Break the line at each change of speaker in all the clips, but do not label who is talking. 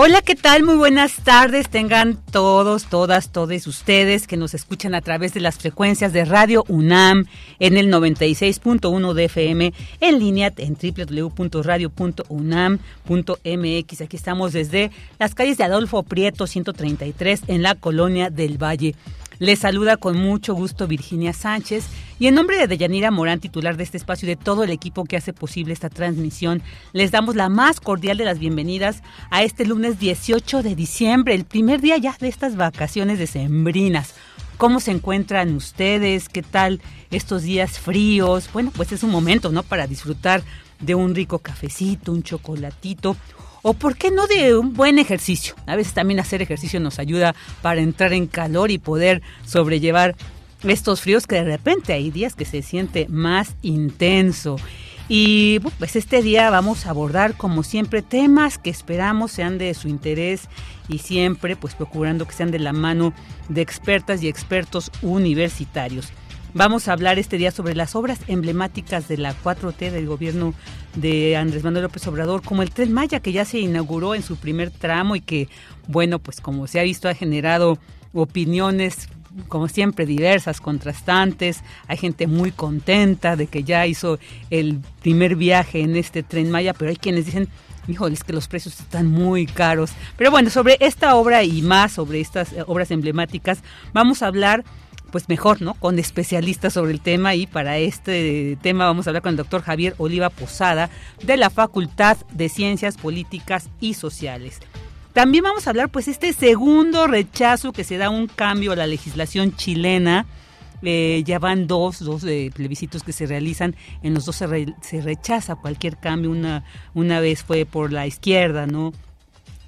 Hola, ¿qué tal? Muy buenas tardes. Tengan todos, todas, todos ustedes que nos escuchan a través de las frecuencias de Radio UNAM en el 96.1 de FM, en línea en www.radio.unam.mx. Aquí estamos desde las calles de Adolfo Prieto 133 en la colonia del Valle. Les saluda con mucho gusto Virginia Sánchez y en nombre de Deyanira Morán, titular de este espacio y de todo el equipo que hace posible esta transmisión, les damos la más cordial de las bienvenidas a este lunes 18 de diciembre, el primer día ya de estas vacaciones decembrinas. ¿Cómo se encuentran ustedes? ¿Qué tal estos días fríos? Bueno, pues es un momento, ¿no? Para disfrutar de un rico cafecito, un chocolatito o por qué no de un buen ejercicio. A veces también hacer ejercicio nos ayuda para entrar en calor y poder sobrellevar estos fríos que de repente hay días que se siente más intenso. Y pues este día vamos a abordar como siempre temas que esperamos sean de su interés y siempre pues procurando que sean de la mano de expertas y expertos universitarios. Vamos a hablar este día sobre las obras emblemáticas de la 4T del gobierno de Andrés Manuel López Obrador, como el Tren Maya, que ya se inauguró en su primer tramo y que, bueno, pues como se ha visto, ha generado opiniones como siempre, diversas, contrastantes. Hay gente muy contenta de que ya hizo el primer viaje en este tren Maya, pero hay quienes dicen, híjole, es que los precios están muy caros. Pero bueno, sobre esta obra y más, sobre estas eh, obras emblemáticas, vamos a hablar pues mejor, ¿no? Con especialistas sobre el tema y para este tema vamos a hablar con el doctor Javier Oliva Posada de la Facultad de Ciencias Políticas y Sociales. También vamos a hablar pues este segundo rechazo que se da un cambio a la legislación chilena. Eh, ya van dos, dos eh, plebiscitos que se realizan, en los dos se, se rechaza cualquier cambio, una, una vez fue por la izquierda, ¿no?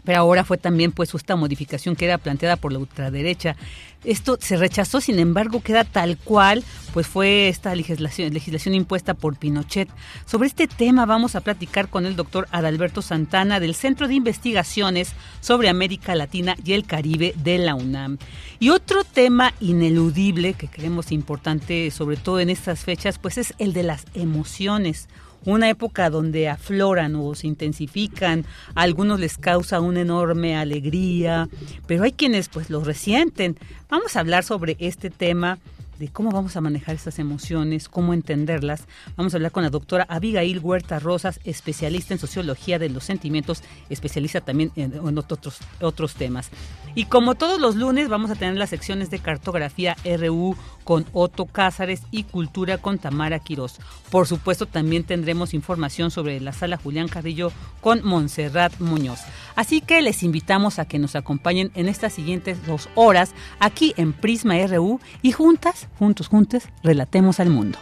Pero ahora fue también pues esta modificación que era planteada por la ultraderecha. Esto se rechazó, sin embargo, queda tal cual, pues fue esta legislación, legislación impuesta por Pinochet. Sobre este tema vamos a platicar con el doctor Adalberto Santana del Centro de Investigaciones sobre América Latina y el Caribe de la UNAM. Y otro tema ineludible que creemos importante, sobre todo en estas fechas, pues es el de las emociones una época donde afloran o se intensifican, a algunos les causa una enorme alegría, pero hay quienes pues lo resienten. Vamos a hablar sobre este tema de cómo vamos a manejar estas emociones, cómo entenderlas. Vamos a hablar con la doctora Abigail Huerta Rosas, especialista en sociología de los sentimientos, especialista también en, otros, otros temas. Y como todos los lunes, vamos a tener las secciones de cartografía RU con Otto Cázares y cultura con Tamara Quirós. Por supuesto, también tendremos información sobre la sala Julián Carrillo con Montserrat Muñoz. Así que les invitamos a que nos acompañen en estas siguientes dos horas aquí en Prisma RU y juntas juntos, juntos, relatemos al mundo.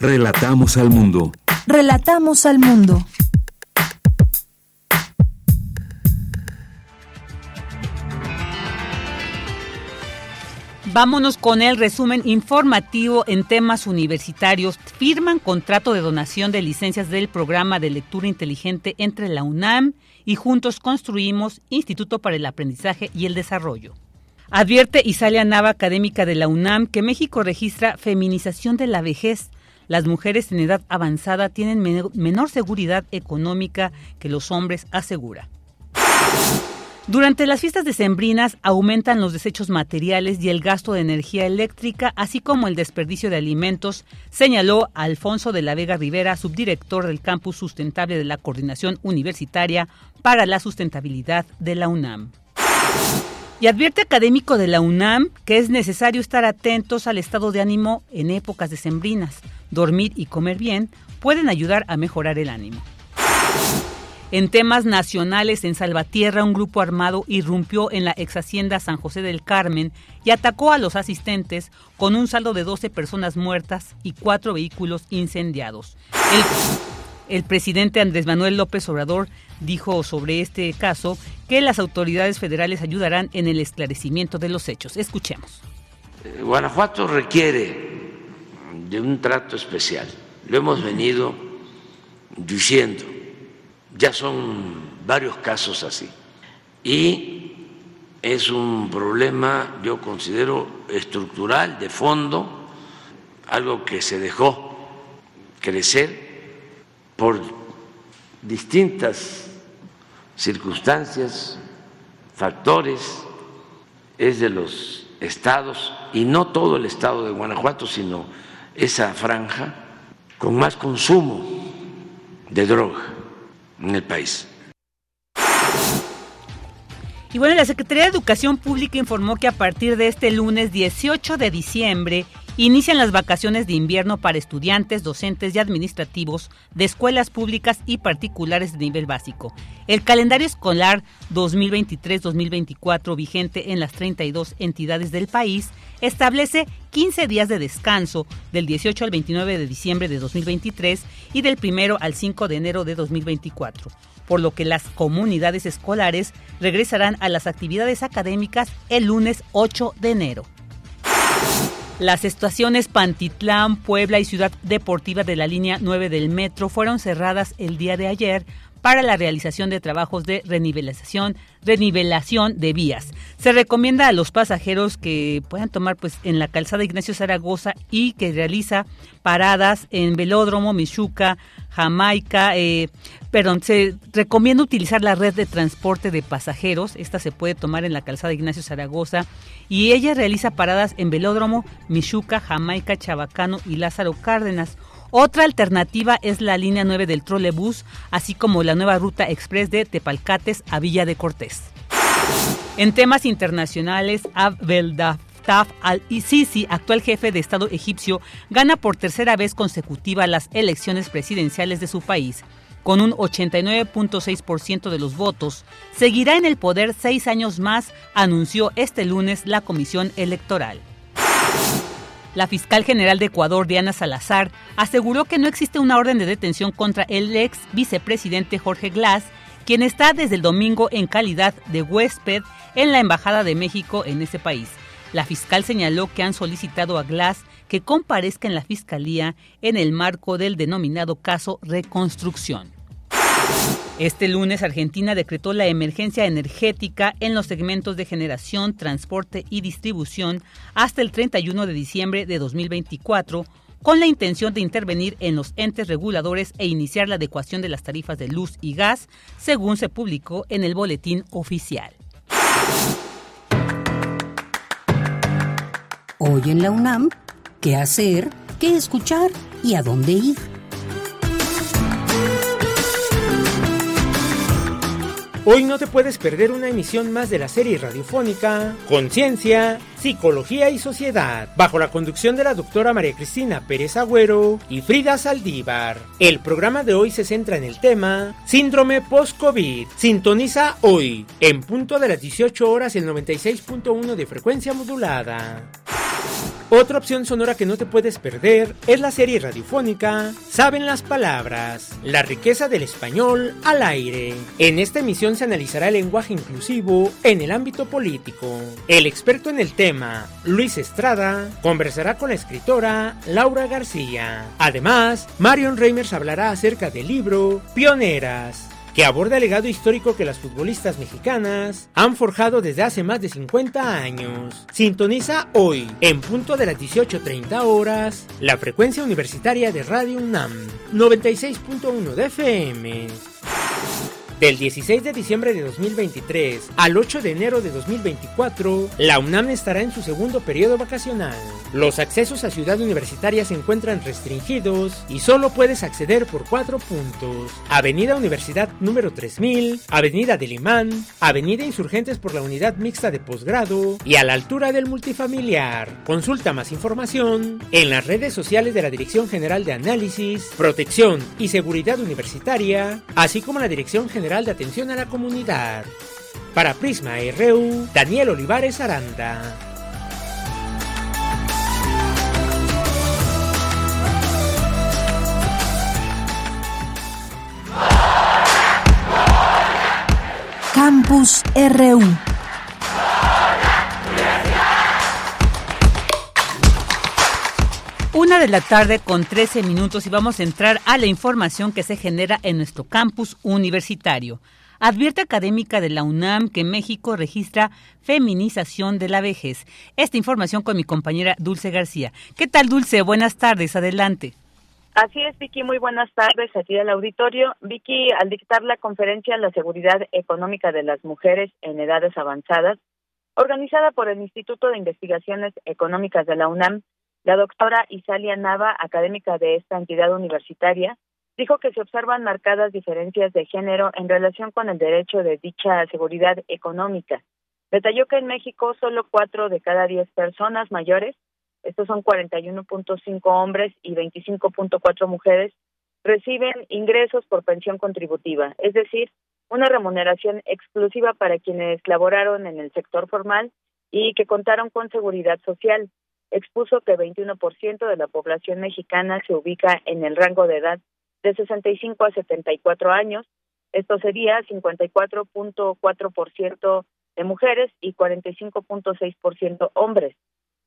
Relatamos al mundo.
Relatamos al mundo.
Vámonos con el resumen informativo en temas universitarios. Firman contrato de donación de licencias del programa de lectura inteligente entre la UNAM y juntos construimos Instituto para el Aprendizaje y el Desarrollo. Advierte Isalia Nava, académica de la UNAM, que México registra feminización de la vejez. Las mujeres en edad avanzada tienen menor seguridad económica que los hombres, asegura. Durante las fiestas decembrinas aumentan los desechos materiales y el gasto de energía eléctrica, así como el desperdicio de alimentos, señaló Alfonso de la Vega Rivera, subdirector del Campus Sustentable de la Coordinación Universitaria para la Sustentabilidad de la UNAM. Y advierte académico de la UNAM que es necesario estar atentos al estado de ánimo en épocas decembrinas. Dormir y comer bien pueden ayudar a mejorar el ánimo. En temas nacionales, en Salvatierra, un grupo armado irrumpió en la ex hacienda San José del Carmen y atacó a los asistentes con un saldo de 12 personas muertas y cuatro vehículos incendiados. El, el presidente Andrés Manuel López Obrador dijo sobre este caso que las autoridades federales ayudarán en el esclarecimiento de los hechos. Escuchemos.
Eh, Guanajuato requiere de un trato especial. Lo hemos venido diciendo ya son varios casos así. Y es un problema, yo considero, estructural, de fondo, algo que se dejó crecer por distintas circunstancias, factores, es de los estados, y no todo el estado de Guanajuato, sino esa franja con más consumo de droga en el país.
Y bueno, la Secretaría de Educación Pública informó que a partir de este lunes 18 de diciembre inician las vacaciones de invierno para estudiantes, docentes y administrativos de escuelas públicas y particulares de nivel básico. El calendario escolar 2023-2024 vigente en las 32 entidades del país establece 15 días de descanso del 18 al 29 de diciembre de 2023 y del 1 al 5 de enero de 2024 por lo que las comunidades escolares regresarán a las actividades académicas el lunes 8 de enero. Las estaciones Pantitlán, Puebla y Ciudad Deportiva de la línea 9 del metro fueron cerradas el día de ayer para la realización de trabajos de renivelación, renivelación de vías. Se recomienda a los pasajeros que puedan tomar pues en la calzada Ignacio Zaragoza y que realiza paradas en Velódromo, Michuca, Jamaica, eh, perdón, se recomienda utilizar la red de transporte de pasajeros. Esta se puede tomar en la calzada Ignacio Zaragoza y ella realiza paradas en Velódromo, Michuca, Jamaica, Chabacano y Lázaro Cárdenas. Otra alternativa es la línea 9 del trolebús, así como la nueva ruta express de Tepalcates a Villa de Cortés. En temas internacionales, Abdel Fattah al-Sisi, actual jefe de Estado egipcio, gana por tercera vez consecutiva las elecciones presidenciales de su país con un 89.6% de los votos, seguirá en el poder seis años más, anunció este lunes la Comisión Electoral. La fiscal general de Ecuador, Diana Salazar, aseguró que no existe una orden de detención contra el ex vicepresidente Jorge Glass, quien está desde el domingo en calidad de huésped en la Embajada de México en ese país. La fiscal señaló que han solicitado a Glass que comparezca en la fiscalía en el marco del denominado caso Reconstrucción. Este lunes Argentina decretó la emergencia energética en los segmentos de generación, transporte y distribución hasta el 31 de diciembre de 2024 con la intención de intervenir en los entes reguladores e iniciar la adecuación de las tarifas de luz y gas, según se publicó en el boletín oficial.
Hoy en la UNAM, ¿qué hacer? ¿Qué escuchar? ¿Y a dónde ir?
Hoy no te puedes perder una emisión más de la serie radiofónica Conciencia, Psicología y Sociedad, bajo la conducción de la doctora María Cristina Pérez Agüero y Frida Saldívar. El programa de hoy se centra en el tema Síndrome Post-COVID. Sintoniza hoy, en punto de las 18 horas, el 96.1 de frecuencia modulada. Otra opción sonora que no te puedes perder es la serie radiofónica Saben las Palabras, la riqueza del español al aire. En esta emisión se analizará el lenguaje inclusivo en el ámbito político. El experto en el tema, Luis Estrada, conversará con la escritora Laura García. Además, Marion Reimers hablará acerca del libro Pioneras que aborda el legado histórico que las futbolistas mexicanas han forjado desde hace más de 50 años. Sintoniza hoy, en punto de las 18.30 horas, la frecuencia universitaria de Radio UNAM, 96.1 de FM. Del 16 de diciembre de 2023 al 8 de enero de 2024, la UNAM estará en su segundo periodo vacacional. Los accesos a Ciudad Universitaria se encuentran restringidos y solo puedes acceder por cuatro puntos. Avenida Universidad número 3000, Avenida del Imán, Avenida Insurgentes por la Unidad Mixta de Posgrado y a la altura del multifamiliar. Consulta más información en las redes sociales de la Dirección General de Análisis, Protección y Seguridad Universitaria, así como la Dirección General de Atención a la Comunidad. Para Prisma RU, Daniel Olivares Aranda.
Campus RU.
Una de la tarde con 13 minutos y vamos a entrar a la información que se genera en nuestro campus universitario. Advierte académica de la UNAM que México registra feminización de la vejez. Esta información con mi compañera Dulce García. ¿Qué tal, Dulce? Buenas tardes, adelante.
Así es, Vicky, muy buenas tardes aquí al auditorio. Vicky, al dictar la conferencia La seguridad económica de las mujeres en edades avanzadas, organizada por el Instituto de Investigaciones Económicas de la UNAM, la doctora Isalia Nava, académica de esta entidad universitaria, dijo que se observan marcadas diferencias de género en relación con el derecho de dicha seguridad económica. Detalló que en México solo cuatro de cada diez personas mayores, estos son 41.5 hombres y 25.4 mujeres, reciben ingresos por pensión contributiva, es decir, una remuneración exclusiva para quienes laboraron en el sector formal y que contaron con seguridad social expuso que 21% de la población mexicana se ubica en el rango de edad de 65 a 74 años. Esto sería 54.4% de mujeres y 45.6% hombres.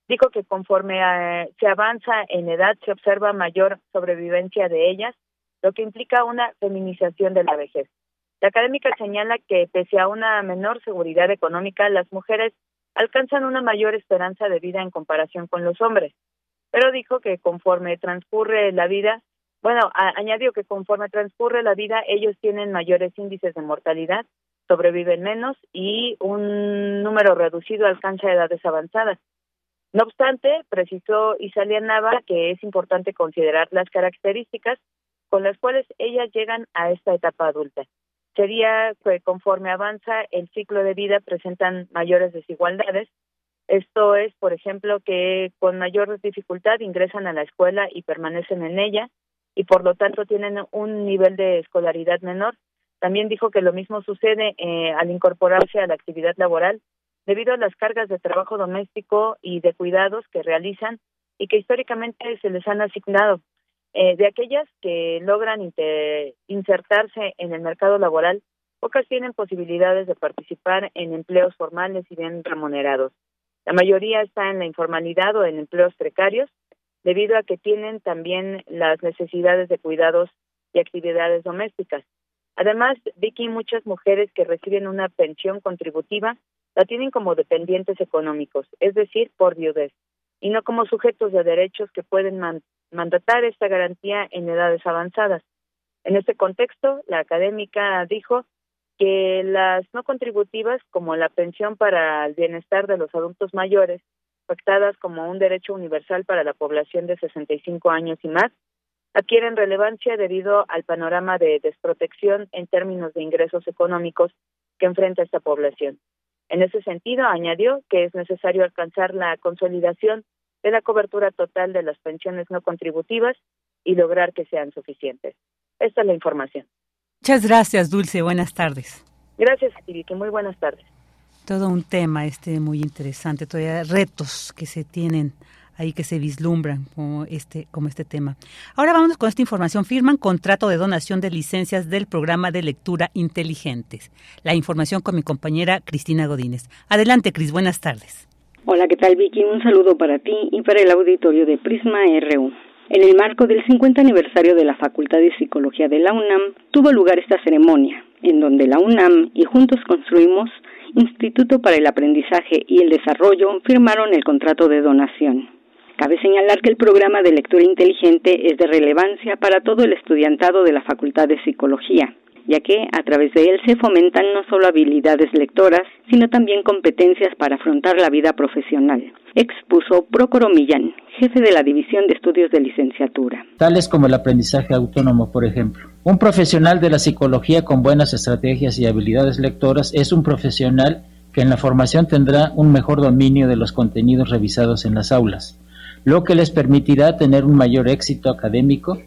Dijo que conforme eh, se avanza en edad se observa mayor sobrevivencia de ellas, lo que implica una feminización de la vejez. La académica señala que pese a una menor seguridad económica, las mujeres alcanzan una mayor esperanza de vida en comparación con los hombres. Pero dijo que conforme transcurre la vida, bueno, añadió que conforme transcurre la vida, ellos tienen mayores índices de mortalidad, sobreviven menos y un número reducido alcanza edades avanzadas. No obstante, precisó Isalia Nava que es importante considerar las características con las cuales ellas llegan a esta etapa adulta sería que conforme avanza el ciclo de vida presentan mayores desigualdades. Esto es, por ejemplo, que con mayor dificultad ingresan a la escuela y permanecen en ella y por lo tanto tienen un nivel de escolaridad menor. También dijo que lo mismo sucede eh, al incorporarse a la actividad laboral debido a las cargas de trabajo doméstico y de cuidados que realizan y que históricamente se les han asignado. Eh, de aquellas que logran insertarse en el mercado laboral, pocas tienen posibilidades de participar en empleos formales y bien remunerados. La mayoría está en la informalidad o en empleos precarios, debido a que tienen también las necesidades de cuidados y actividades domésticas. Además, Vicky, muchas mujeres que reciben una pensión contributiva la tienen como dependientes económicos, es decir, por viudez, y no como sujetos de derechos que pueden mandatar esta garantía en edades avanzadas. En este contexto, la académica dijo que las no contributivas, como la pensión para el bienestar de los adultos mayores, pactadas como un derecho universal para la población de 65 años y más, adquieren relevancia debido al panorama de desprotección en términos de ingresos económicos que enfrenta esta población. En ese sentido, añadió que es necesario alcanzar la consolidación de la cobertura total de las pensiones no contributivas y lograr que sean suficientes. Esta es la información.
Muchas gracias, Dulce. Buenas tardes.
Gracias, Vicky. Muy buenas tardes.
Todo un tema este muy interesante, todavía retos que se tienen ahí que se vislumbran como este, como este tema. Ahora vamos con esta información. Firman contrato de donación de licencias del programa de lectura inteligentes. La información con mi compañera Cristina Godínez. Adelante, Cris. Buenas tardes.
Hola, ¿qué tal Vicky? Un saludo para ti y para el auditorio de Prisma RU. En el marco del 50 aniversario de la Facultad de Psicología de la UNAM, tuvo lugar esta ceremonia, en donde la UNAM y Juntos Construimos, Instituto para el Aprendizaje y el Desarrollo, firmaron el contrato de donación. Cabe señalar que el programa de lectura inteligente es de relevancia para todo el estudiantado de la Facultad de Psicología,
ya que a través de él se fomentan no solo habilidades lectoras, sino también competencias para afrontar la vida profesional, expuso Procoro Millán, jefe de la División de Estudios de Licenciatura.
Tales como el aprendizaje autónomo, por ejemplo. Un profesional de la psicología con buenas estrategias y habilidades lectoras es un profesional que en la formación tendrá un mejor dominio de los contenidos revisados en las aulas, lo que les permitirá tener un mayor éxito académico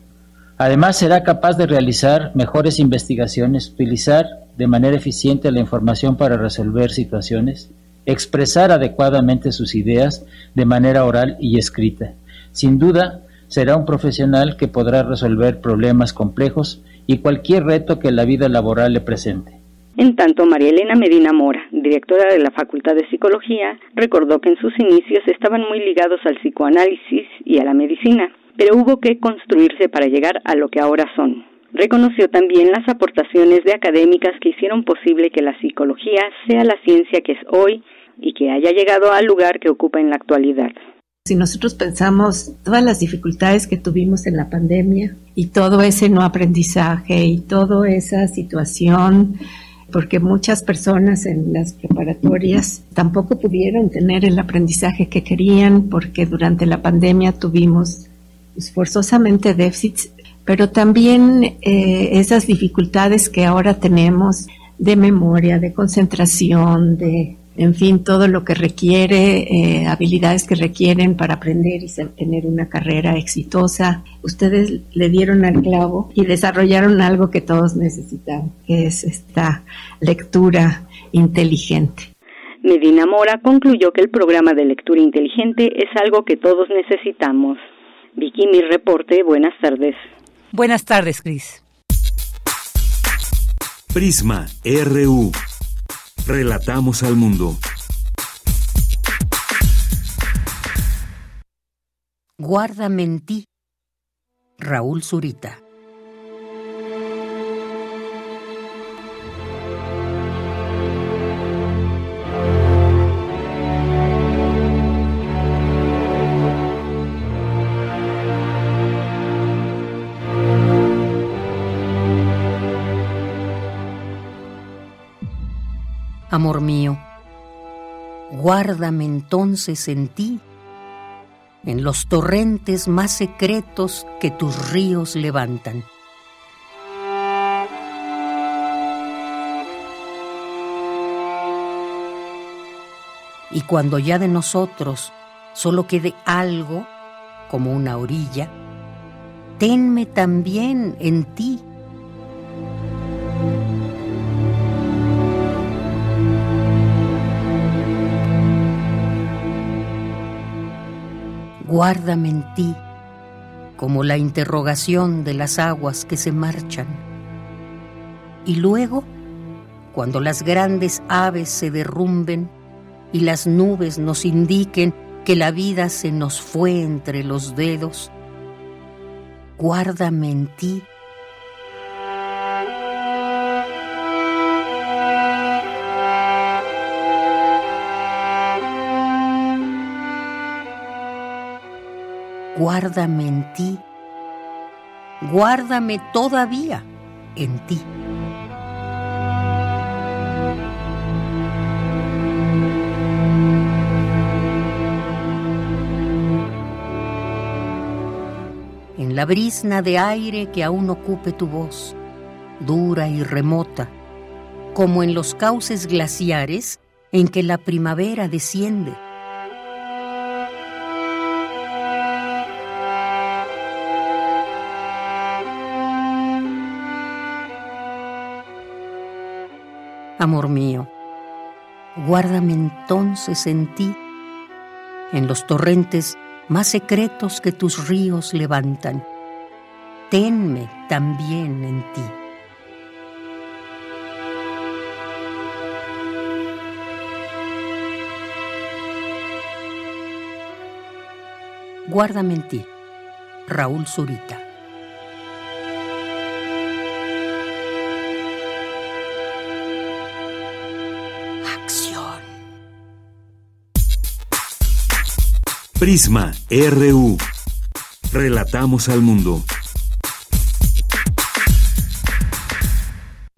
Además, será capaz de realizar mejores investigaciones, utilizar de manera eficiente la información para resolver situaciones, expresar adecuadamente sus ideas de manera oral y escrita. Sin duda, será un profesional que podrá resolver problemas complejos y cualquier reto que la vida laboral le presente.
En tanto, María Elena Medina Mora, directora de la Facultad de Psicología, recordó que en sus inicios estaban muy ligados al psicoanálisis y a la medicina pero hubo que construirse para llegar a lo que ahora son. Reconoció también las aportaciones de académicas que hicieron posible que la psicología sea la ciencia que es hoy y que haya llegado al lugar que ocupa en la actualidad.
Si nosotros pensamos todas las dificultades que tuvimos en la pandemia y todo ese no aprendizaje y toda esa situación, porque muchas personas en las preparatorias tampoco pudieron tener el aprendizaje que querían porque durante la pandemia tuvimos forzosamente déficits, pero también eh, esas dificultades que ahora tenemos de memoria, de concentración, de, en fin, todo lo que requiere, eh, habilidades que requieren para aprender y tener una carrera exitosa. Ustedes le dieron al clavo y desarrollaron algo que todos necesitamos, que es esta lectura inteligente.
Medina Mora concluyó que el programa de lectura inteligente es algo que todos necesitamos. Vicky, mi reporte. Buenas tardes.
Buenas tardes, Cris.
Prisma RU. Relatamos al mundo.
Guárdame en ti. Raúl Zurita. Amor mío, guárdame entonces en ti, en los torrentes más secretos que tus ríos levantan. Y cuando ya de nosotros solo quede algo, como una orilla, tenme también en ti guárdame en ti, como la interrogación de las aguas que se marchan. Y luego, cuando las grandes aves se derrumben y las nubes nos indiquen que la vida se nos fue entre los dedos, guárdame en ti guárdame en ti, guárdame todavía en ti. En la brisna de aire que aún ocupe tu voz, dura y remota, como en los cauces glaciares en que la primavera desciende Amor mío, guárdame entonces en ti, en los torrentes más secretos que tus ríos levantan. Tenme también en ti. Guárdame en ti, Raúl Zurita.
Prisma RU. Relatamos al mundo.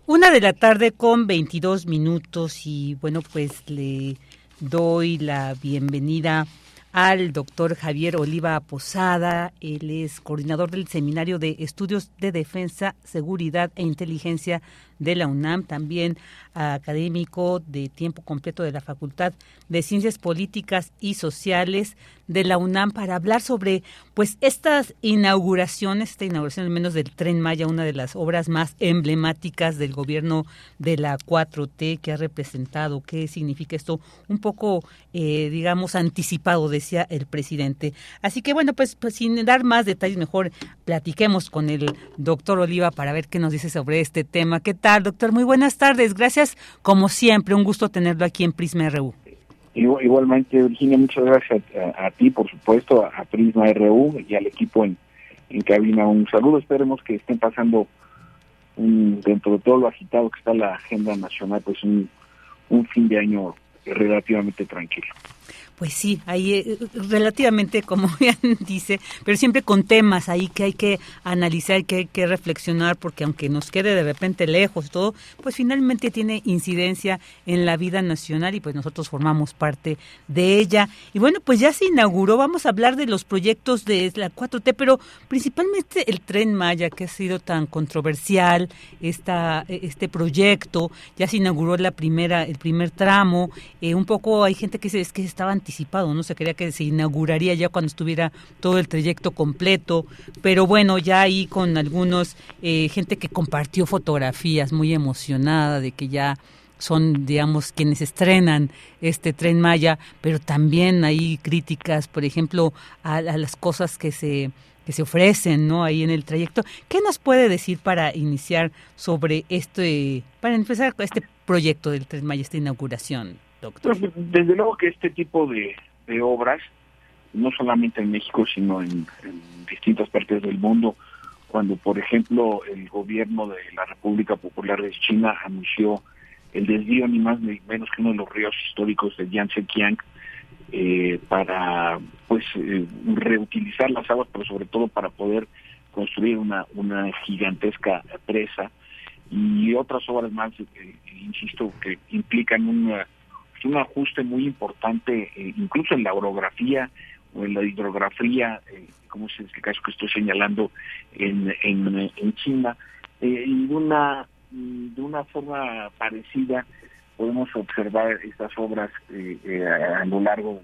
una de la tarde con 22 minutos y bueno, pues le doy la bienvenida al doctor Javier Oliva Posada. Él es coordinador del Seminario de Estudios de Defensa, Seguridad e Inteligencia de la UNAM, también académico de tiempo completo de la Facultad de Ciencias Políticas y Sociales de la UNAM para hablar sobre pues estas inauguraciones, esta inauguración al menos del Tren Maya, una de las obras más emblemáticas del gobierno de la 4T que ha representado, qué significa esto, un poco eh, digamos anticipado, decía el presidente. Así que bueno, pues, pues sin dar más detalles, mejor platiquemos con el doctor Oliva para ver qué nos dice sobre este tema. ¿Qué doctor? Muy buenas tardes. Gracias, como siempre. Un gusto tenerlo aquí en Prisma RU.
Igualmente, Virginia, muchas gracias a, ti, por supuesto, a, Prisma RU y al equipo en, en cabina. Un saludo. Esperemos que estén pasando dentro de todo lo agitado que está la agenda nacional, pues un, un fin de año relativamente tranquilo.
Pues sí, ahí eh, relativamente, como bien dice, pero siempre con temas ahí que hay que analizar, que hay que reflexionar, porque aunque nos quede de repente lejos todo, pues finalmente tiene incidencia en la vida nacional y pues nosotros formamos parte de ella. Y bueno, pues ya se inauguró, vamos a hablar de los proyectos de la 4T, pero principalmente el tren Maya, que ha sido tan controversial, esta, este proyecto, ya se inauguró la primera, el primer tramo, eh, un poco hay gente que dice es que estaban ¿no? Se quería que se inauguraría ya cuando estuviera todo el trayecto completo, pero bueno, ya ahí con algunos, eh, gente que compartió fotografías muy emocionada de que ya son, digamos, quienes estrenan este tren Maya, pero también hay críticas, por ejemplo, a, las cosas que se que se ofrecen, ¿no? Ahí en el trayecto. ¿Qué nos puede decir para iniciar sobre este, para empezar este proyecto del tren Maya, esta inauguración?
Pues, desde luego que este tipo de, obras, no solamente en México, sino en, distintas partes del mundo, cuando, por ejemplo, el gobierno de la República Popular de China anunció el desvío ni más ni menos que uno de los ríos históricos de Yangtze-Kiang eh, para pues eh, reutilizar las aguas, pero sobre todo para poder construir una, una gigantesca presa y otras obras más, eh, insisto, que implican una un ajuste muy importante, eh, incluso en la orografía o en la hidrografía, eh, como es el caso que estoy señalando en, en, China, eh, y de una, de una forma parecida podemos observar estas obras a lo largo,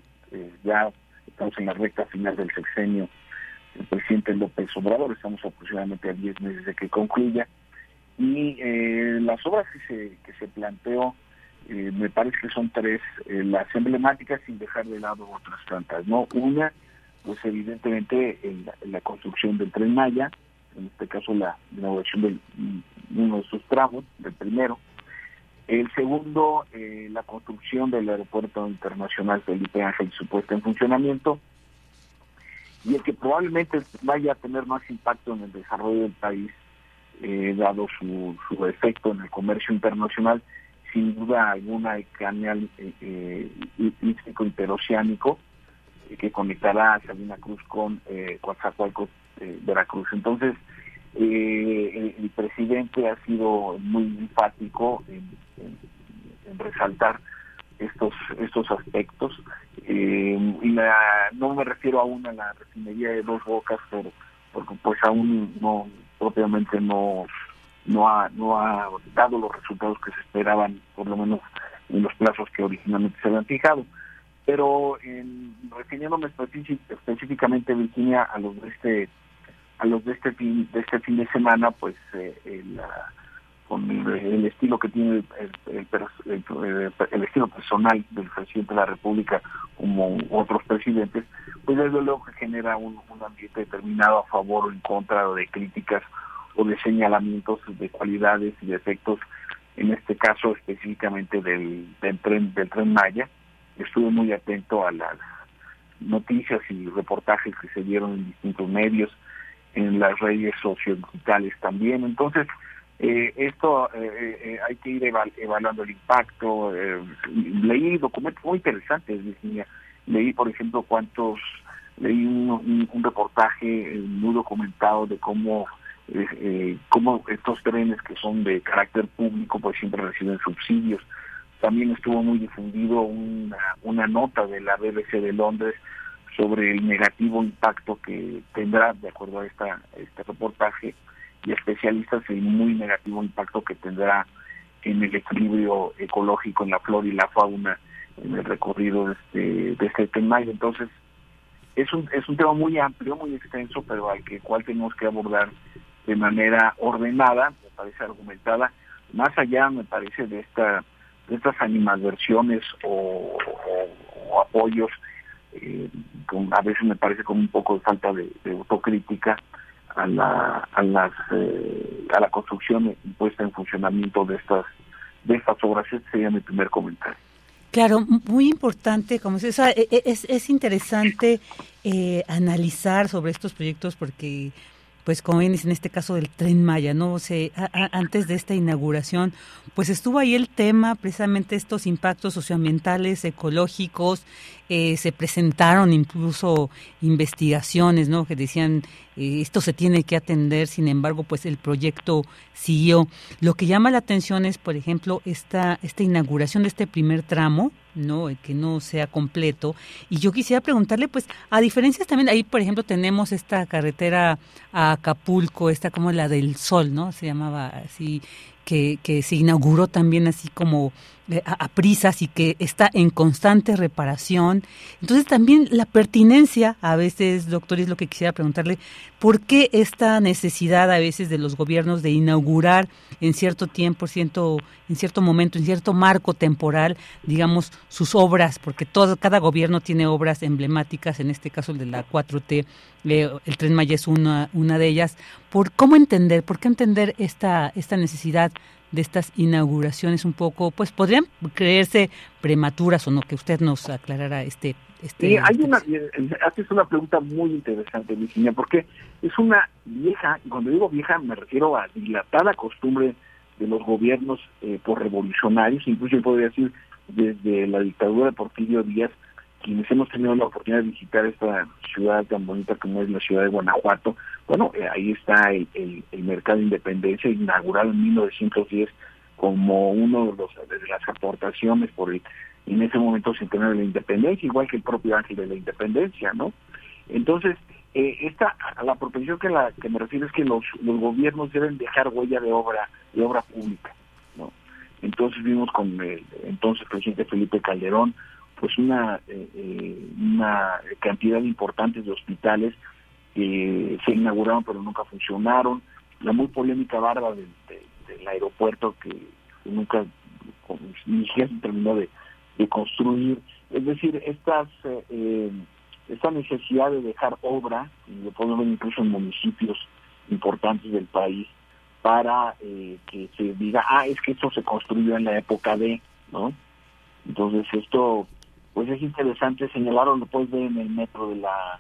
ya estamos en la recta final del sexenio del presidente López Obrador, estamos aproximadamente a 10 meses de que concluya, y las obras que se, que se planteó eh, me parece que son tres eh, las emblemáticas sin dejar de lado otras tantas, ¿no? Una, pues evidentemente la, construcción del tren Maya, en este caso la inauguración de uno de sus tramos, del primero. El segundo, eh, la construcción del aeropuerto internacional Felipe Ángel, su puesta en funcionamiento. Y el que probablemente vaya a tener más impacto en el desarrollo del país, dado su, su efecto en el comercio internacional, sin duda alguna el canal eh, eh interoceánico eh, que conectará a Sabina Cruz con eh, Coatzacoalcos, eh, Veracruz. Entonces, el, presidente ha sido muy enfático en, resaltar estos estos aspectos y no me refiero aún a la refinería de dos bocas porque pues aún no propiamente no no ha, no ha dado los resultados que se esperaban, por lo menos en los plazos que originalmente se habían fijado. Pero en, refiriéndome específicamente, Virginia, a los de este a los de este fin de este fin de semana, pues eh, el, con el, estilo que tiene el, el, estilo personal del presidente de la República como otros presidentes, pues desde luego que genera un, un ambiente determinado a favor o en contra de críticas de señalamientos de cualidades y defectos, en este caso específicamente del, del tren del tren Maya. Estuve muy atento a las noticias y reportajes que se dieron en distintos medios, en las redes sociodigitales también. Entonces, eh, esto eh, eh, hay que ir evaluando el impacto. leí documentos muy interesantes, Virginia. Leí, por ejemplo, cuántos, leí un reportaje muy documentado de cómo eh, cómo estos trenes que son de carácter público pues siempre reciben subsidios. También estuvo muy difundido una, una nota de la BBC de Londres sobre el negativo impacto que tendrá, de acuerdo a esta, este reportaje, y especialistas, el muy negativo impacto que tendrá en el equilibrio ecológico, en la flora y la fauna, en el recorrido de este, de este tema. Y entonces, es un, es un tema muy amplio, muy extenso, pero al que cual tenemos que abordar de manera ordenada, me parece argumentada, más allá, me parece, de esta de estas animadversiones o, o, apoyos, eh, con, a veces me parece como un poco de falta de, autocrítica a la a las eh, a la construcción y puesta en funcionamiento de estas de estas obras. Este sería mi primer comentario.
Claro, muy importante, como es, e, e, es, es interesante eh, analizar sobre estos proyectos porque pues como bien en este caso del tren Maya, ¿no? O antes de esta inauguración, pues estuvo ahí el tema, precisamente estos impactos socioambientales, ecológicos, eh, se presentaron incluso investigaciones, ¿no? Que decían, eh, esto se tiene que atender, sin embargo, pues el proyecto siguió. Lo que llama la atención es, por ejemplo, esta, esta inauguración de este primer tramo, ¿no? Que no sea completo. Y yo quisiera preguntarle, pues, a diferencias también, ahí, por ejemplo, tenemos esta carretera a Acapulco, esta como la del Sol, ¿no? Se llamaba así, que, que se inauguró también así como a, prisas y que está en constante reparación. Entonces también la pertinencia, a veces, doctor, es lo que quisiera preguntarle, ¿por qué esta necesidad a veces de los gobiernos de inaugurar en cierto tiempo, cierto, en cierto momento, en cierto marco temporal, digamos, sus obras? Porque todo, cada gobierno tiene obras emblemáticas, en este caso el de la 4T, eh, el Tren Maya es una, una de ellas. ¿Por cómo entender, por qué entender esta, esta necesidad de estas inauguraciones un poco, pues podrían creerse prematuras o no, que usted nos aclarara este... este
sí, hay una, haces una pregunta muy interesante, Virginia, porque es una vieja, y cuando digo vieja me refiero a dilatada costumbre de los gobiernos eh, por revolucionarios, incluso yo podría decir desde la dictadura de Porfirio Díaz, quienes hemos tenido la oportunidad de visitar esta ciudad tan bonita como es la ciudad de Guanajuato, bueno, eh, ahí está el, mercado de independencia inaugurado en 1910 como uno de, los, de las aportaciones por el, en ese momento centenario de la independencia, igual que el propio ángel de la independencia, ¿no? Entonces, eh, esta, a la propensión que, la, que me refiero es que los, los gobiernos deben dejar huella de obra, de obra pública, ¿no? Entonces vimos con el entonces presidente Felipe Calderón, pues una, eh, eh, una cantidad importante de hospitales que se inauguraron pero nunca funcionaron, la muy polémica barba del, aeropuerto que, nunca ni siquiera se terminó de, construir, es decir, estas eh, esta necesidad de dejar obra, y lo podemos ver incluso en municipios importantes del país, para que se diga, ah, es que esto se construyó en la época de, ¿no? Entonces esto pues es interesante señalarlo, lo puedes ver en el metro de la,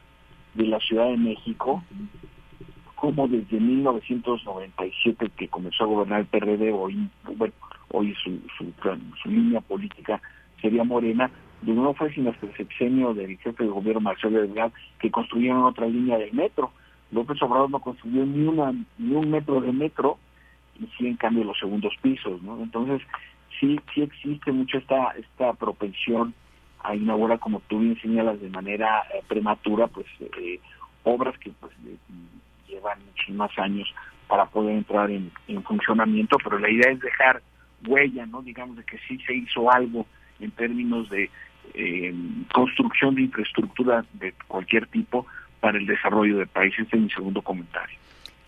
de la Ciudad de México, como desde 1997 que comenzó a gobernar el PRD, hoy, bueno, hoy su, su, su línea política sería morena, de nuevo fue sin hasta el sexenio del jefe de gobierno Marcelo Ebrard que construyeron otra línea del metro. López Obrador no construyó ni una ni un metro de metro y sí en cambio los segundos pisos, ¿no? Entonces sí sí existe mucho esta esta propensión a inaugurar, como tú bien señalas, de manera eh, prematura, pues eh, obras que pues llevan muchos más años para poder entrar en, funcionamiento, pero la idea es dejar huella, ¿no? Digamos de que sí se hizo algo en términos de eh, construcción de infraestructura de cualquier tipo para el desarrollo del país. Este es mi segundo comentario.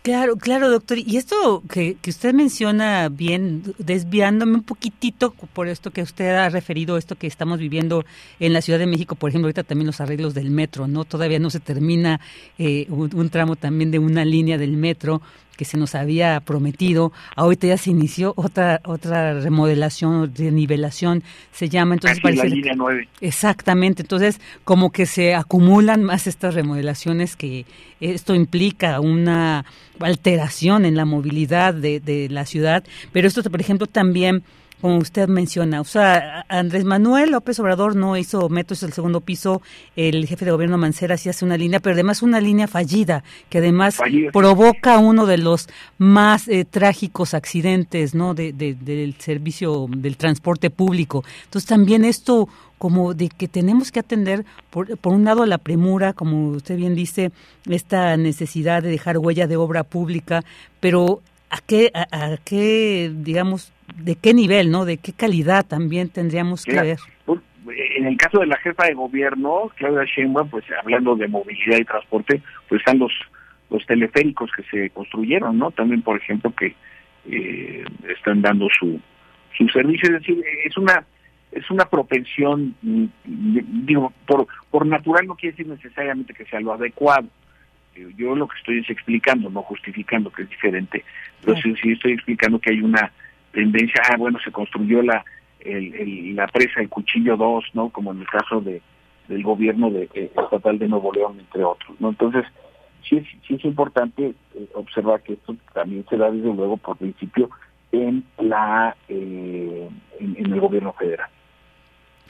Claro, claro, doctor. Y esto que, que, usted menciona bien, desviándome un poquitito por esto que usted ha referido, esto que estamos viviendo en la Ciudad de México, por ejemplo, ahorita también los arreglos del metro, ¿no? Todavía no se termina eh, un, tramo también de una línea del metro que se nos había prometido. Ahorita ya se inició otra otra remodelación, nivelación, se llama. Entonces
parece la línea 9.
Exactamente. Entonces, como que se acumulan más estas remodelaciones que esto implica una alteración en la movilidad de, de la ciudad. Pero esto, por ejemplo, también como usted menciona. O sea, Andrés Manuel López Obrador no hizo metros el segundo piso, el jefe de gobierno Mancera sí hace una línea, pero además una línea fallida, que además provoca uno de los más eh, trágicos accidentes ¿no? De, del servicio del transporte público. Entonces también esto como de que tenemos que atender, por, por un lado, la premura, como usted bien dice, esta necesidad de dejar huella de obra pública, pero a qué, a, qué digamos, de qué nivel, ¿no? De qué calidad también tendríamos que ver.
En el caso de la jefa de gobierno, Claudia Sheinbaum, pues hablando de movilidad y transporte, pues están los los teleféricos que se construyeron, ¿no? También, por ejemplo, que eh, están dando su su servicio, es decir, es una es una propensión, mm, digo, por por natural no quiere decir necesariamente que sea lo adecuado. Yo lo que estoy es explicando, no justificando, que es diferente, pero sí, sí estoy explicando que hay una tendencia, ah, bueno, se construyó la el, la presa el Cuchillo 2, ¿no? Como en el caso de del gobierno de eh, estatal de Nuevo León, entre otros, ¿no? Entonces, sí es, sí es importante eh, observar que esto también se da desde luego por principio en la eh, en, el gobierno federal.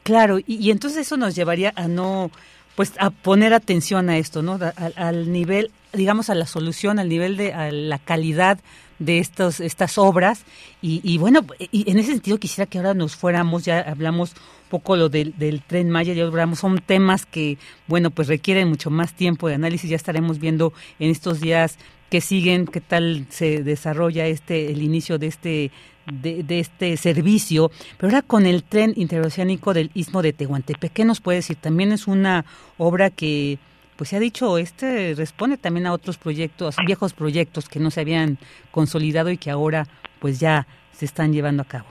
Claro, y, entonces eso nos llevaría a no pues a poner atención a esto, ¿no? al nivel, digamos, a la solución, al nivel de a la calidad de estos, estas obras. Y, bueno, y en ese sentido quisiera que ahora nos fuéramos, ya hablamos un poco lo del, del tren Maya, ya hablamos, son temas que, bueno, pues requieren mucho más tiempo de análisis, ya estaremos viendo en estos días que siguen, qué tal se desarrolla este, el inicio de este de, de, este servicio, pero ahora con el tren interoceánico del Istmo de Tehuantepec, ¿qué nos puede decir? También es una obra que pues se ha dicho, este responde también a otros proyectos, viejos proyectos que no se habían consolidado y que ahora pues ya se están llevando a cabo.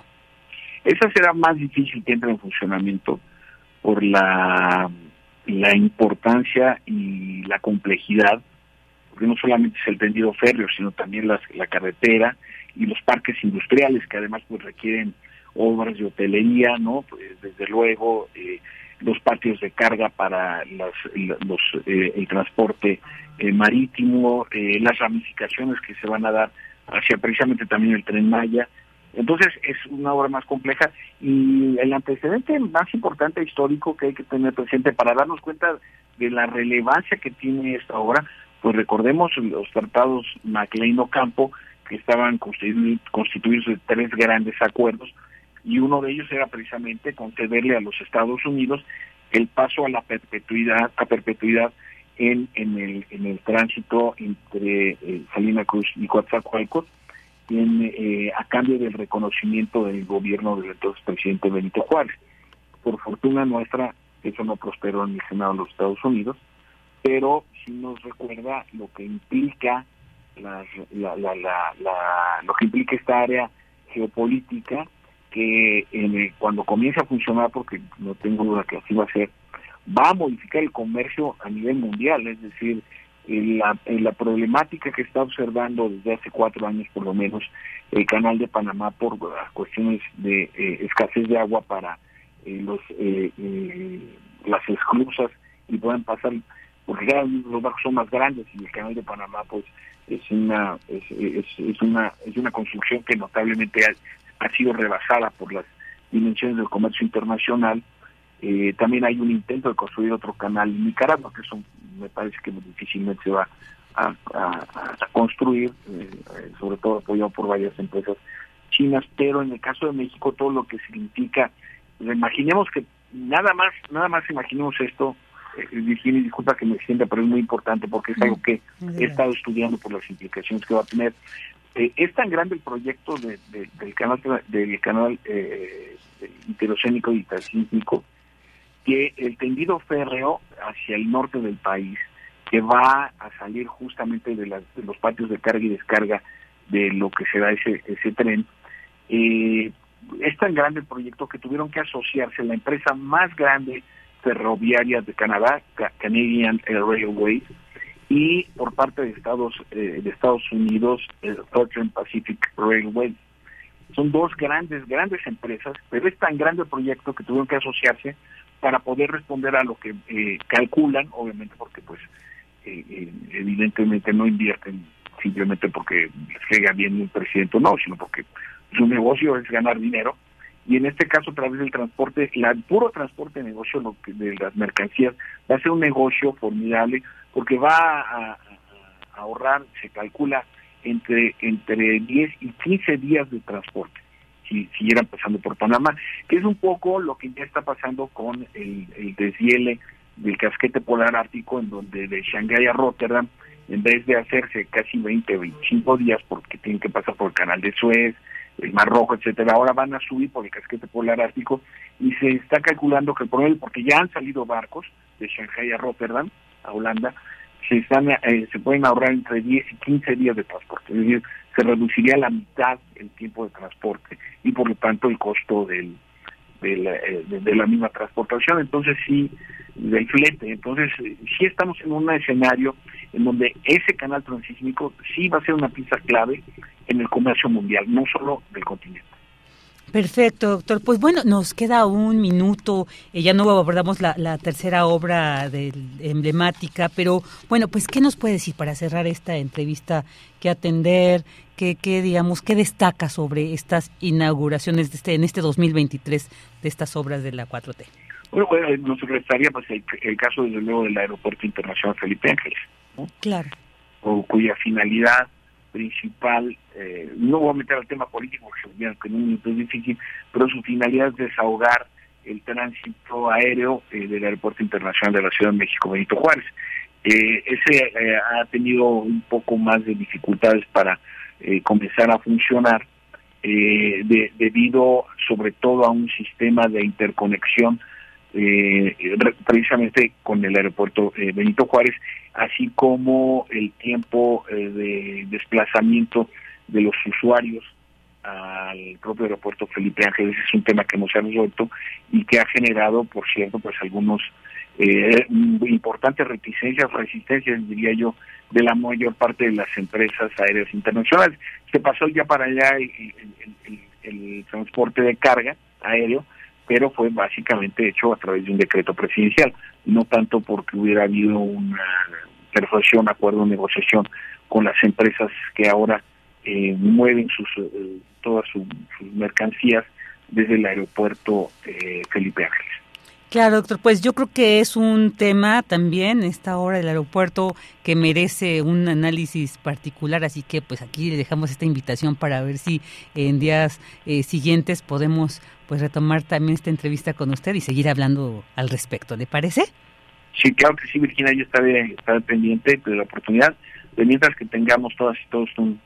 Esa será más difícil que entre en funcionamiento por la, la importancia y la complejidad, porque no solamente es el tendido férreo, sino también las, la carretera y los parques industriales que además pues requieren obras de hotelería, ¿no? Pues desde luego eh, los patios de carga para las, los, eh, el transporte eh, marítimo, eh, las ramificaciones que se van a dar hacia precisamente también el tren Maya. Entonces es una obra más compleja y el antecedente más importante histórico que hay que tener presente para darnos cuenta de la relevancia que tiene esta obra, pues recordemos los tratados Maclean-Ocampo que estaban constituidos de tres grandes acuerdos y uno de ellos era precisamente concederle a los Estados Unidos el paso a la perpetuidad a perpetuidad en, en el en el tránsito entre eh, Salina Cruz y Coatzacoalcos en, eh, a cambio del reconocimiento del gobierno del entonces presidente Benito Juárez. Por fortuna nuestra, eso no prosperó en el Senado de los Estados Unidos, pero sí nos recuerda lo que implica la, la, la, la, lo que implica esta área geopolítica que cuando comience a funcionar, porque no tengo duda que así va a ser, va a modificar el comercio a nivel mundial, es decir, la, la problemática que está observando desde hace cuatro años por lo menos el canal de Panamá por cuestiones de eh, escasez de agua para eh, los eh, las esclusas y puedan pasar porque cada vez los barcos son más grandes y el canal de Panamá pues es una es, es una es una construcción que notablemente ha sido rebasada por las dimensiones del comercio internacional. Eh, también hay un intento de construir otro canal en Nicaragua, que eso me parece que difícilmente se va a, construir, eh, sobre todo apoyado por varias empresas chinas, pero en el caso de México todo lo que significa, imaginemos que nada más, nada más imaginemos esto, eh, Virginia, disculpa que me sienta, pero es muy importante porque es algo que he estado estudiando por las implicaciones que va a tener. Eh, es tan grande el proyecto de, del canal del canal eh, interocénico y transísmico que el tendido férreo hacia el norte del país que va a salir justamente de, los patios de carga y descarga de lo que será ese ese tren eh, es tan grande el proyecto que tuvieron que asociarse la empresa más grande ferroviaria de Canadá Canadian Railways y por parte de Estados eh, de Estados Unidos el Southern Pacific Railway. Son dos grandes, grandes empresas, pero es tan grande el proyecto que tuvieron que asociarse para poder responder a lo que eh, calculan, obviamente porque pues eh, evidentemente no invierten simplemente porque les caiga bien un presidente o no, sino porque su negocio es ganar dinero y en este caso a través del transporte, el puro transporte de negocio de las mercancías va a ser un negocio formidable porque va a, ahorrar, se calcula, entre, entre 10 y 15 días de transporte si siguieran pasando por Panamá, que es un poco lo que ya está pasando con el, el deshiele del casquete polar ártico, en donde de Shanghái a Rotterdam, en vez de hacerse casi 20, 25 días, porque tienen que pasar por el canal de Suez, el Mar Rojo, etcétera, ahora van a subir por el casquete polar ártico y se está calculando que el porque ya han salido barcos de Shanghái a Rotterdam, a Holanda, se están eh, se pueden ahorrar entre 10 y 15 días de transporte, es decir, se reduciría a la mitad el tiempo de transporte y por lo tanto el costo del, de la, eh, de la misma transportación, entonces sí, del flete. Entonces sí estamos en un escenario en donde ese canal transísmico sí va a ser una pieza clave en el comercio mundial, no solo del continente.
Perfecto, doctor. Pues bueno, nos queda un minuto. Eh, ya no abordamos la, la, tercera obra de, emblemática, pero bueno, pues ¿qué nos puede decir para cerrar esta entrevista? ¿Qué atender? ¿Qué, qué digamos, qué destaca sobre estas inauguraciones de este, en este 2023 de estas obras de la 4T?
Bueno, nos restaría pues, el, caso, desde luego, del Aeropuerto Internacional Felipe Ángeles.
Claro.
O cuya finalidad principal, eh, no voy a meter al tema político porque que en un minuto es difícil, pero su finalidad es desahogar el tránsito aéreo eh, del Aeropuerto Internacional de la Ciudad de México, Benito Juárez. Eh, ese ha tenido un poco más de dificultades para comenzar a funcionar debido sobre todo a un sistema de interconexión eh, precisamente con el aeropuerto eh, Benito Juárez, así como el tiempo eh, de desplazamiento de los usuarios al propio aeropuerto Felipe Ángeles es un tema que no se ha resuelto y que ha generado, por cierto, pues algunos eh, importantes reticencias, resistencias, diría yo, de la mayor parte de las empresas aéreas internacionales. Se pasó ya para allá el transporte de carga aéreo, pero fue básicamente hecho a través de un decreto presidencial, no tanto porque hubiera habido una persuasión, acuerdo, negociación con las empresas que ahora eh, mueven sus eh, todas sus mercancías desde el aeropuerto eh, Felipe Ángeles.
Claro, doctor, pues yo creo que es un tema también esta hora del aeropuerto que merece un análisis particular, así que pues aquí le dejamos esta invitación para ver si en días siguientes podemos pues retomar también esta entrevista con usted y seguir hablando al respecto. ¿Le parece?
Sí, claro que sí, Virginia, yo estaré, pendiente de la oportunidad, de mientras que tengamos todas y todos un,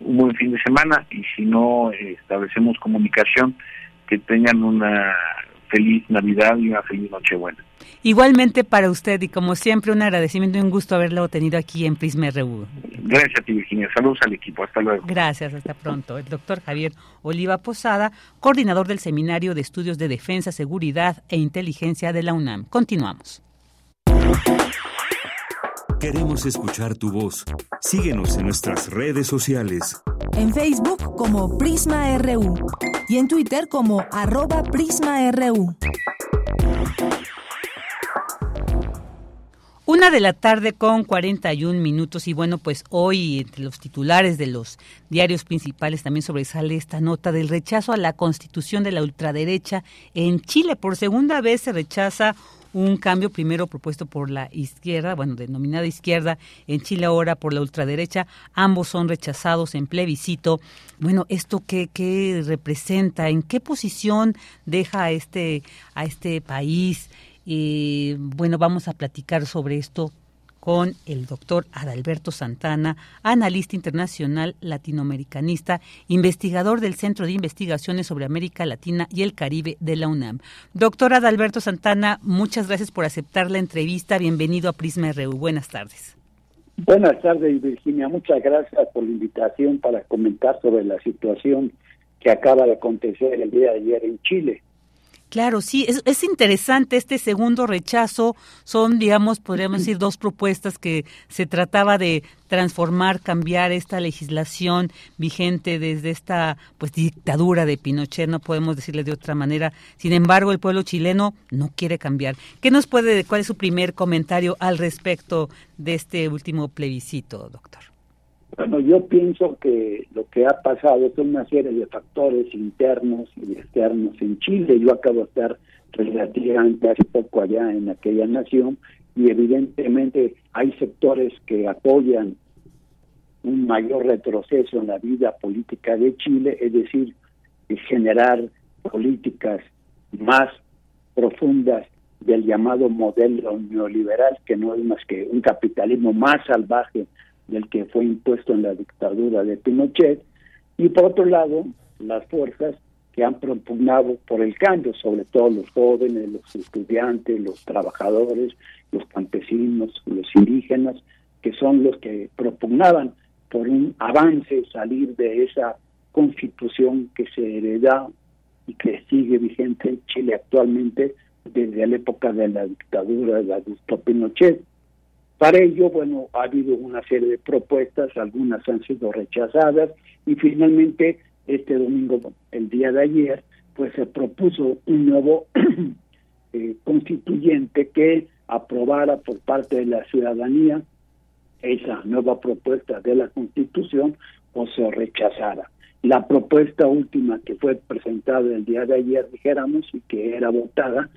buen fin de semana y si no eh, establecemos comunicación, que tengan una feliz Navidad y una feliz Nochebuena.
Igualmente para usted y como siempre un agradecimiento y un gusto haberlo tenido aquí en Prisma RU.
Gracias a ti Virginia, saludos al equipo, hasta luego.
Gracias, hasta pronto. El doctor Javier Oliva Posada, coordinador del Seminario de Estudios de Defensa, Seguridad e Inteligencia de la UNAM. Continuamos.
Queremos escuchar tu voz. Síguenos en nuestras redes sociales.
En Facebook como Prisma RU y en Twitter como arroba PrismaRU.
Una de la tarde con 41 minutos y bueno, pues hoy entre los titulares de los diarios principales también sobresale esta nota del rechazo a la constitución de la ultraderecha en Chile. Por segunda vez se rechaza un cambio primero propuesto por la izquierda, bueno, denominada izquierda, en Chile ahora por la ultraderecha, ambos son rechazados en plebiscito. Bueno, ¿esto qué, qué representa? ¿En qué posición deja a este, a este país? Y bueno, vamos a platicar sobre esto con el doctor Adalberto Santana, analista internacional latinoamericanista, investigador del Centro de Investigaciones sobre América Latina y el Caribe de la UNAM. Doctor Adalberto Santana, muchas gracias por aceptar la entrevista. Bienvenido a Prisma RU. Buenas tardes.
Buenas tardes, Virginia. Muchas gracias por la invitación para comentar sobre la situación que acaba de acontecer el día de ayer en Chile.
Claro, sí, es, es, interesante este segundo rechazo. Son, digamos, podríamos decir, dos propuestas que se trataba de transformar, cambiar esta legislación vigente desde esta pues dictadura de Pinochet, no podemos decirle de otra manera. Sin embargo, el pueblo chileno no quiere cambiar. ¿Qué nos puede, cuál es su primer comentario al respecto de este último plebiscito, doctor?
Bueno, yo pienso que lo que ha pasado son una serie de factores internos y externos en Chile. Yo acabo de estar relativamente hace poco allá en aquella nación y evidentemente hay sectores que apoyan un mayor retroceso en la vida política de Chile, es decir, generar políticas más profundas del llamado modelo neoliberal, que no es más que un capitalismo más salvaje del que fue impuesto en la dictadura de Pinochet, y por otro lado, las fuerzas que han propugnado por el cambio, sobre todo los jóvenes, los estudiantes, los trabajadores, los campesinos, los indígenas, que son los que propugnaban por un avance, salir de esa constitución que se hereda y que sigue vigente en Chile actualmente desde la época de la dictadura de Augusto Pinochet. Para ello, bueno, ha habido una serie de propuestas, algunas han sido rechazadas y finalmente este domingo, el día de ayer, pues se propuso un nuevo eh, constituyente que aprobara por parte de la ciudadanía esa nueva propuesta de la Constitución o se rechazara. La propuesta última que fue presentada el día de ayer, dijéramos, y que era votada,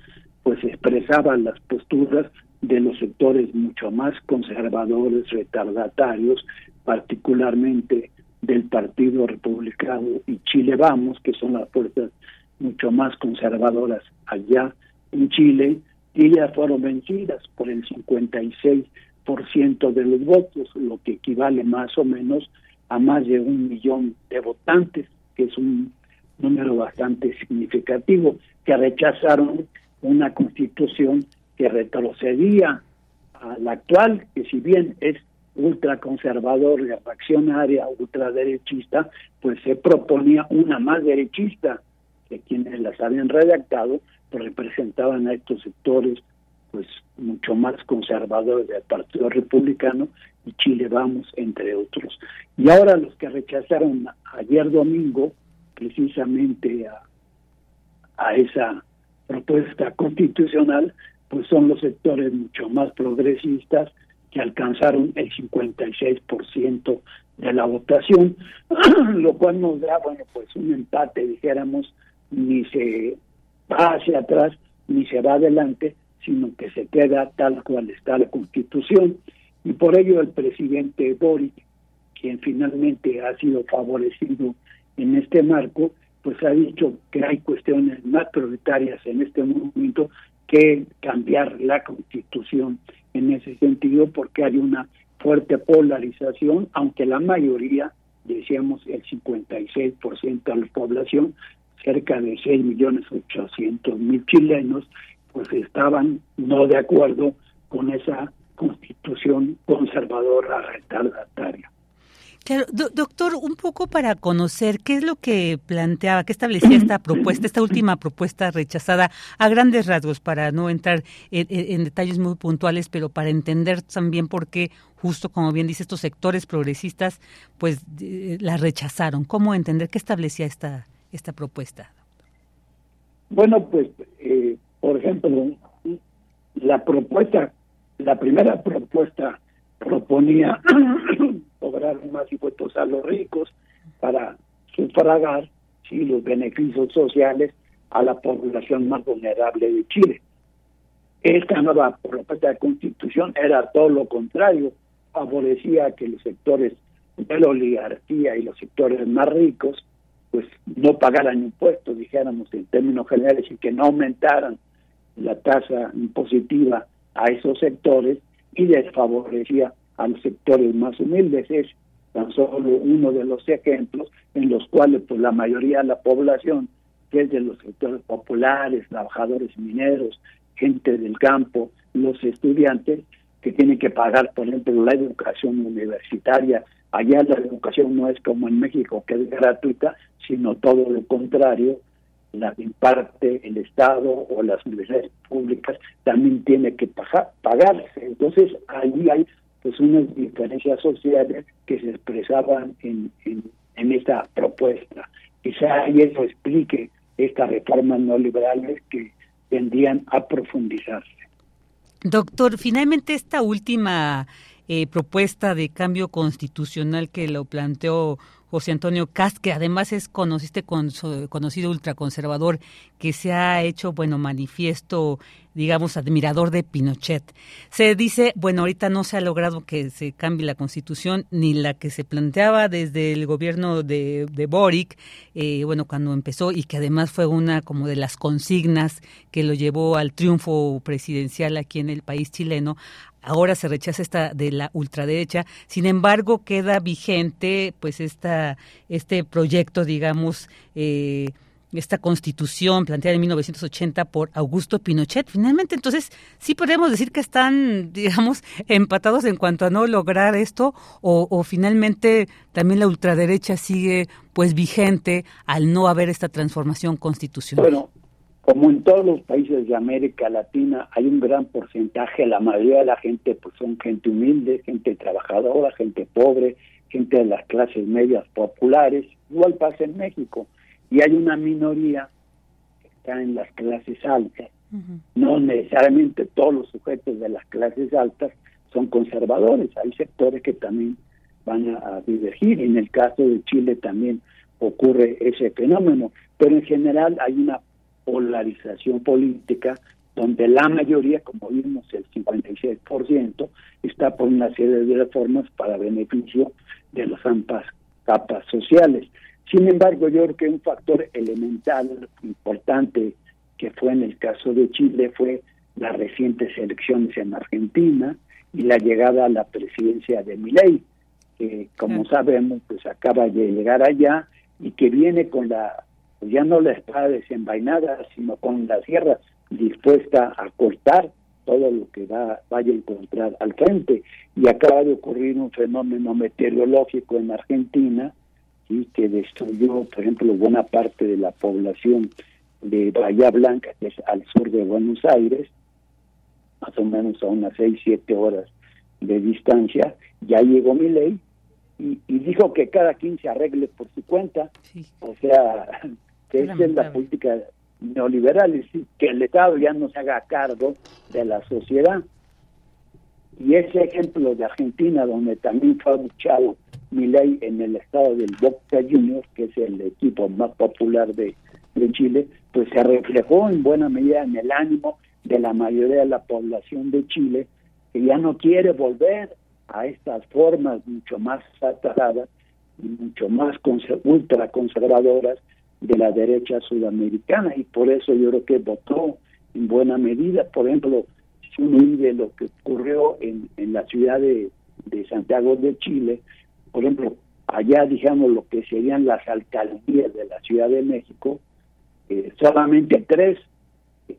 pues expresaba las posturas de los sectores mucho más conservadores, retardatarios, particularmente del Partido Republicano y Chile Vamos, que son las fuerzas mucho más conservadoras allá en Chile, y ellas fueron vencidas por el 56 por ciento de los votos, lo que equivale más o menos a más de un millón de votantes, que es un número bastante significativo, que rechazaron una constitución que retrocedía a la actual, que si bien es ultraconservador, reaccionaria, ultraderechista, pues se proponía una más derechista, que quienes las habían redactado pues representaban a estos sectores pues mucho más conservadores del Partido Republicano y Chile Vamos, entre otros. Y ahora los que rechazaron ayer domingo precisamente a, a esa propuesta constitucional, pues son los sectores mucho más progresistas que alcanzaron el 56% de la votación, lo cual nos da, bueno, pues un empate, dijéramos, ni se va hacia atrás ni se va adelante, sino que se queda tal cual está la Constitución. Y por ello el presidente Boric, quien finalmente ha sido favorecido en este marco, pues ha dicho que hay cuestiones más prioritarias en este momento que cambiar la Constitución en ese sentido, porque hay una fuerte polarización, aunque la mayoría, decíamos el 56% de la población, cerca de 6 millones 800 mil chilenos, pues estaban no de acuerdo con esa constitución conservadora retardataria.
Claro, doctor, un poco para conocer qué es lo que planteaba, qué establecía esta propuesta, esta última propuesta rechazada a grandes rasgos, para no entrar en, detalles muy puntuales, pero para entender también por qué, justo como bien dice, estos sectores progresistas, pues la rechazaron. ¿Cómo entender qué establecía esta, esta propuesta?
Bueno, pues, eh, por ejemplo, la propuesta, la primera propuesta proponía cobrar más impuestos a los ricos para sufragar sí, los beneficios sociales a la población más vulnerable de Chile. Esta nueva propuesta de constitución era todo lo contrario, favorecía que los sectores de la oligarquía y los sectores más ricos pues no pagaran impuestos, dijéramos en términos generales, y que no aumentaran la tasa impositiva a esos sectores y desfavorecía a los sectores más humildes. Es tan solo uno de los ejemplos en los cuales pues la mayoría de la población, que es de los sectores populares, trabajadores mineros, gente del campo, los estudiantes, que tienen que pagar, por ejemplo, la educación universitaria. Allá la educación no es como en México, que es gratuita, sino todo lo contrario, la imparte el Estado o las universidades públicas también tiene que pagarse. Entonces, ahí hay pues unas diferencias sociales que se expresaban en, en, esta propuesta. Quizá ahí eso explique estas reformas neoliberales que tendrían a profundizarse.
Doctor, finalmente esta última eh, propuesta de cambio constitucional que lo planteó José Antonio Cast, que además es conociste, conocido ultraconservador, que se ha hecho, bueno, manifiesto, digamos, admirador de Pinochet. Se dice, bueno, ahorita no se ha logrado que se cambie la constitución, ni la que se planteaba desde el gobierno de, de Boric, eh, bueno, cuando empezó, y que además fue una como de las consignas que lo llevó al triunfo presidencial aquí en el país chileno ahora se rechaza esta de la ultraderecha, sin embargo queda vigente pues esta este proyecto, digamos, eh, esta constitución planteada en 1980 por Augusto Pinochet. Finalmente, entonces, sí podemos decir que están, digamos, empatados en cuanto a no lograr esto, o, o finalmente también la ultraderecha sigue, pues, vigente al no haber esta transformación constitucional.
Bueno, como en todos los países de América Latina hay un gran porcentaje, la mayoría de la gente pues son gente humilde, gente trabajadora, gente pobre, gente de las clases medias populares, igual pasa en México, y hay una minoría que está en las clases altas. No necesariamente todos los sujetos de las clases altas son conservadores, hay sectores que también van a, divergir, en el caso de Chile también ocurre ese fenómeno, pero en general hay una polarización política donde la mayoría, como vimos el 56%, está por una serie de reformas para beneficio de las ambas capas sociales. Sin embargo, yo creo que un factor elemental importante que fue en el caso de Chile fue las recientes elecciones en Argentina y la llegada a la presidencia de Milei, que como sabemos pues acaba de llegar allá y que viene con la pues ya no la espada desenvainada, sino con la sierra dispuesta a cortar todo lo que va, vaya a encontrar al frente. Y acaba de ocurrir un fenómeno meteorológico en Argentina y que destruyó, por ejemplo, buena parte de la población de Bahía Blanca, que es al sur de Buenos Aires, más o menos a unas seis, siete horas de distancia. Ya llegó mi ley y, dijo que cada quien se arregle por su cuenta. O sea, que esa es la política neoliberal, es decir, que el Estado ya no se haga cargo de la sociedad. Y ese ejemplo de Argentina, donde también fue luchado mi ley en el estado del Boca Juniors, que es el equipo más popular de, de Chile, pues se reflejó en buena medida en el ánimo de la mayoría de la población de Chile, que ya no quiere volver a estas formas mucho más saturadas y mucho más ultra conservadoras de la derecha sudamericana y por eso yo creo que votó en buena medida. Por ejemplo, si uno vive lo que ocurrió en, en la ciudad de, de Santiago de Chile, por ejemplo, allá digamos lo que serían las alcaldías de la Ciudad de México, eh, solamente tres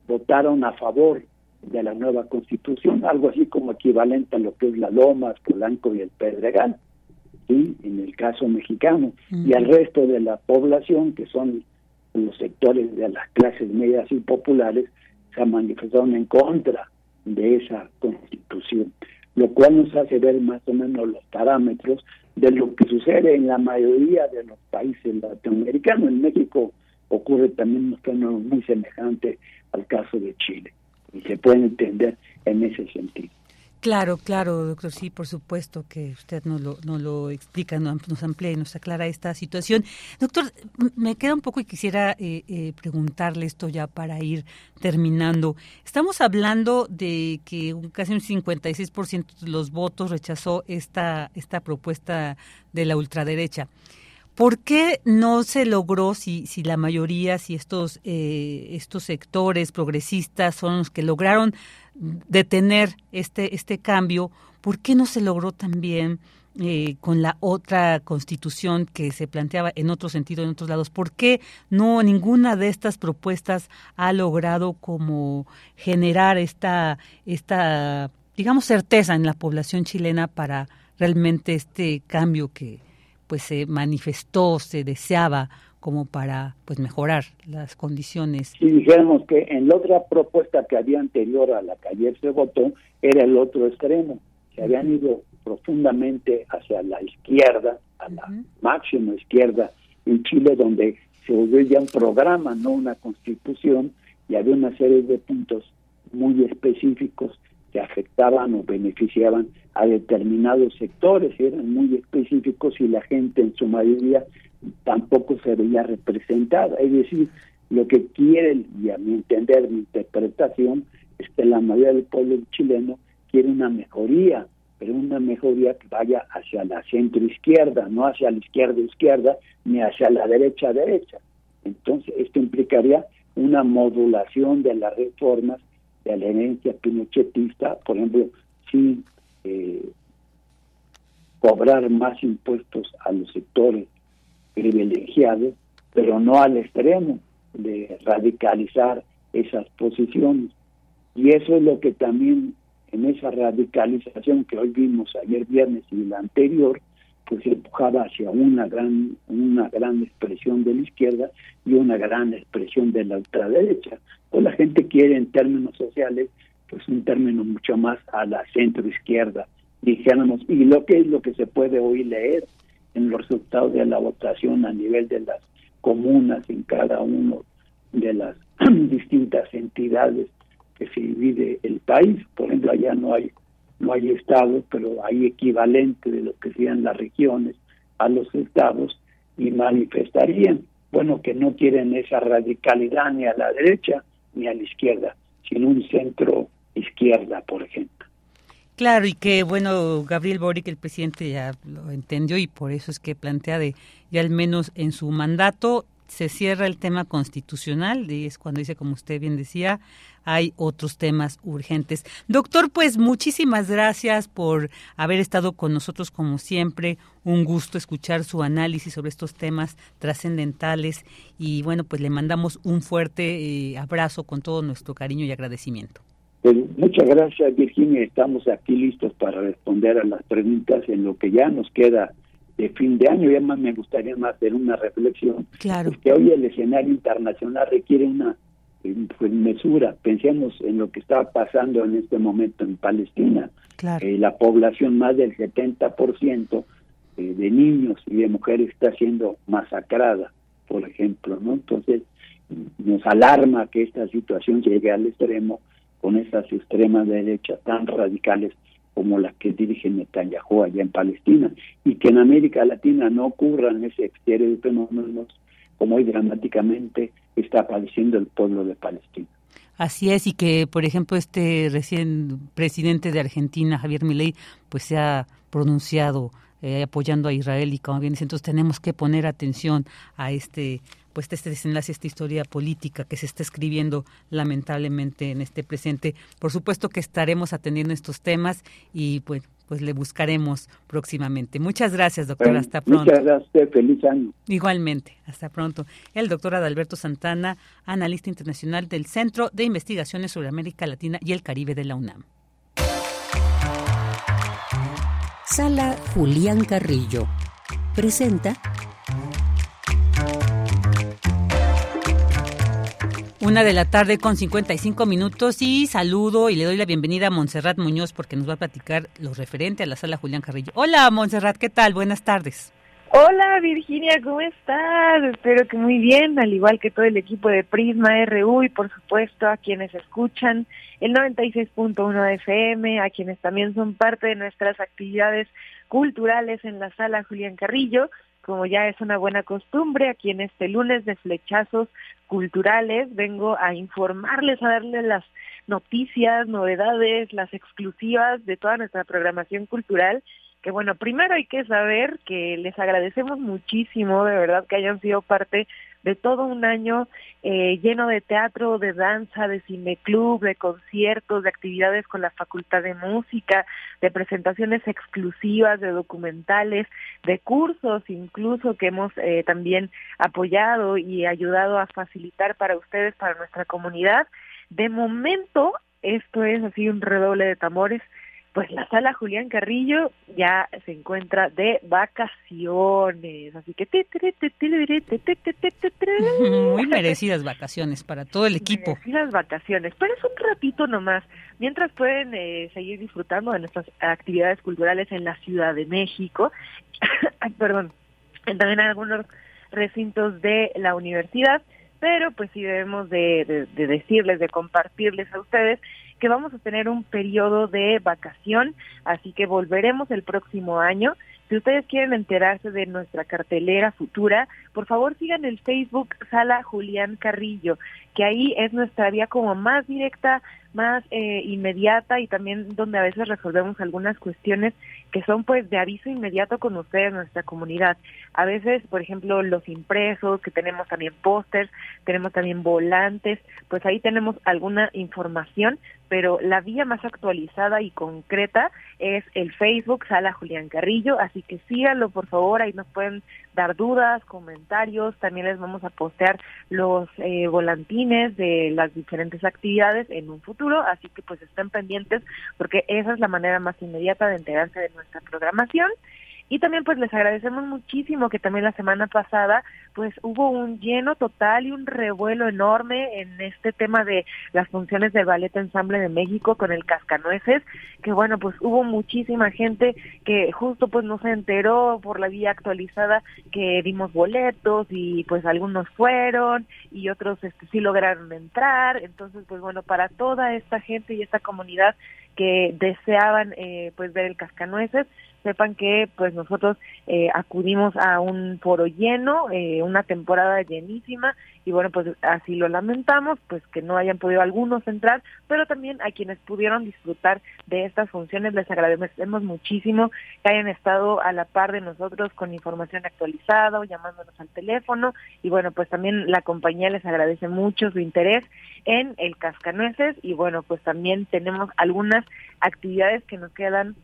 votaron a favor de la nueva constitución, algo así como equivalente a lo que es la Lomas, Polanco y el Pedregal en el caso mexicano, y al resto de la población, que son los sectores de las clases medias y populares, se manifestaron en contra de esa constitución, lo cual nos hace ver más o menos los parámetros de lo que sucede en la mayoría de los países latinoamericanos. En México ocurre también un fenómeno muy semejante al caso de Chile, y se puede entender en ese sentido.
Claro, claro, doctor, sí, por supuesto que usted nos lo, nos lo explica, nos amplía y nos aclara esta situación. Doctor, me queda un poco y quisiera eh, eh, preguntarle esto ya para ir terminando. Estamos hablando de que casi un 56% de los votos rechazó esta, esta propuesta de la ultraderecha. ¿Por qué no se logró, si, si la mayoría, si estos, eh, estos sectores progresistas son los que lograron detener este, este cambio, ¿por qué no se logró también eh, con la otra constitución que se planteaba en otro sentido en otros lados? ¿Por qué no ninguna de estas propuestas ha logrado como generar esta, esta digamos, certeza en la población chilena para realmente este cambio que pues se manifestó, se deseaba como para pues mejorar las condiciones.
Si dijéramos que en la otra propuesta que había anterior a la que ayer se votó era el otro extremo, se habían ido profundamente hacia la izquierda, a la máxima izquierda en Chile, donde se volvió ya un programa, no una constitución, y había una serie de puntos muy específicos que afectaban o beneficiaban a determinados sectores, eran muy específicos y la gente en su mayoría tampoco se veía representada. Es decir, lo que quieren, y a mi entender, mi interpretación, es que la mayoría del pueblo chileno quiere una mejoría, pero una mejoría que vaya hacia la centro izquierda, no hacia la izquierda izquierda, ni hacia la derecha derecha. Entonces, esto implicaría una modulación de las reformas de la herencia pinochetista, por ejemplo, sin eh, cobrar más impuestos a los sectores privilegiados, pero no al extremo de radicalizar esas posiciones. Y eso es lo que también en esa radicalización que hoy vimos ayer viernes y la anterior, pues empujaba hacia una gran una gran expresión de la izquierda y una gran expresión de la ultraderecha. Pues la gente quiere en términos sociales pues un término mucho más a la centro izquierda, dijéramos, y lo que es lo que se puede hoy leer en los resultados de la votación a nivel de las comunas en cada uno de las distintas entidades que se divide el país. Por ejemplo, allá no hay no hay estados, pero hay equivalente de lo que sean las regiones a los estados y manifestarían, bueno, que no quieren esa radicalidad ni a la derecha ni a la izquierda, sino un centro izquierda, por ejemplo.
Claro, y que bueno, Gabriel Boric, el presidente, ya lo entendió y por eso es que plantea de, ya al menos en su mandato, se cierra el tema constitucional, y es cuando dice, como usted bien decía, hay otros temas urgentes. Doctor, pues muchísimas gracias por haber estado con nosotros como siempre. Un gusto escuchar su análisis sobre estos temas trascendentales y bueno, pues le mandamos un fuerte eh, abrazo con todo nuestro cariño y agradecimiento.
Pues muchas gracias Virginia, estamos aquí listos para responder a las preguntas en lo que ya nos queda de fin de año. Y además me gustaría más hacer una reflexión.
Claro.
que hoy el escenario internacional requiere una pues, mesura. Pensemos en lo que está pasando en este momento en Palestina.
Claro.
Eh, la población, más del 70% eh, de niños y de mujeres está siendo masacrada, por ejemplo. ¿no? Entonces, nos alarma que esta situación llegue al extremo con esas extremas derechas tan radicales como las que dirige Netanyahu allá en Palestina, y que en América Latina no ocurran ese exterior de fenómenos como hoy dramáticamente está padeciendo el pueblo de Palestina.
Así es, y que, por ejemplo, este recién presidente de Argentina, Javier Milei, pues se ha pronunciado eh, apoyando a Israel y como bien dice, entonces tenemos que poner atención a este pues este desenlace, esta historia política que se está escribiendo lamentablemente en este presente. Por supuesto que estaremos atendiendo estos temas y pues, pues le buscaremos próximamente. Muchas gracias, doctor. hasta pronto.
Muchas gracias. Feliz año.
Igualmente. Hasta pronto. El doctor Adalberto Santana, analista internacional del Centro de Investigaciones sobre América Latina y el Caribe de la UNAM.
Sala Julián Carrillo presenta
Una de la tarde con 55 minutos y saludo y le doy la bienvenida a Montserrat Muñoz porque nos va a platicar lo referente a la sala Julián Carrillo. Hola Montserrat, ¿qué tal? Buenas tardes.
Hola Virginia, ¿cómo estás? Espero que muy bien, al igual que todo el equipo de Prisma RU y por supuesto a quienes escuchan el 96.1 FM, a quienes también son parte de nuestras actividades culturales en la sala Julián Carrillo como ya es una buena costumbre, aquí en este lunes de flechazos culturales vengo a informarles, a darles las noticias, novedades, las exclusivas de toda nuestra programación cultural que bueno, primero hay que saber que les agradecemos muchísimo, de verdad, que hayan sido parte de todo un año eh, lleno de teatro, de danza, de cineclub, de conciertos, de actividades con la Facultad de Música, de presentaciones exclusivas, de documentales, de cursos incluso que hemos eh, también apoyado y ayudado a facilitar para ustedes, para nuestra comunidad. De momento, esto es así un redoble de tambores pues la sala Julián Carrillo ya se encuentra de vacaciones, así que
muy merecidas vacaciones para todo el equipo.
Merecidas vacaciones, pero es un ratito nomás, mientras pueden eh, seguir disfrutando de nuestras actividades culturales en la Ciudad de México, perdón, también en algunos recintos de la universidad, pero pues sí debemos de, de decirles, de compartirles a ustedes que vamos a tener un periodo de vacación, así que volveremos el próximo año. Si ustedes quieren enterarse de nuestra cartelera futura, por favor sigan el Facebook Sala Julián Carrillo, que ahí es nuestra vía como más directa, más eh, inmediata y también donde a veces resolvemos algunas cuestiones que son pues de aviso inmediato con ustedes, nuestra comunidad. A veces, por ejemplo, los impresos, que tenemos también pósters, tenemos también volantes, pues ahí tenemos alguna información, pero la vía más actualizada y concreta es el Facebook Sala Julián Carrillo, así que síganlo por favor, ahí nos pueden dar dudas, comentarios, también les vamos a postear los eh, volantines de las diferentes actividades en un futuro, así que pues estén pendientes porque esa es la manera más inmediata de enterarse de nuestra programación. Y también pues les agradecemos muchísimo que también la semana pasada pues hubo un lleno total y un revuelo enorme en este tema de las funciones del Ballet Ensamble de México con el Cascanueces, que bueno pues hubo muchísima gente que justo pues no se enteró por la vía actualizada que dimos boletos y pues algunos fueron y otros este, sí lograron entrar, entonces pues bueno para toda esta gente y esta comunidad que deseaban eh, pues ver el Cascanueces sepan que pues nosotros eh, acudimos a un foro lleno, eh, una temporada llenísima y bueno pues así lo lamentamos pues que no hayan podido algunos entrar, pero también a quienes pudieron disfrutar de estas funciones les agradecemos muchísimo que hayan estado a la par de nosotros con información actualizada llamándonos al teléfono y bueno pues también la compañía les agradece mucho su interés en el Cascanueces y bueno pues también tenemos algunas actividades que nos quedan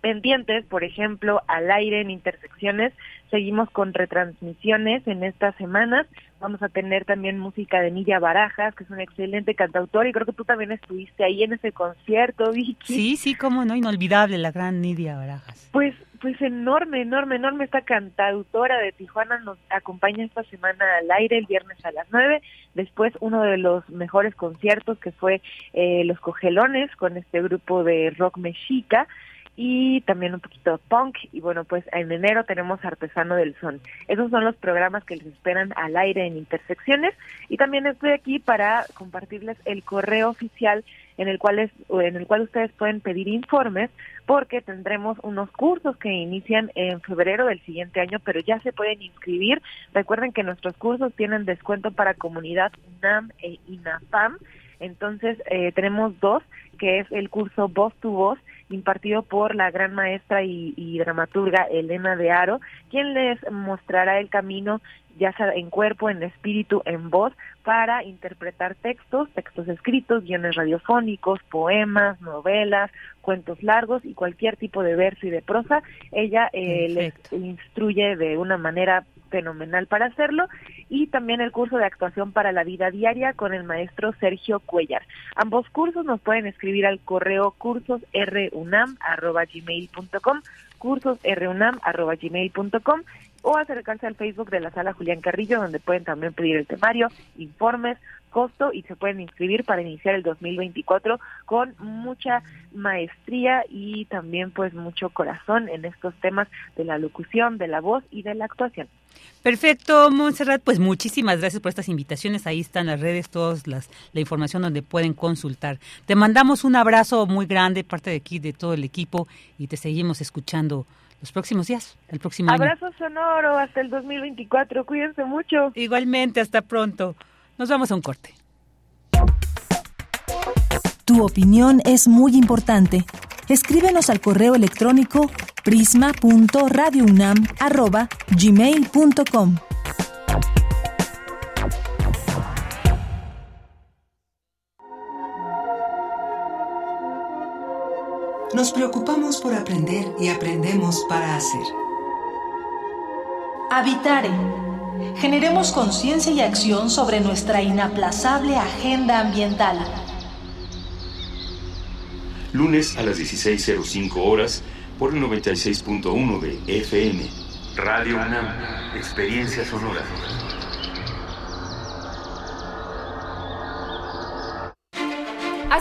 pendientes, por ejemplo, al aire en intersecciones. Seguimos con retransmisiones en estas semanas. Vamos a tener también música de Nidia Barajas, que es una excelente cantautora, y creo que tú también estuviste ahí en ese concierto, Vicky.
Sí, sí, cómo no, inolvidable la gran Nidia Barajas.
Pues, pues enorme, enorme, enorme esta cantautora de Tijuana nos acompaña esta semana al aire el viernes a las nueve. Después uno de los mejores conciertos que fue eh, Los Cogelones con este grupo de rock mexica y también un poquito de punk y bueno pues en enero tenemos Artesano del Son. Esos son los programas que les esperan al aire en Intersecciones y también estoy aquí para compartirles el correo oficial en el cual es, en el cual ustedes pueden pedir informes porque tendremos unos cursos que inician en febrero del siguiente año, pero ya se pueden inscribir. Recuerden que nuestros cursos tienen descuento para comunidad UNAM e INAPAM. Entonces, eh, tenemos dos, que es el curso Voz tu Voz impartido por la gran maestra y, dramaturga Elena de Aro, quien les mostrará el camino ya sea en cuerpo, en espíritu, en voz, para interpretar textos, textos escritos, guiones radiofónicos, poemas, novelas, cuentos largos y cualquier tipo de verso y de prosa. Ella eh, les instruye de una manera fenomenal para hacerlo y también el curso de actuación para la vida diaria con el maestro Sergio Cuellar. Ambos cursos nos pueden escribir al correo cursosrunam@gmail.com, cursosrunam@gmail.com o acercarse al Facebook de la Sala Julián Carrillo donde pueden también pedir el temario, informes, costo y se pueden inscribir para iniciar el 2024 con mucha maestría y también pues mucho corazón en estos temas de la locución, de la voz y de la actuación.
Perfecto, Montserrat, pues muchísimas gracias por estas invitaciones. Ahí están las redes, todas las la información donde pueden consultar. Te mandamos un abrazo muy grande, parte de aquí, de todo el equipo, y te seguimos escuchando los próximos días, el próximo
abrazo sonoro hasta el 2024. Cuídense mucho.
Igualmente, hasta pronto. Nos vamos a un corte.
Tu opinión es muy importante. Escríbenos al correo electrónico prisma.radiounam@gmail.com.
Nos preocupamos por aprender y aprendemos para hacer.
Habitare generemos conciencia y acción sobre nuestra inaplazable agenda ambiental.
Lunes a las 16.05 horas por el 96.1 de FM. Radio UNAM, Experiencia Sonora.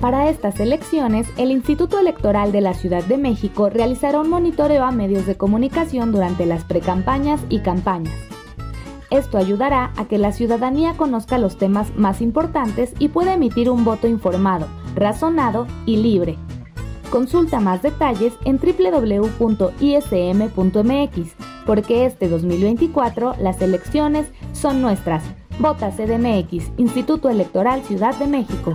Para estas elecciones, el Instituto Electoral de la Ciudad de México realizará un monitoreo a medios de comunicación durante las precampañas y campañas. Esto ayudará a que la ciudadanía conozca los temas más importantes y pueda emitir un voto informado, razonado y libre. Consulta más detalles en www.ism.mx, porque este 2024 las elecciones son nuestras. Vota CDMX, Instituto Electoral Ciudad de México.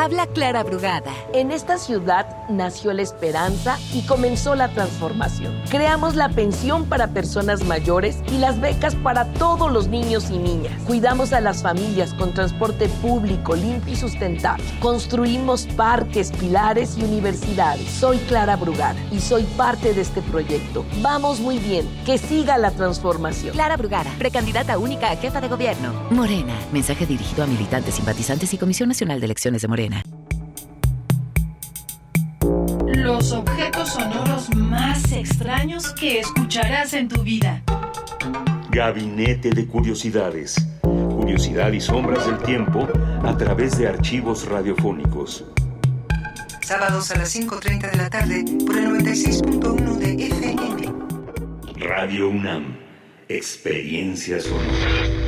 Habla Clara Brugada.
En esta ciudad nació la esperanza y comenzó la transformación. Creamos la pensión para personas mayores y las becas para todos los niños y niñas. Cuidamos a las familias con transporte público limpio y sustentable. Construimos parques, pilares y universidades. Soy Clara Brugada y soy parte de este proyecto. Vamos muy bien. Que siga la transformación.
Clara Brugada, precandidata única a jefa de gobierno.
Morena. Mensaje dirigido a militantes, simpatizantes y Comisión Nacional de Elecciones de Morena.
Los objetos sonoros más extraños que escucharás en tu vida.
Gabinete de Curiosidades. Curiosidad y sombras del tiempo a través de archivos radiofónicos.
Sábados a las 5.30 de la tarde por el 96.1 de FM.
Radio UNAM. Experiencia sonora.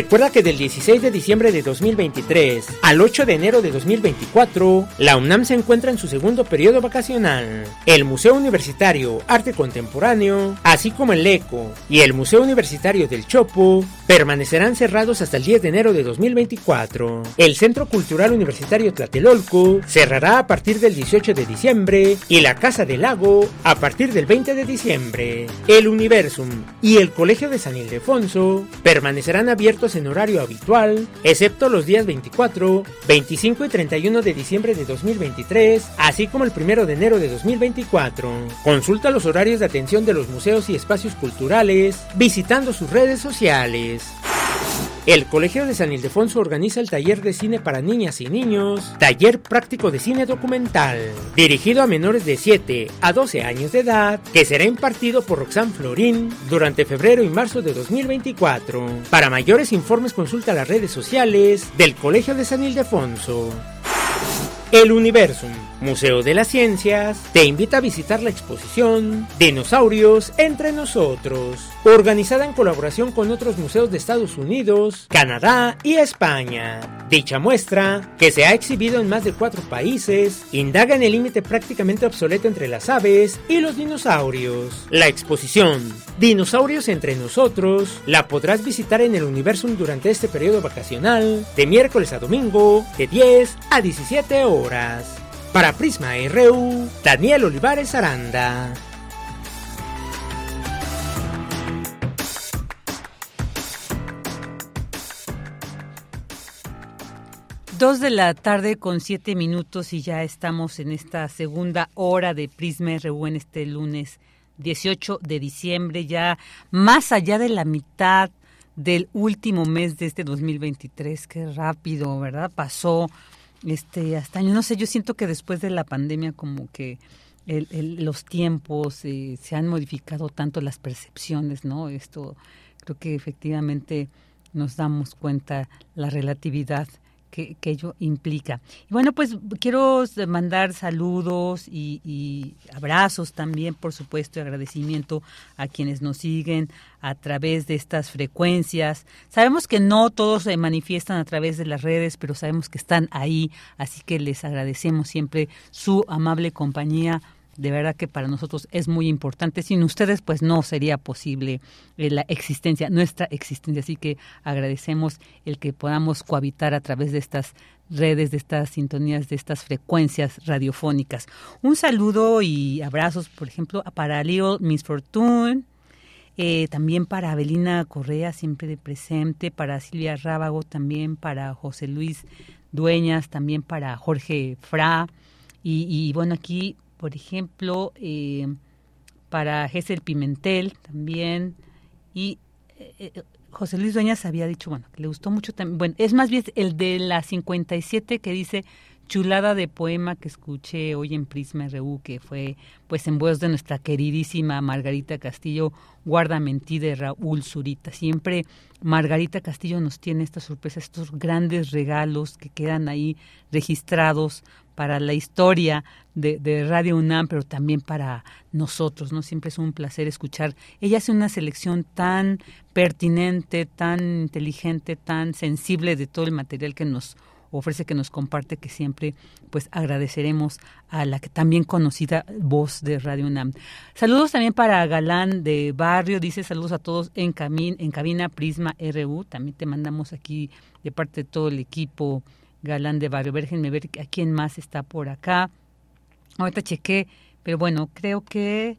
Recuerda que del 16 de diciembre de 2023 al 8 de enero de 2024, la UNAM se encuentra en su segundo periodo vacacional. El Museo Universitario Arte Contemporáneo, así como el ECO y el Museo Universitario del Chopo, permanecerán cerrados hasta el 10 de enero de 2024. El Centro Cultural Universitario Tlatelolco cerrará a partir del 18 de diciembre y la Casa del Lago a partir del 20 de diciembre. El Universum y el Colegio de San Ildefonso permanecerán abiertos en horario habitual, excepto los días 24, 25 y 31 de diciembre de 2023, así como el 1 de enero de 2024. Consulta los horarios de atención de los museos y espacios culturales visitando sus redes sociales. El Colegio de San Ildefonso organiza el taller de cine para niñas y niños, taller práctico de cine documental, dirigido a menores de 7 a 12 años de edad, que será impartido por Roxanne Florín durante febrero y marzo de 2024. Para mayores informes consulta las redes sociales del Colegio de San Ildefonso. El Universum, Museo de las Ciencias, te invita a visitar la exposición Dinosaurios entre nosotros, organizada en colaboración con otros museos de Estados Unidos, Canadá y España. Dicha muestra, que se ha exhibido en más de cuatro países, indaga en el límite prácticamente obsoleto entre las aves y los dinosaurios. La exposición Dinosaurios entre nosotros la podrás visitar en el Universum durante este periodo vacacional, de miércoles a domingo, de 10 a 17 horas. Para Prisma RU, Daniel Olivares Aranda.
Dos de la tarde con siete minutos y ya estamos en esta segunda hora de Prisma RU en este lunes 18 de diciembre, ya más allá de la mitad del último mes de este 2023. Qué rápido, ¿verdad? Pasó este hasta año. No sé, yo siento que después de la pandemia como que los tiempos eh, se han modificado tanto las percepciones, ¿no? Esto creo que efectivamente nos damos cuenta la relatividad que, ello implica. Y bueno, pues quiero mandar saludos y, abrazos también, por supuesto, y agradecimiento a quienes nos siguen a través de estas frecuencias. Sabemos que no todos se manifiestan a través de las redes, pero sabemos que están ahí, así que les agradecemos siempre su amable compañía de verdad que para nosotros es muy importante. Sin ustedes, pues no sería posible eh, la existencia, nuestra existencia. Así que agradecemos el que podamos cohabitar a través de estas redes, de estas sintonías, de estas frecuencias radiofónicas. Un saludo y abrazos, por ejemplo, para Leo Miss Fortune, eh, también para Abelina Correa, siempre de presente, para Silvia Rábago, también para José Luis Dueñas, también para Jorge Fra. Y, y bueno, aquí por ejemplo, eh, para Gesell Pimentel también, y eh, eh, José Luis Dueñas había dicho, bueno, que le gustó mucho también, bueno, es más bien el de la 57 que dice chulada de poema que escuché hoy en Prisma RU, que fue pues en voz de nuestra queridísima Margarita Castillo, guarda mentí de Raúl Zurita. Siempre Margarita Castillo nos tiene estas sorpresas, estos grandes regalos que quedan ahí registrados para la historia de, Radio UNAM, pero también para nosotros, ¿no? Siempre es un placer escuchar. Ella hace una selección tan pertinente, tan inteligente, tan sensible de todo el material que nos ofrece, que nos comparte, que siempre pues agradeceremos a la que también conocida voz de Radio UNAM. Saludos también para Galán de Barrio, dice saludos a todos en, en cabina Prisma RU, también te mandamos aquí de parte de todo el equipo Galán de Barrio. Déjenme ver a quién más está por acá. Ahorita chequé, pero bueno, creo que,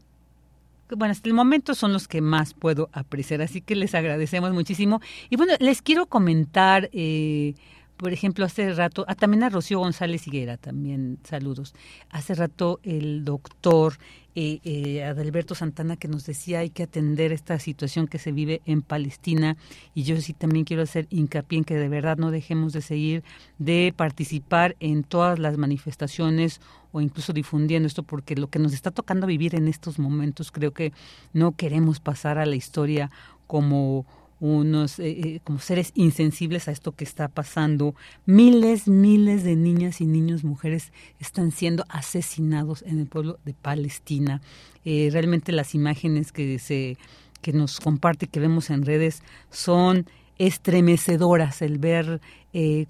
bueno, hasta el momento son los que más puedo apreciar, así que les agradecemos muchísimo. Y bueno, les quiero comentar, eh, por ejemplo, hace rato, ah, también a Rocío González Higuera, también saludos. Hace rato el doctor eh, eh, Adalberto Santana que nos decía hay que atender esta situación que se vive en Palestina y yo sí también quiero hacer hincapié en que de verdad no dejemos de seguir de participar en todas las manifestaciones o incluso difundiendo esto porque lo que nos está tocando vivir en estos momentos creo que no queremos pasar a la historia como unos eh, eh, como seres insensibles a esto que está pasando. Miles, miles de niñas y niños, mujeres están siendo asesinados en el pueblo de Palestina. Eh, realmente las imágenes que se que nos comparte, que vemos en redes, son estremecedoras el ver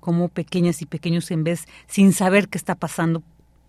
cómo pequeñas y pequeños en vez, sin saber qué está pasando,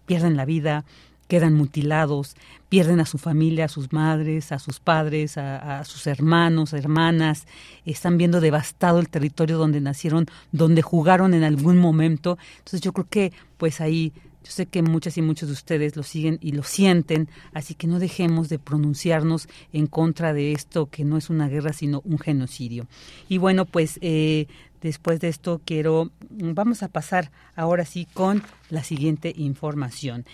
pierden la vida, quedan mutilados, pierden a su familia, a sus madres, a sus padres, a, sus hermanos, hermanas, están viendo devastado el territorio donde nacieron, donde jugaron en algún momento. Entonces yo creo que pues ahí yo sé que muchas y muchos de ustedes lo siguen y lo sienten, así que no dejemos de pronunciarnos en contra de esto, que no es una guerra, sino un genocidio. Y bueno, pues eh, después de esto quiero, vamos a pasar ahora sí con la siguiente información.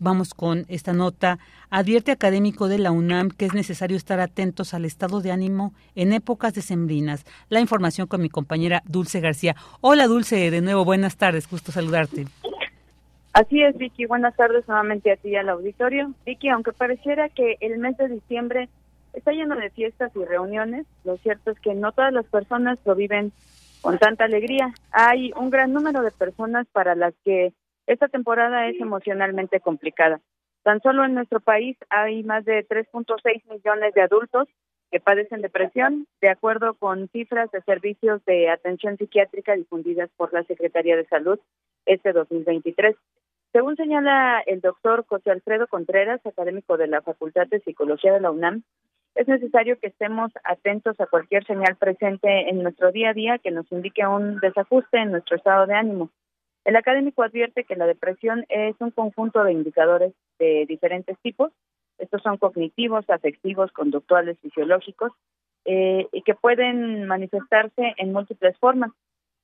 Vamos con esta nota. Advierte académico de la UNAM que es necesario estar atentos al estado de ánimo en épocas decembrinas. La información con mi compañera Dulce García. Hola Dulce, de nuevo, buenas tardes, gusto saludarte.
Así es, Vicky, buenas tardes nuevamente a ti y al auditorio. Vicky, aunque pareciera que el mes de diciembre está lleno de fiestas y reuniones, lo cierto es que no todas las personas lo viven con tanta alegría. Hay un gran número de personas para las que esta temporada es emocionalmente complicada. Tan solo en nuestro país hay más de 3.6 millones de adultos que padecen depresión, de acuerdo con cifras de servicios de atención psiquiátrica difundidas por la Secretaría de Salud este 2023. Según señala el doctor José Alfredo Contreras, académico de la Facultad de Psicología de la UNAM, es necesario que estemos atentos a cualquier señal presente en nuestro día a día que nos indique un desajuste en nuestro estado de ánimo. El académico advierte que la depresión es un conjunto de indicadores de diferentes tipos. Estos son cognitivos, afectivos, conductuales, fisiológicos, eh, y que pueden manifestarse en múltiples formas.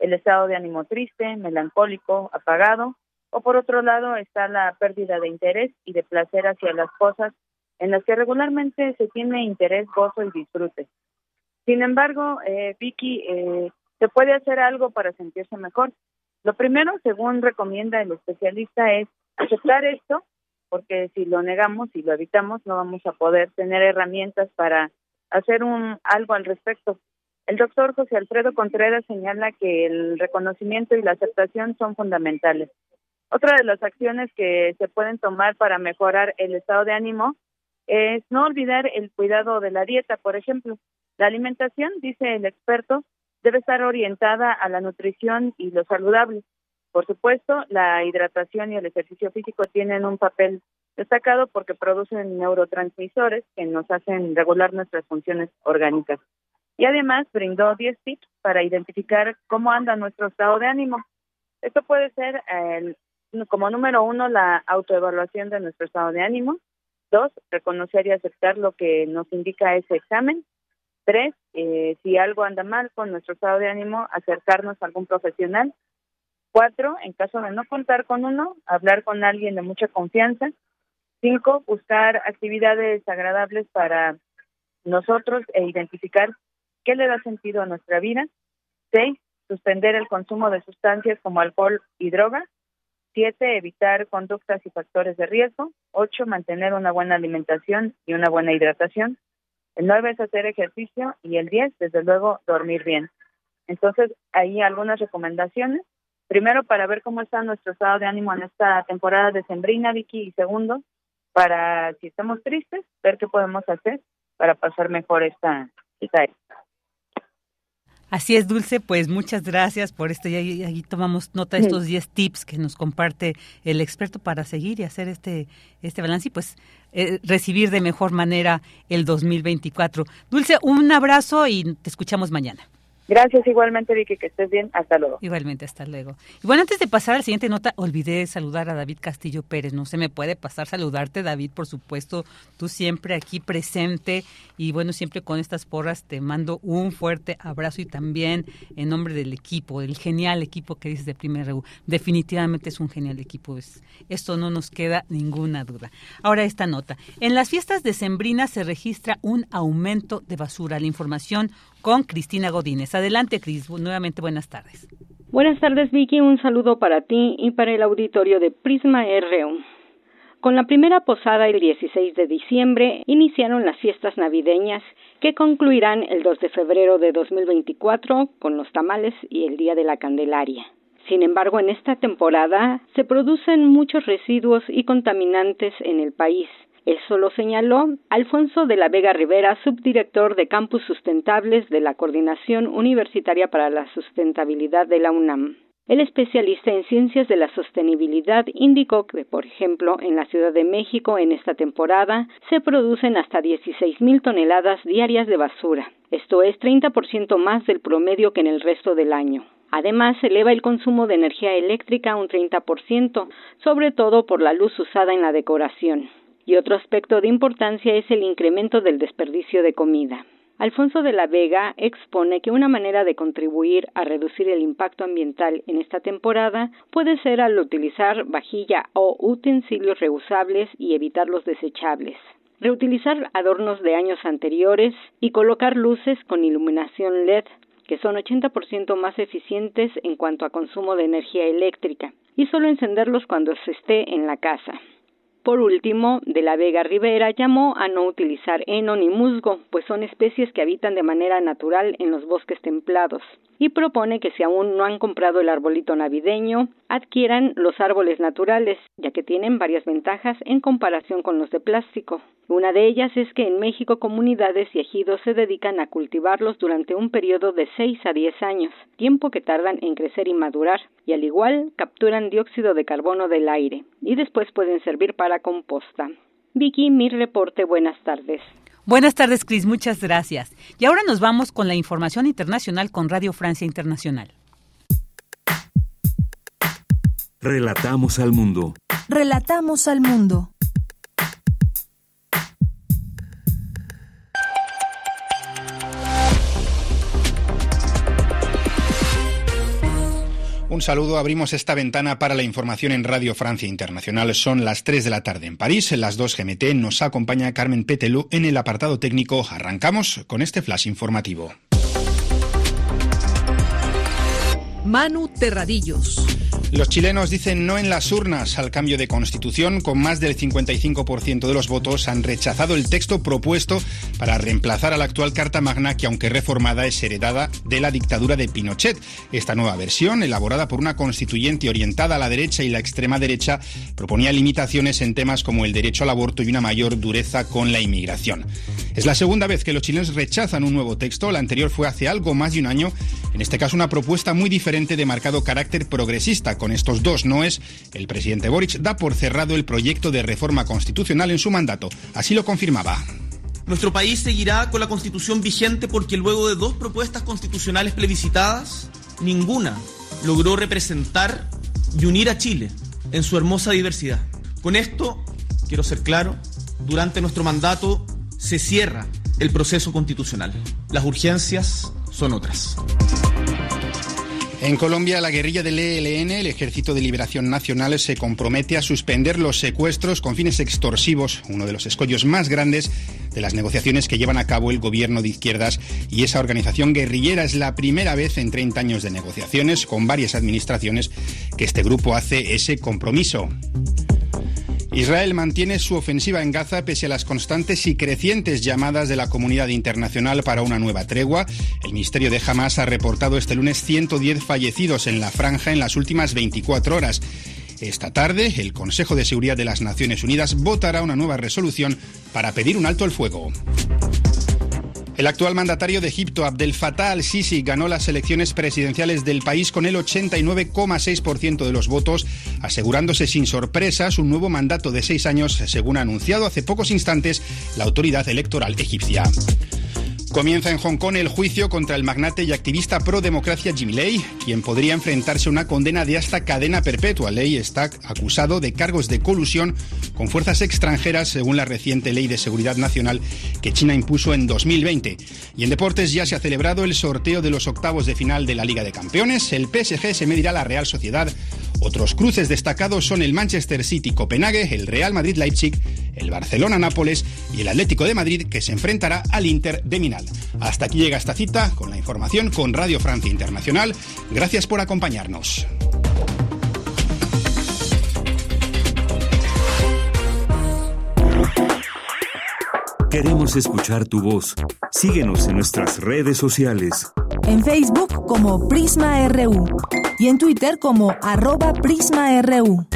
el estado de ánimo triste, melancólico, apagado, o por otro lado está la pérdida de interés y de placer hacia las cosas en las que regularmente se tiene interés, gozo y disfrute. Sin embargo, eh, Vicky, eh, se puede hacer algo para sentirse mejor. Lo primero, según recomienda el especialista, es aceptar esto, porque si lo negamos y lo evitamos, no vamos a poder tener herramientas para hacer un algo al respecto. El doctor José Alfredo Contreras señala que el reconocimiento y la aceptación son fundamentales. Otra de las acciones que se pueden tomar para mejorar el estado de ánimo es no olvidar el cuidado de la dieta, por ejemplo. La alimentación, dice el experto, debe estar orientada a la nutrición y lo saludable. Por supuesto, la hidratación y el ejercicio físico tienen un papel destacado porque producen neurotransmisores que nos hacen regular nuestras funciones orgánicas. Y además brindó 10 tips para identificar cómo anda nuestro estado de ánimo. Esto puede ser el como número uno, la autoevaluación de nuestro estado de ánimo. Dos, reconocer y aceptar lo que nos indica ese examen. Tres, eh, si algo anda mal con nuestro estado de ánimo, acercarnos a algún profesional. Cuatro, en caso de no contar con uno, hablar con alguien de mucha confianza. Cinco, buscar actividades agradables para nosotros e identificar qué le da sentido a nuestra vida. Seis, suspender el consumo de sustancias como alcohol y drogas. Siete, evitar conductas y factores de riesgo. Ocho, mantener una buena alimentación y una buena hidratación. El nueve es hacer ejercicio y el diez, desde luego, dormir bien. Entonces, hay algunas recomendaciones. Primero, para ver cómo está nuestro estado de ánimo en esta temporada de Sembrina, Vicky. Y segundo, para, si estamos tristes, ver qué podemos hacer para pasar mejor esta, esta
Así es, Dulce, pues muchas gracias por esto. Y ahí, tomamos nota de estos 10 tips que nos comparte el experto para seguir y hacer este, este balance y pues eh, recibir de mejor manera el 2024. Dulce, un abrazo y te escuchamos mañana.
Gracias igualmente, Vicky, que estés bien. Hasta luego.
Igualmente, hasta luego. Y bueno, antes de pasar a la siguiente nota, olvidé saludar a David Castillo Pérez. No se me puede pasar saludarte, David, por supuesto. Tú siempre aquí presente y bueno, siempre con estas porras te mando un fuerte abrazo y también en nombre del equipo, del genial equipo que dices de Primer Reu. Definitivamente es un genial equipo. esto no nos queda ninguna duda. Ahora esta nota. En las fiestas decembrinas se registra un aumento de basura. La información con Cristina Godínez. Adelante, Cris. Nuevamente, buenas tardes.
Buenas tardes, Vicky. Un saludo para ti y para el auditorio de Prisma RU. Con la primera posada el 16 de diciembre iniciaron las fiestas navideñas que concluirán el 2 de febrero de 2024 con los tamales y el Día de la Candelaria. Sin embargo, en esta temporada se producen muchos residuos y contaminantes en el país, eso lo señaló Alfonso de la Vega Rivera, subdirector de Campus Sustentables de la Coordinación Universitaria para la Sustentabilidad de la UNAM. El especialista en ciencias de la sostenibilidad indicó que, por ejemplo, en la Ciudad de México en esta temporada se producen hasta 16 mil toneladas diarias de basura. Esto es 30% más del promedio que en el resto del año. Además, se eleva el consumo de energía eléctrica un 30%, sobre todo por la luz usada en la decoración. Y otro aspecto de importancia es el incremento del desperdicio de comida. Alfonso de la Vega expone que una manera de contribuir a reducir el impacto ambiental en esta temporada puede ser al utilizar vajilla o utensilios reusables y evitar los desechables. Reutilizar adornos de años anteriores y colocar luces con iluminación LED que son 80% más eficientes en cuanto a consumo de energía eléctrica y solo encenderlos cuando se esté en la casa. Por último, de la Vega Rivera llamó a no utilizar heno ni musgo, pues son especies que habitan de manera natural en los bosques templados, y propone que si aún no han comprado el arbolito navideño, adquieran los árboles naturales, ya que tienen varias ventajas en comparación con los de plástico. Una de ellas es que en México comunidades y ejidos se dedican a cultivarlos durante un periodo de 6 a 10 años, tiempo que tardan en crecer y madurar, y al igual capturan dióxido de carbono del aire, y después pueden servir para composta. Vicky, mi reporte, buenas tardes.
Buenas tardes, Cris, muchas gracias. Y ahora nos vamos con la información internacional con Radio Francia Internacional.
Relatamos al mundo.
Relatamos al mundo.
Un saludo, abrimos esta ventana para la información en Radio Francia Internacional. Son las 3 de la tarde en París, las 2 GMT. Nos acompaña Carmen Petelú en el apartado técnico. Arrancamos con este flash informativo.
Manu Terradillos.
Los chilenos dicen no en las urnas al cambio de constitución. Con más del 55% de los votos han rechazado el texto propuesto para reemplazar a la actual Carta Magna que, aunque reformada, es heredada de la dictadura de Pinochet. Esta nueva versión, elaborada por una constituyente orientada a la derecha y la extrema derecha, proponía limitaciones en temas como el derecho al aborto y una mayor dureza con la inmigración. Es la segunda vez que los chilenos rechazan un nuevo texto. La anterior fue hace algo más de un año. En este caso, una propuesta muy diferente de marcado carácter progresista con estos dos noes, el presidente Boric da por cerrado el proyecto de reforma constitucional en su mandato. Así lo confirmaba.
Nuestro país seguirá con la constitución vigente porque luego de dos propuestas constitucionales plebiscitadas, ninguna logró representar y unir a Chile en su hermosa diversidad. Con esto, quiero ser claro, durante nuestro mandato se cierra el proceso constitucional. Las urgencias son otras.
En Colombia, la guerrilla del ELN, el Ejército de Liberación Nacional, se compromete a suspender los secuestros con fines extorsivos, uno de los escollos más grandes de las negociaciones que llevan a cabo el gobierno de izquierdas y esa organización guerrillera. Es la primera vez en 30 años de negociaciones con varias administraciones que este grupo hace ese compromiso. Israel mantiene su ofensiva en Gaza pese a las constantes y crecientes llamadas de la comunidad internacional para una nueva tregua. El Ministerio de Hamas ha reportado este lunes 110 fallecidos en la franja en las últimas 24 horas. Esta tarde, el Consejo de Seguridad de las Naciones Unidas votará una nueva resolución para pedir un alto al fuego. El actual mandatario de Egipto, Abdel Fattah al-Sisi, ganó las elecciones presidenciales del país con el 89,6% de los votos, asegurándose sin sorpresas un nuevo mandato de seis años, según ha anunciado hace pocos instantes la autoridad electoral egipcia. Comienza en Hong Kong el juicio contra el magnate y activista pro democracia Jimmy Lei, quien podría enfrentarse a una condena de hasta cadena perpetua. Lei está acusado de cargos de colusión con fuerzas extranjeras según la reciente ley de seguridad nacional que China impuso en 2020. Y en deportes ya se ha celebrado el sorteo de los octavos de final de la Liga de Campeones. El PSG se medirá a la Real Sociedad. Otros cruces destacados son el Manchester City-Copenhague, el Real Madrid-Leipzig, el Barcelona-Nápoles y el Atlético de Madrid que se enfrentará al Inter de Milán. Hasta aquí llega esta cita con la información con Radio Francia Internacional. Gracias por acompañarnos.
Queremos escuchar tu voz. Síguenos en nuestras redes sociales.
En Facebook como Prisma RU y en Twitter como arroba PrismaRU.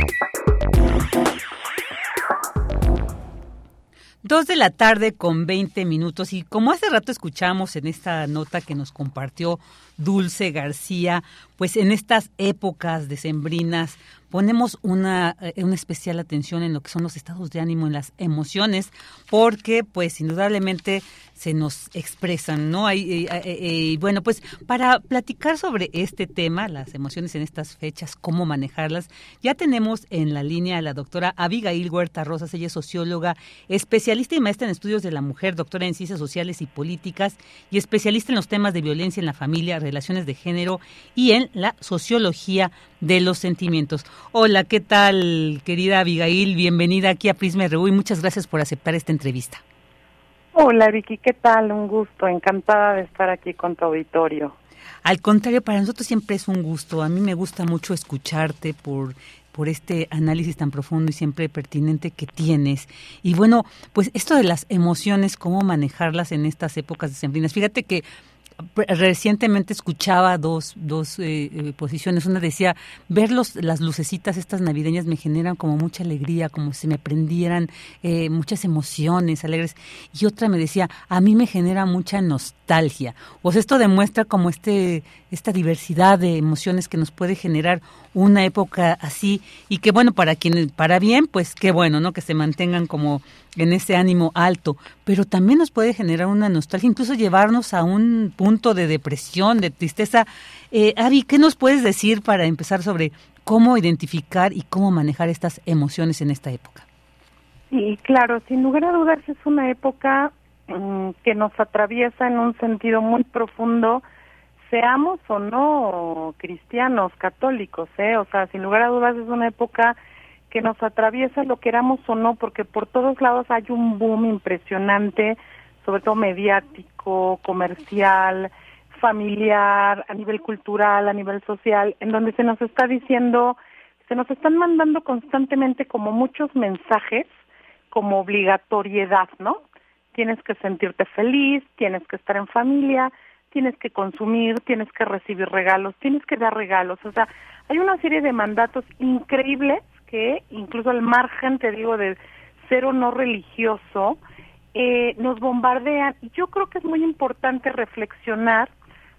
Dos de la tarde con 20 minutos y como hace rato escuchamos en esta nota que nos compartió Dulce García, pues en estas épocas decembrinas ponemos una, eh, una especial atención en lo que son los estados de ánimo, en las emociones, porque pues indudablemente se nos expresan, ¿no? Hay, eh, eh, bueno, pues para platicar sobre este tema, las emociones en estas fechas, cómo manejarlas, ya tenemos en la línea a la doctora Abigail Huerta Rosas, ella es socióloga, especialista y maestra en estudios de la mujer, doctora en ciencias sociales y políticas y especialista en los temas de violencia en la familia, relaciones de género y en la sociología de los sentimientos. Hola, ¿qué tal, querida Abigail? Bienvenida aquí a Prisma RU y muchas gracias por aceptar esta entrevista.
Hola Vicky, ¿qué tal? Un gusto, encantada de estar aquí con tu auditorio.
Al contrario, para nosotros siempre es un gusto. A mí me gusta mucho escucharte por por este análisis tan profundo y siempre pertinente que tienes. Y bueno, pues esto de las emociones, cómo manejarlas en estas épocas decembrinas. Fíjate que recientemente escuchaba dos, dos eh, eh, posiciones. Una decía, ver los, las lucecitas estas navideñas me generan como mucha alegría, como si me prendieran eh, muchas emociones alegres. Y otra me decía, a mí me genera mucha nostalgia. Pues esto demuestra como este, esta diversidad de emociones que nos puede generar una época así y que bueno, para quienes, para bien, pues qué bueno, ¿no? Que se mantengan como en ese ánimo alto, pero también nos puede generar una nostalgia, incluso llevarnos a un punto de depresión, de tristeza. Eh, Ari, ¿qué nos puedes decir para empezar sobre cómo identificar y cómo manejar estas emociones en esta época?
Sí, claro, sin lugar a dudas es una época mm, que nos atraviesa en un sentido muy profundo seamos o no cristianos, católicos, ¿eh? O sea, sin lugar a dudas es una época que nos atraviesa, lo queramos o no, porque por todos lados hay un boom impresionante, sobre todo mediático, comercial, familiar, a nivel cultural, a nivel social, en donde se nos está diciendo, se nos están mandando constantemente como muchos mensajes, como obligatoriedad, ¿no? Tienes que sentirte feliz, tienes que estar en familia, tienes que consumir, tienes que recibir regalos, tienes que dar regalos, o sea, hay una serie de mandatos increíbles que incluso al margen, te digo, de ser o no religioso, eh, nos bombardean. Y yo creo que es muy importante reflexionar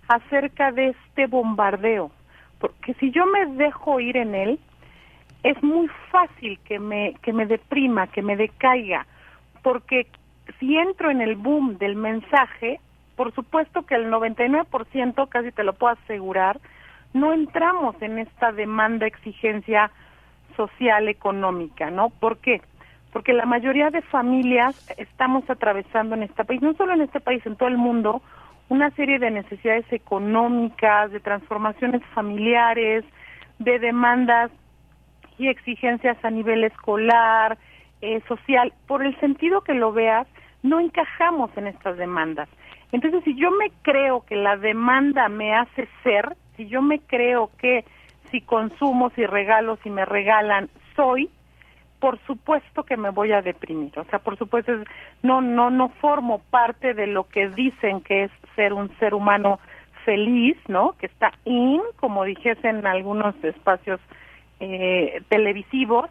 acerca de este bombardeo, porque si yo me dejo ir en él, es muy fácil que me, que me deprima, que me decaiga, porque si entro en el boom del mensaje, por supuesto que el 99%, casi te lo puedo asegurar, no entramos en esta demanda, exigencia social, económica, ¿no? ¿Por qué? Porque la mayoría de familias estamos atravesando en este país, no solo en este país, en todo el mundo, una serie de necesidades económicas, de transformaciones familiares, de demandas y exigencias a nivel escolar, eh, social. Por el sentido que lo veas, no encajamos en estas demandas. Entonces, si yo me creo que la demanda me hace ser, si yo me creo que si consumo, si regalo, si me regalan, soy, por supuesto que me voy a deprimir. O sea, por supuesto, no, no, no formo parte de lo que dicen que es ser un ser humano feliz, ¿no? Que está in, como dijese en algunos espacios eh, televisivos,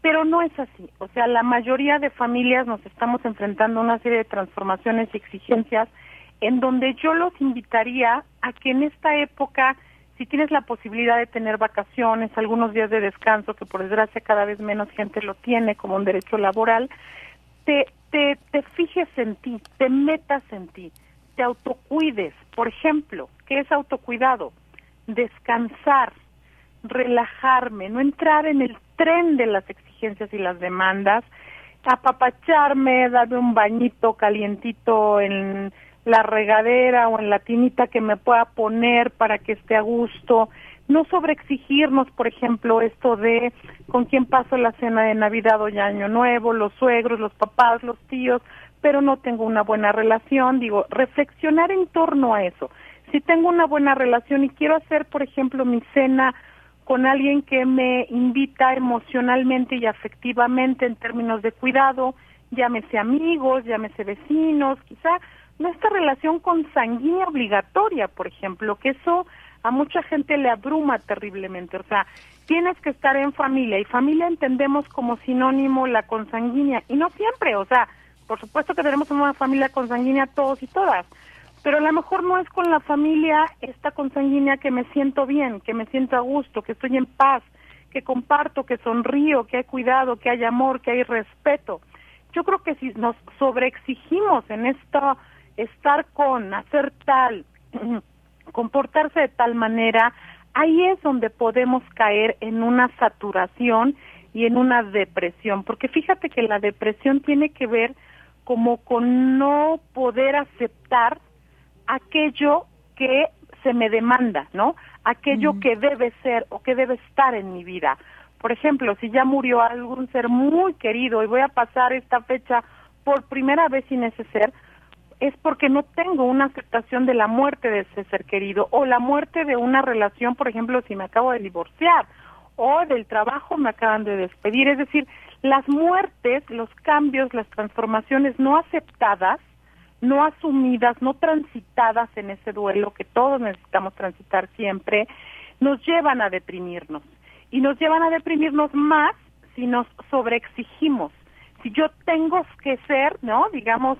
pero no es así. O sea, la mayoría de familias nos estamos enfrentando a una serie de transformaciones y exigencias en donde yo los invitaría a que en esta época si tienes la posibilidad de tener vacaciones, algunos días de descanso, que por desgracia cada vez menos gente lo tiene como un derecho laboral, te, te, te fijes en ti, te metas en ti, te autocuides. Por ejemplo, ¿qué es autocuidado? Descansar, relajarme, no entrar en el tren de las exigencias y las demandas, apapacharme, darme un bañito calientito en la regadera o en la tinita que me pueda poner para que esté a gusto, no sobreexigirnos, por ejemplo, esto de con quién paso la cena de Navidad o Año Nuevo, los suegros, los papás, los tíos, pero no tengo una buena relación, digo, reflexionar en torno a eso. Si tengo una buena relación y quiero hacer, por ejemplo, mi cena con alguien que me invita emocionalmente y afectivamente en términos de cuidado, llámese amigos, llámese vecinos, quizá nuestra relación consanguínea obligatoria, por ejemplo, que eso a mucha gente le abruma terriblemente. O sea, tienes que estar en familia y familia entendemos como sinónimo la consanguínea y no siempre, o sea, por supuesto que tenemos una familia consanguínea todos y todas, pero a lo mejor no es con la familia esta consanguínea que me siento bien, que me siento a gusto, que estoy en paz, que comparto, que sonrío, que hay cuidado, que hay amor, que hay respeto. Yo creo que si nos sobreexigimos en esta estar con, hacer tal, comportarse de tal manera, ahí es donde podemos caer en una saturación y en una depresión, porque fíjate que la depresión tiene que ver como con no poder aceptar aquello que se me demanda, ¿no? Aquello que debe ser o que debe estar en mi vida. Por ejemplo, si ya murió algún ser muy querido y voy a pasar esta fecha por primera vez sin ese ser, es porque no tengo una aceptación de la muerte de ese ser querido o la muerte de una relación, por ejemplo, si me acabo de divorciar o del trabajo me acaban de despedir. Es decir, las muertes, los cambios, las transformaciones no aceptadas, no asumidas, no transitadas en ese duelo que todos necesitamos transitar siempre, nos llevan a deprimirnos. Y nos llevan a deprimirnos más si nos sobreexigimos. Si yo tengo que ser, ¿no? Digamos,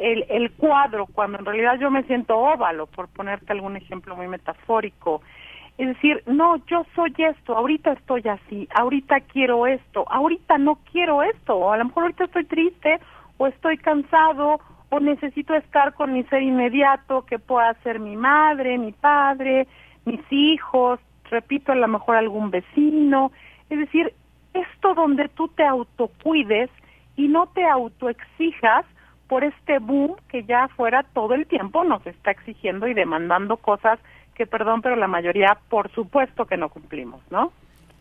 el, el cuadro, cuando en realidad yo me siento óvalo, por ponerte algún ejemplo muy metafórico. Es decir, no, yo soy esto, ahorita estoy así, ahorita quiero esto, ahorita no quiero esto, o a lo mejor ahorita estoy triste, o estoy cansado, o necesito estar con mi ser inmediato, que pueda ser mi madre, mi padre, mis hijos, repito, a lo mejor algún vecino. Es decir, esto donde tú te autocuides y no te autoexijas, por este boom que ya fuera todo el tiempo nos está exigiendo y demandando cosas que, perdón, pero la mayoría, por supuesto que no cumplimos, ¿no?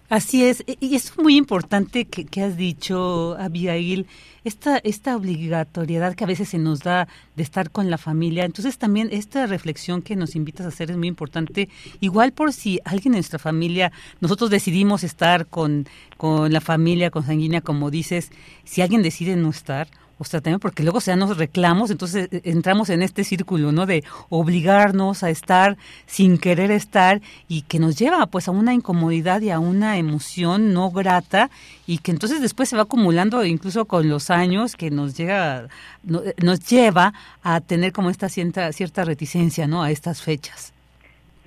Así es, y es muy importante que, has dicho, Abigail, esta, esta obligatoriedad que a veces se nos da de estar con la familia. Entonces también esta reflexión que nos invitas a hacer es muy importante, igual por si alguien en nuestra familia, nosotros decidimos estar con, con la familia consanguínea, como dices, si alguien decide no estar, sea, también porque luego se dan los reclamos, entonces eh, entramos en este círculo, ¿no? De obligarnos a estar sin querer estar y que nos lleva pues a una incomodidad y a una emoción no grata y que entonces después se va acumulando incluso con los años que nos llega eh, nos lleva a tener como esta cierta cierta reticencia, ¿no? A estas fechas.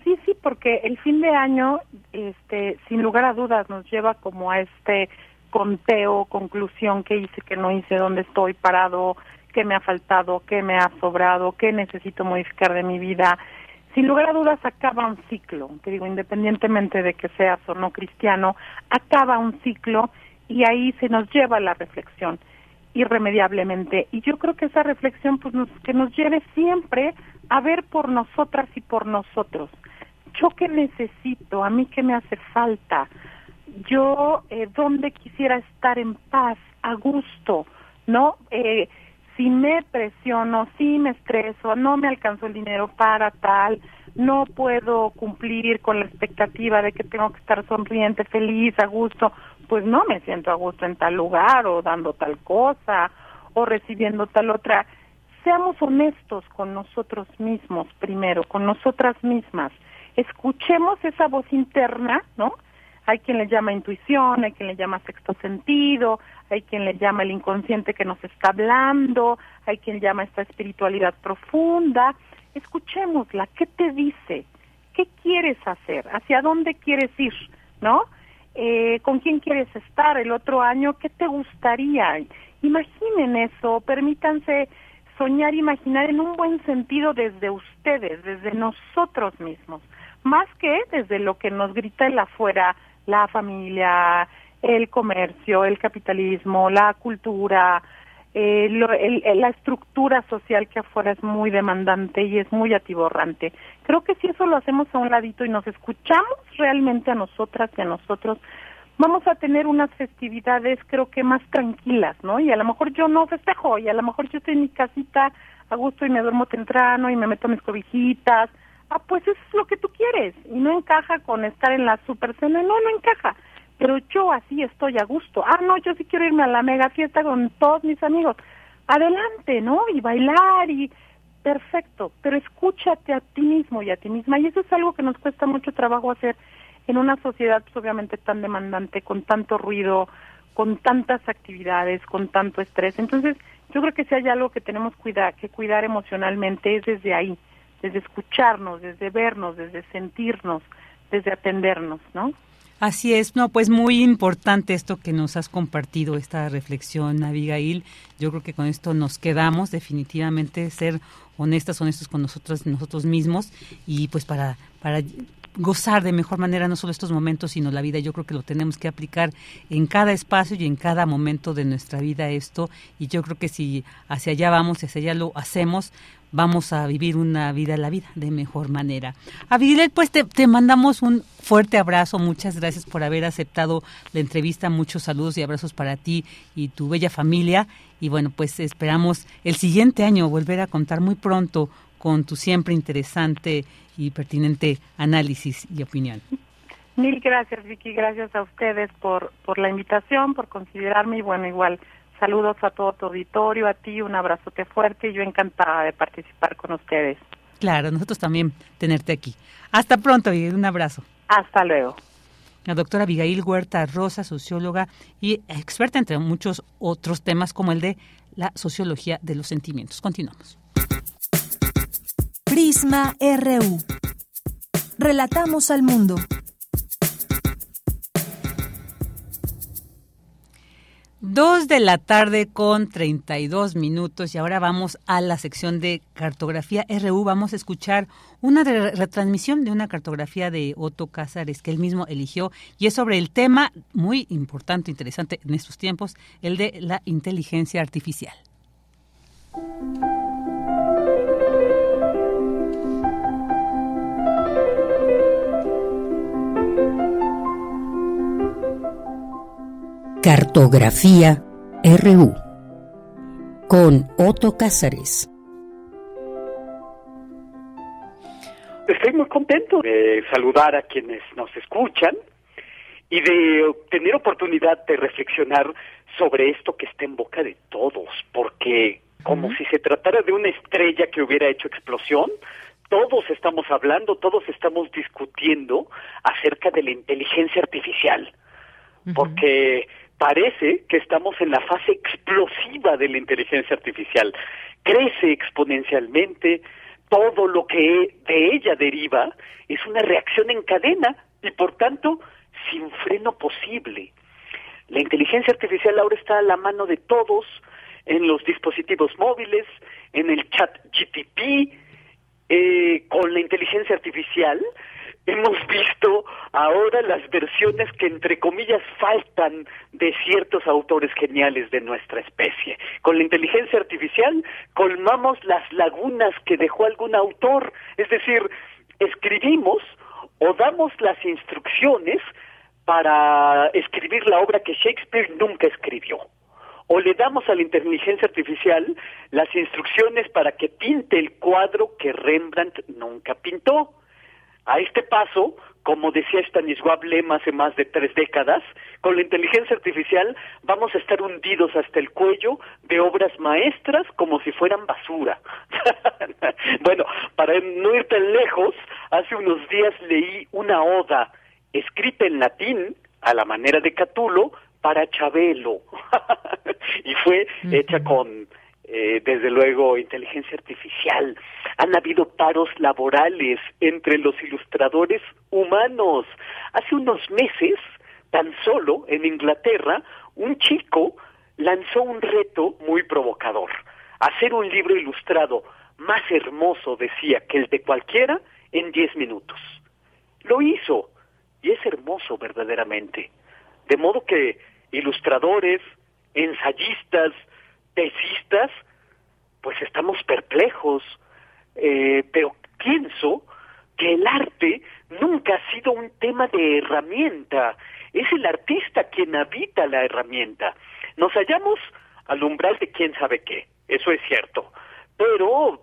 Sí, sí, porque el fin de año este sin lugar a dudas nos lleva como a este conteo, conclusión, qué hice, qué no hice, dónde estoy parado, qué me ha faltado, qué me ha sobrado, qué necesito modificar de mi vida. Sin lugar a dudas acaba un ciclo, te digo, independientemente de que seas o no cristiano, acaba un ciclo y ahí se nos lleva la reflexión irremediablemente. Y yo creo que esa reflexión pues nos, que nos lleve siempre a ver por nosotras y por nosotros. Yo qué necesito, a mí qué me hace falta, yo eh, donde quisiera estar en paz, a gusto, ¿no? Eh, si me presiono, si me estreso, no me alcanzó el dinero para tal, no puedo cumplir con la expectativa de que tengo que estar sonriente, feliz, a gusto, pues no me siento a gusto en tal lugar o dando tal cosa o recibiendo tal otra. Seamos honestos con nosotros mismos primero, con nosotras mismas. Escuchemos esa voz interna, ¿no? Hay quien le llama intuición, hay quien le llama sexto sentido, hay quien le llama el inconsciente que nos está hablando, hay quien llama esta espiritualidad profunda. Escuchémosla, ¿qué te dice? ¿Qué quieres hacer? ¿Hacia dónde quieres ir? ¿No? Eh, ¿Con quién quieres estar el otro año? ¿Qué te gustaría? Imaginen eso, permítanse soñar, imaginar en un buen sentido desde ustedes, desde nosotros mismos, más que desde lo que nos grita el afuera la familia, el comercio, el capitalismo, la cultura, eh, la estructura social que afuera es muy demandante y es muy atiborrante. Creo que si eso lo hacemos a un ladito y nos escuchamos realmente a nosotras y a nosotros, vamos a tener unas festividades creo que más tranquilas, ¿no? Y a lo mejor yo no festejo y a lo mejor yo estoy en mi casita a gusto y me duermo temprano y me meto mis cobijitas ah, pues eso es lo que tú quieres y no encaja con estar en la super cena, no, no encaja. Pero yo así estoy a gusto. Ah, no, yo sí quiero irme a la mega fiesta con todos mis amigos. Adelante, ¿no? Y bailar y perfecto, pero escúchate a ti mismo y a ti misma. Y eso es algo que nos cuesta mucho trabajo hacer en una sociedad pues, obviamente tan demandante, con tanto ruido, con tantas actividades, con tanto estrés. Entonces, yo creo que si hay algo que tenemos que cuidar emocionalmente es desde ahí, desde escucharnos, desde vernos, desde sentirnos, desde atendernos, ¿no?
Así es, no, pues muy importante esto que nos has compartido, esta reflexión, Abigail. Yo creo que con esto nos quedamos, definitivamente, ser honestas, honestos con nosotros, nosotros mismos, y pues para, para gozar de mejor manera no solo estos momentos, sino la vida. Yo creo que lo tenemos que aplicar en cada espacio y en cada momento de nuestra vida esto. Y yo creo que si hacia allá vamos, hacia allá lo hacemos, vamos a vivir una vida la vida de mejor manera. Abigail, pues te, te, mandamos un fuerte abrazo, muchas gracias por haber aceptado la entrevista, muchos saludos y abrazos para ti y tu bella familia y bueno, pues esperamos el siguiente año volver a contar muy pronto con tu siempre interesante y pertinente análisis y opinión.
Mil gracias, Vicky. Gracias a ustedes por, por la invitación, por considerarme y bueno, igual saludos a todo tu auditorio, a ti un abrazote fuerte y yo encantada de participar con ustedes.
Claro, nosotros también tenerte aquí. Hasta pronto y un abrazo.
Hasta luego.
La doctora Abigail Huerta Rosa, socióloga y experta entre muchos otros temas como el de la sociología de los sentimientos. Continuamos.
Prisma RU. Relatamos al mundo.
Dos de la tarde con 32 minutos y ahora vamos a la sección de cartografía RU. Vamos a escuchar una retransmisión de una cartografía de Otto Cázares que él mismo eligió y es sobre el tema muy importante, interesante en estos tiempos, el de la inteligencia artificial.
Cartografía RU con Otto Cázares.
Estoy muy contento de saludar a quienes nos escuchan y de tener oportunidad de reflexionar sobre esto que está en boca de todos, porque como si se tratara de una estrella que hubiera hecho explosión, todos estamos hablando, todos estamos discutiendo acerca de la inteligencia artificial, porque parece que estamos en la fase explosiva de la inteligencia artificial. Crece exponencialmente, todo lo que de ella deriva es una reacción en cadena y por tanto sin freno posible. La inteligencia artificial ahora está a la mano de todos en los dispositivos móviles, en el chat GTP, eh, con la inteligencia artificial hemos visto ahora las versiones que entre comillas faltan de ciertos autores geniales de nuestra especie. Con la inteligencia artificial colmamos las lagunas que dejó algún autor, es decir, escribimos o damos las instrucciones para escribir la obra que Shakespeare nunca escribió. O le damos a la inteligencia artificial las instrucciones para que pinte el cuadro que Rembrandt nunca pintó a este paso, como decía Stanisław Lem hace más de tres décadas, con la inteligencia artificial vamos a estar hundidos hasta el cuello de obras maestras como si fueran basura. bueno, para no ir tan lejos, hace unos días leí una oda escrita en latín, a la manera de Catulo, para Chabelo. y fue hecha con eh, desde luego inteligencia artificial. Han habido paros laborales entre los ilustradores humanos. Hace unos meses, tan solo en Inglaterra, un chico lanzó un reto muy provocador. Hacer un libro ilustrado más hermoso, decía, que el de cualquiera en diez minutos. Lo hizo y es hermoso verdaderamente. De modo que ilustradores, ensayistas, pues estamos perplejos, eh, pero pienso que el arte nunca ha sido un tema de herramienta, es el artista quien habita la herramienta. Nos hallamos al umbral de quién sabe qué, eso es cierto, pero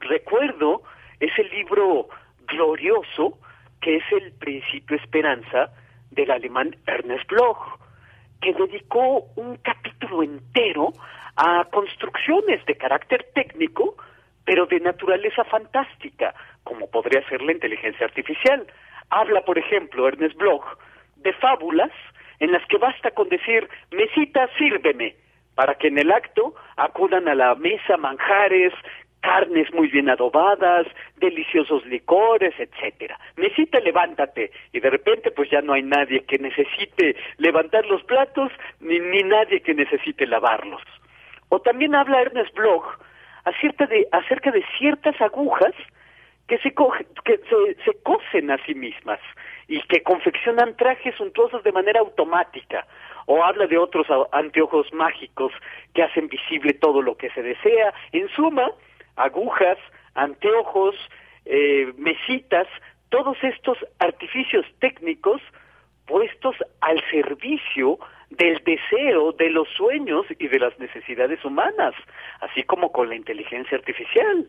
recuerdo ese libro glorioso que es el Principio Esperanza del alemán Ernest Bloch, que dedicó un capítulo entero a construcciones de carácter técnico, pero de naturaleza fantástica, como podría ser la inteligencia artificial. Habla, por ejemplo, Ernest Bloch, de fábulas en las que basta con decir, mesita, sírveme, para que en el acto acudan a la mesa manjares, carnes muy bien adobadas, deliciosos licores, etcétera. Mesita, levántate. Y de repente pues ya no hay nadie que necesite levantar los platos, ni, ni nadie que necesite lavarlos. O también habla Ernest Bloch acerca de, ciertas agujas que, se, que se cosen a sí mismas y que confeccionan trajes suntuosos de manera automática. O habla de otros anteojos mágicos que hacen visible todo lo que se desea. En suma, agujas, anteojos, eh, mesitas, todos estos artificios técnicos puestos al servicio del deseo, de los sueños y de las necesidades humanas, así como con la inteligencia artificial.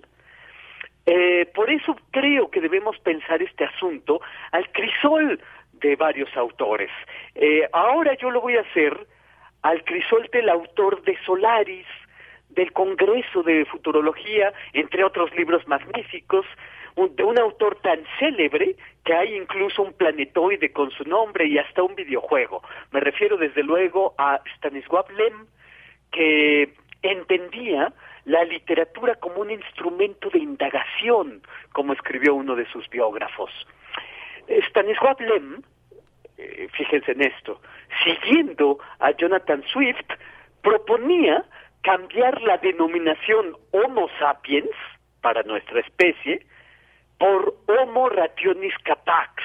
Eh, por eso creo que debemos pensar este asunto al crisol de varios autores. Eh, ahora yo lo voy a hacer al crisol del autor de Solaris, del Congreso de Futurología, entre otros libros magníficos, de un autor tan célebre que hay incluso un planetoide con su nombre y hasta un videojuego. Me refiero desde luego a Stanisław Lem, que entendía la literatura como un instrumento de indagación, como escribió uno de sus biógrafos. Stanisław Lem, eh, fíjense en esto, siguiendo a Jonathan Swift, proponía cambiar la denominación Homo sapiens para nuestra especie por Homo rationis capax.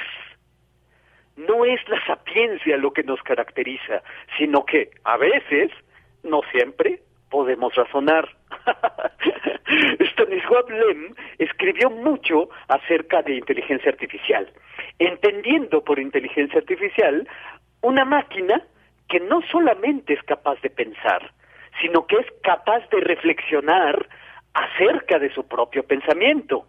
No es la sapiencia lo que nos caracteriza, sino que a veces, no siempre, podemos razonar. Stanisław Lem escribió mucho acerca de inteligencia artificial, entendiendo por inteligencia artificial una máquina que no solamente es capaz de pensar, sino que es capaz de reflexionar acerca de su propio pensamiento.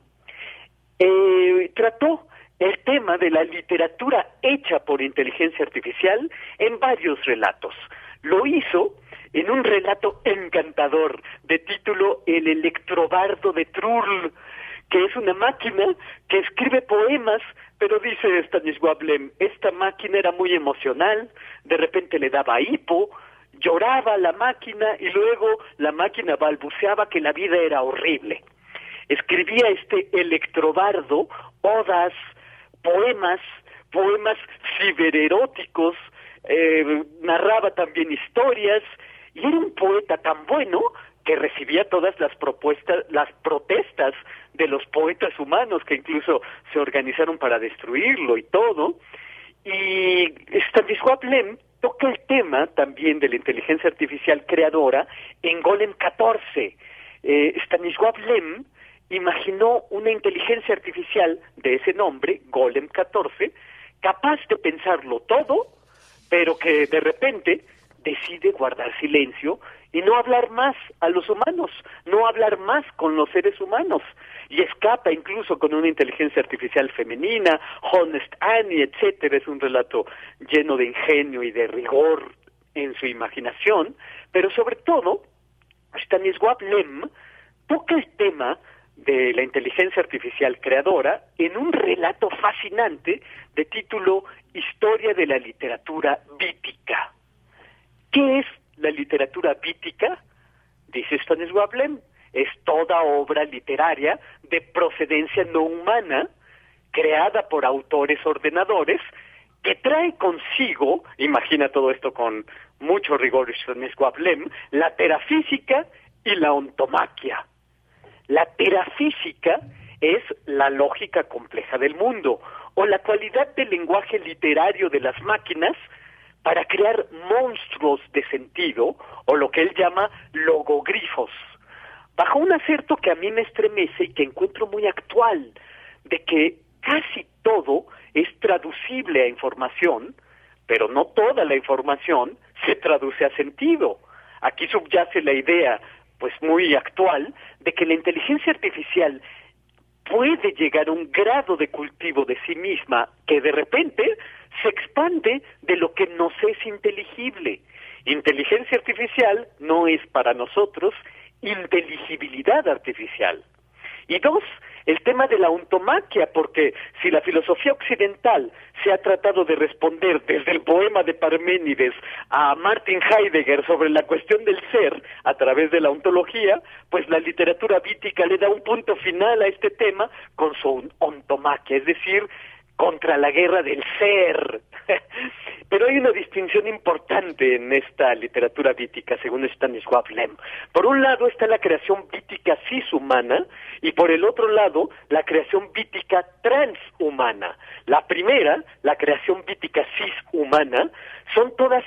Eh, trató el tema de la literatura hecha por inteligencia artificial en varios relatos. Lo hizo en un relato encantador de título El electrobardo de Trull, que es una máquina que escribe poemas, pero dice Stanisław Lem, esta máquina era muy emocional, de repente le daba hipo, lloraba la máquina y luego la máquina balbuceaba que la vida era horrible. Escribía este electrobardo, odas, poemas, poemas cibereróticos, eh, narraba también historias y era un poeta tan bueno que recibía todas las propuestas, las protestas de los poetas humanos que incluso se organizaron para destruirlo y todo. Y Stanisław Lem toca el tema también de la inteligencia artificial creadora en Golem 14. Eh, Stanisław Lem imaginó una inteligencia artificial de ese nombre, Golem 14, capaz de pensarlo todo, pero que de repente decide guardar silencio y no hablar más a los humanos, no hablar más con los seres humanos. Y escapa incluso con una inteligencia artificial femenina, Honest Annie, etcétera. Es un relato lleno de ingenio y de rigor en su imaginación, pero sobre todo, Stanisław Lem toca el tema de la inteligencia artificial creadora en un relato fascinante de título Historia de la literatura vítica. ¿Qué es la literatura vítica? Dice Stanisław Lem, es toda obra literaria de procedencia no humana, creada por autores ordenadores, que trae consigo, imagina todo esto con mucho rigor Stanisław Lem, la terafísica y la ontomaquia. La terafísica es la lógica compleja del mundo, o la cualidad del lenguaje literario de las máquinas para crear monstruos de sentido o lo que él llama logogrifos, bajo un acerto que a mí me estremece y que encuentro muy actual, de que casi todo es traducible a información, pero no toda la información se traduce a sentido. Aquí subyace la idea, pues muy actual, de que la inteligencia artificial puede llegar a un grado de cultivo de sí misma que de repente se expande de lo que nos es inteligible. Inteligencia artificial no es para nosotros inteligibilidad artificial. Y dos, el tema de la ontomaquia, porque si la filosofía occidental se ha tratado de responder desde el poema de Parménides a Martin Heidegger sobre la cuestión del ser a través de la ontología, pues la literatura vítica le da un punto final a este tema con su ontomaquia, es decir, contra la guerra del ser. Pero hay una distinción importante en esta literatura vítica, según Stanisław Lem. Por un lado está la creación vítica cishumana y por el otro lado la creación vítica transhumana. La primera, la creación vítica cishumana, son todas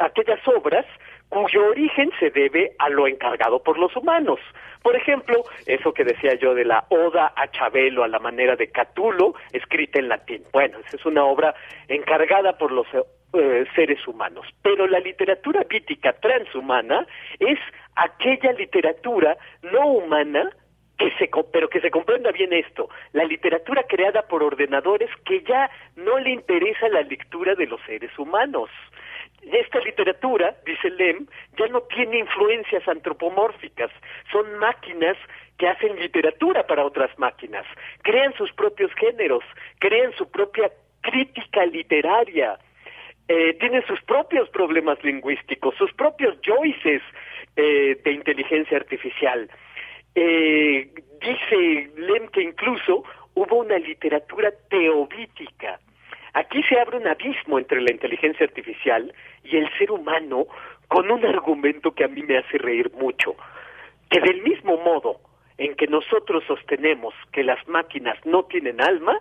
aquellas obras cuyo origen se debe a lo encargado por los humanos. Por ejemplo, eso que decía yo de la Oda a Chabelo a la manera de Catulo, escrita en latín. Bueno, esa es una obra encargada por los eh, seres humanos. Pero la literatura vítica transhumana es aquella literatura no humana que se, pero que se comprenda bien esto, la literatura creada por ordenadores que ya no le interesa la lectura de los seres humanos esta literatura, dice Lem, ya no tiene influencias antropomórficas, son máquinas que hacen literatura para otras máquinas, crean sus propios géneros, crean su propia crítica literaria, eh, tienen sus propios problemas lingüísticos, sus propios Joyces eh, de inteligencia artificial. Eh, dice Lem que incluso hubo una literatura teovítica, Aquí se abre un abismo entre la inteligencia artificial y el ser humano con un argumento que a mí me hace reír mucho, que del mismo modo en que nosotros sostenemos que las máquinas no tienen alma,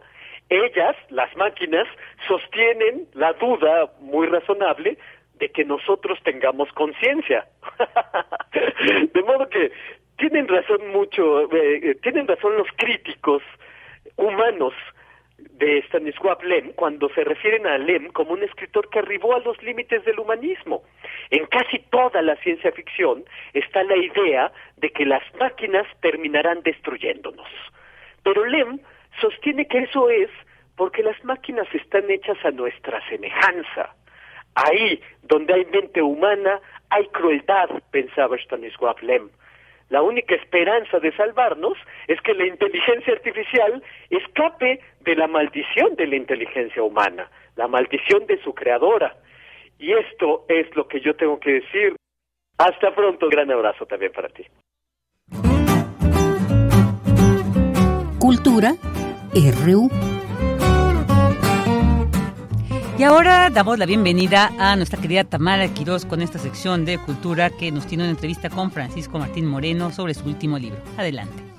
ellas, las máquinas, sostienen la duda muy razonable de que nosotros tengamos conciencia. de modo que tienen razón mucho, eh, eh, tienen razón los críticos humanos de Stanisław Lem cuando se refieren a Lem como un escritor que arribó a los límites del humanismo. En casi toda la ciencia ficción está la idea de que las máquinas terminarán destruyéndonos. Pero Lem sostiene que eso es porque las máquinas están hechas a nuestra semejanza. Ahí donde hay mente humana hay crueldad, pensaba Stanisław Lem. La única esperanza de salvarnos es que la inteligencia artificial escape de la maldición de la inteligencia humana, la maldición de su creadora. Y esto es lo que yo tengo que decir. Hasta pronto, gran abrazo también para ti.
Cultura RU.
Y ahora damos la bienvenida a nuestra querida Tamara Quiroz con esta sección de cultura que nos tiene una entrevista con Francisco Martín Moreno sobre su último libro. Adelante.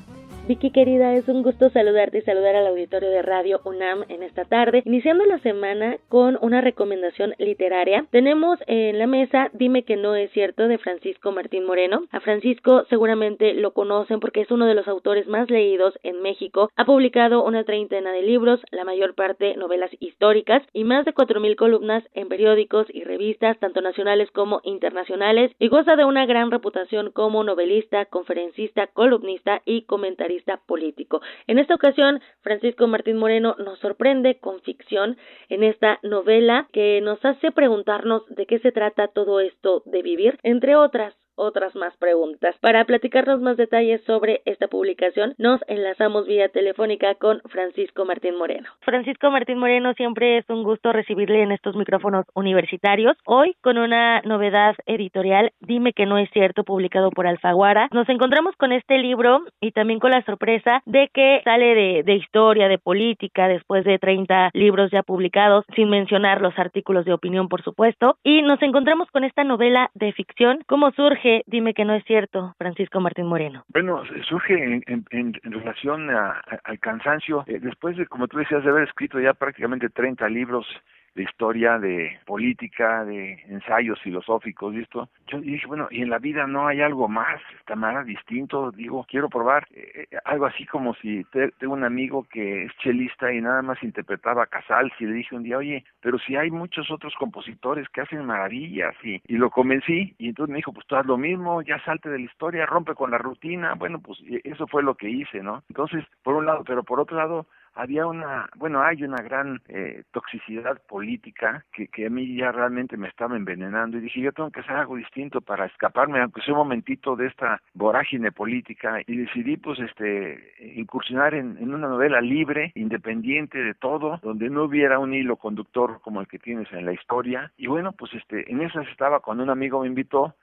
Vicky querida, es un gusto saludarte y saludar al auditorio de Radio UNAM en esta tarde, iniciando la semana con una recomendación literaria. Tenemos en la mesa Dime que no es cierto de Francisco Martín Moreno. A Francisco seguramente lo conocen porque es uno de los autores más leídos en México. Ha publicado una treintena de libros, la mayor parte novelas históricas y más de cuatro mil columnas en periódicos y revistas, tanto nacionales como internacionales, y goza de una gran reputación como novelista, conferencista, columnista y comentarista político. En esta ocasión, Francisco Martín Moreno nos sorprende con ficción en esta novela que nos hace preguntarnos de qué se trata todo esto de vivir, entre otras otras más preguntas. Para platicarnos más detalles sobre esta publicación, nos enlazamos vía telefónica con Francisco Martín Moreno. Francisco Martín Moreno, siempre es un gusto recibirle en estos micrófonos universitarios. Hoy con una novedad editorial, Dime que no es cierto, publicado por Alfaguara. Nos encontramos con este libro y también con la sorpresa de que sale de, de historia, de política, después de 30 libros ya publicados, sin mencionar los artículos de opinión, por supuesto. Y nos encontramos con esta novela de ficción. ¿Cómo surge? Dime que no es cierto, Francisco Martín Moreno.
Bueno, surge en, relación al cansancio, eh, después de, como tú decías, de haber escrito ya prácticamente 30 libros de historia, de política, de ensayos filosóficos y esto. Yo dije, bueno, y en la vida no hay algo más, Tamara, distinto. Digo, quiero probar eh, eh, algo así como si tengo un amigo que es chelista y nada más interpretaba Casals y le dije un día, oye, pero si hay muchos otros compositores que hacen maravillas y, y lo convencí y entonces me dijo, pues tú haz lo mismo, ya salte de la historia, rompe con la rutina. Bueno, pues eso fue lo que hice, ¿no? Entonces, por un lado, pero por otro lado, había una, bueno, hay una gran eh, toxicidad política que, que a mí ya realmente me estaba envenenando y dije, yo tengo que hacer algo distinto para escaparme, aunque sea un momentito de esta vorágine política. Y decidí pues este incursionar en, en una novela libre, independiente de todo, donde no hubiera un hilo conductor como el que tienes en la historia. Y bueno, pues este en esas estaba cuando un amigo me invitó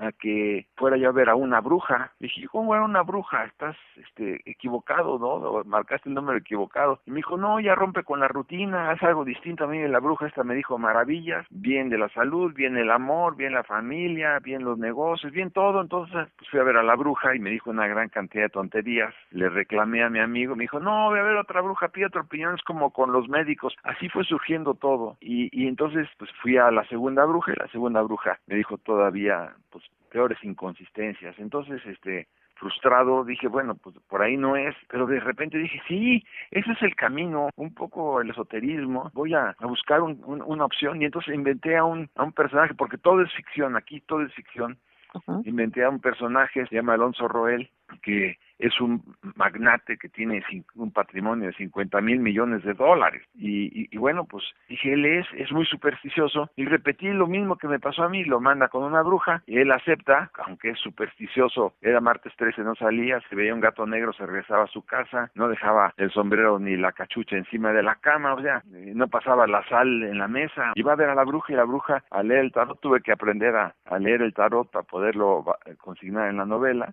a que fuera yo a ver a una bruja. dije, ¿cómo era una bruja? Estás este, equivocado, ¿no? Marcaste el número equivocado. Y me dijo, no, ya rompe con la rutina, haz algo distinto. A mí la bruja esta me dijo maravillas, bien de la salud, bien el amor, bien la familia, bien los negocios, bien todo. Entonces pues fui a ver a la bruja y me dijo una gran cantidad de tonterías. Le reclamé a mi amigo, me dijo, no, voy a ver otra bruja, pide otra opinión, es como con los médicos. Así fue surgiendo todo. Y, y entonces pues fui a la segunda bruja y la segunda bruja me dijo todavía, pues peores inconsistencias. Entonces, este, frustrado, dije, bueno, pues por ahí no es, pero de repente dije, sí, ese es el camino, un poco el esoterismo, voy a, buscar una opción y entonces inventé a un, a un personaje, porque todo es ficción, aquí todo es ficción, inventé a un personaje, se llama Alonso Roel, que es un magnate que tiene un patrimonio de 50 mil millones de dólares. Y, bueno, pues dije, él es, es muy supersticioso. Y repetí lo mismo que me pasó a mí, lo manda con una bruja y él acepta, aunque es supersticioso, era martes 13, no salía, se veía un gato negro, se regresaba a su casa, no dejaba el sombrero ni la cachucha encima de la cama, o sea, eh, no pasaba la sal en la mesa. Iba a ver a la bruja y la bruja a leer el tarot, tuve que aprender a, a leer el tarot para poderlo consignar en la novela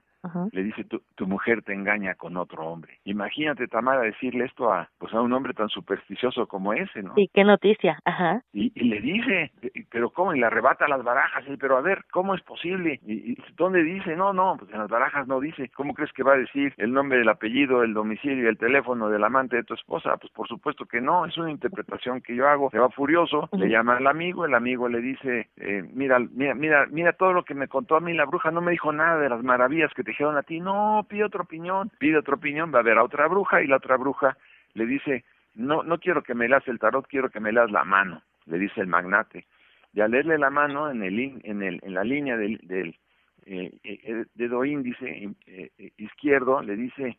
le dice tu, tu, mujer te engaña con otro hombre. Imagínate, Tamara, decirle esto a pues a un hombre tan supersticioso como ese, ¿no?
Sí, qué noticia, ajá.
Y, le dice, pero ¿cómo? Y le arrebata las barajas, y, pero a ver, ¿cómo es posible? Y, ¿Dónde dice? No, no, pues en las barajas no dice. ¿Cómo crees que va a decir el nombre del apellido, el domicilio, el teléfono del amante de tu esposa? Pues por supuesto que no, es una interpretación que yo hago. Se va furioso, le llama al amigo, el amigo le dice, eh, mira, mira, mira, mira todo lo que me contó a mí la bruja, no me dijo nada de las maravillas que te dijeron a ti, no, pide otra opinión, pide otra opinión, va a ver a otra bruja y la otra bruja le dice, no, no quiero que me leas el tarot, quiero que me leas la mano, le dice el magnate. Y al leerle la mano en, el, en, el, en la línea del, del eh, eh, dedo índice eh, izquierdo, le dice,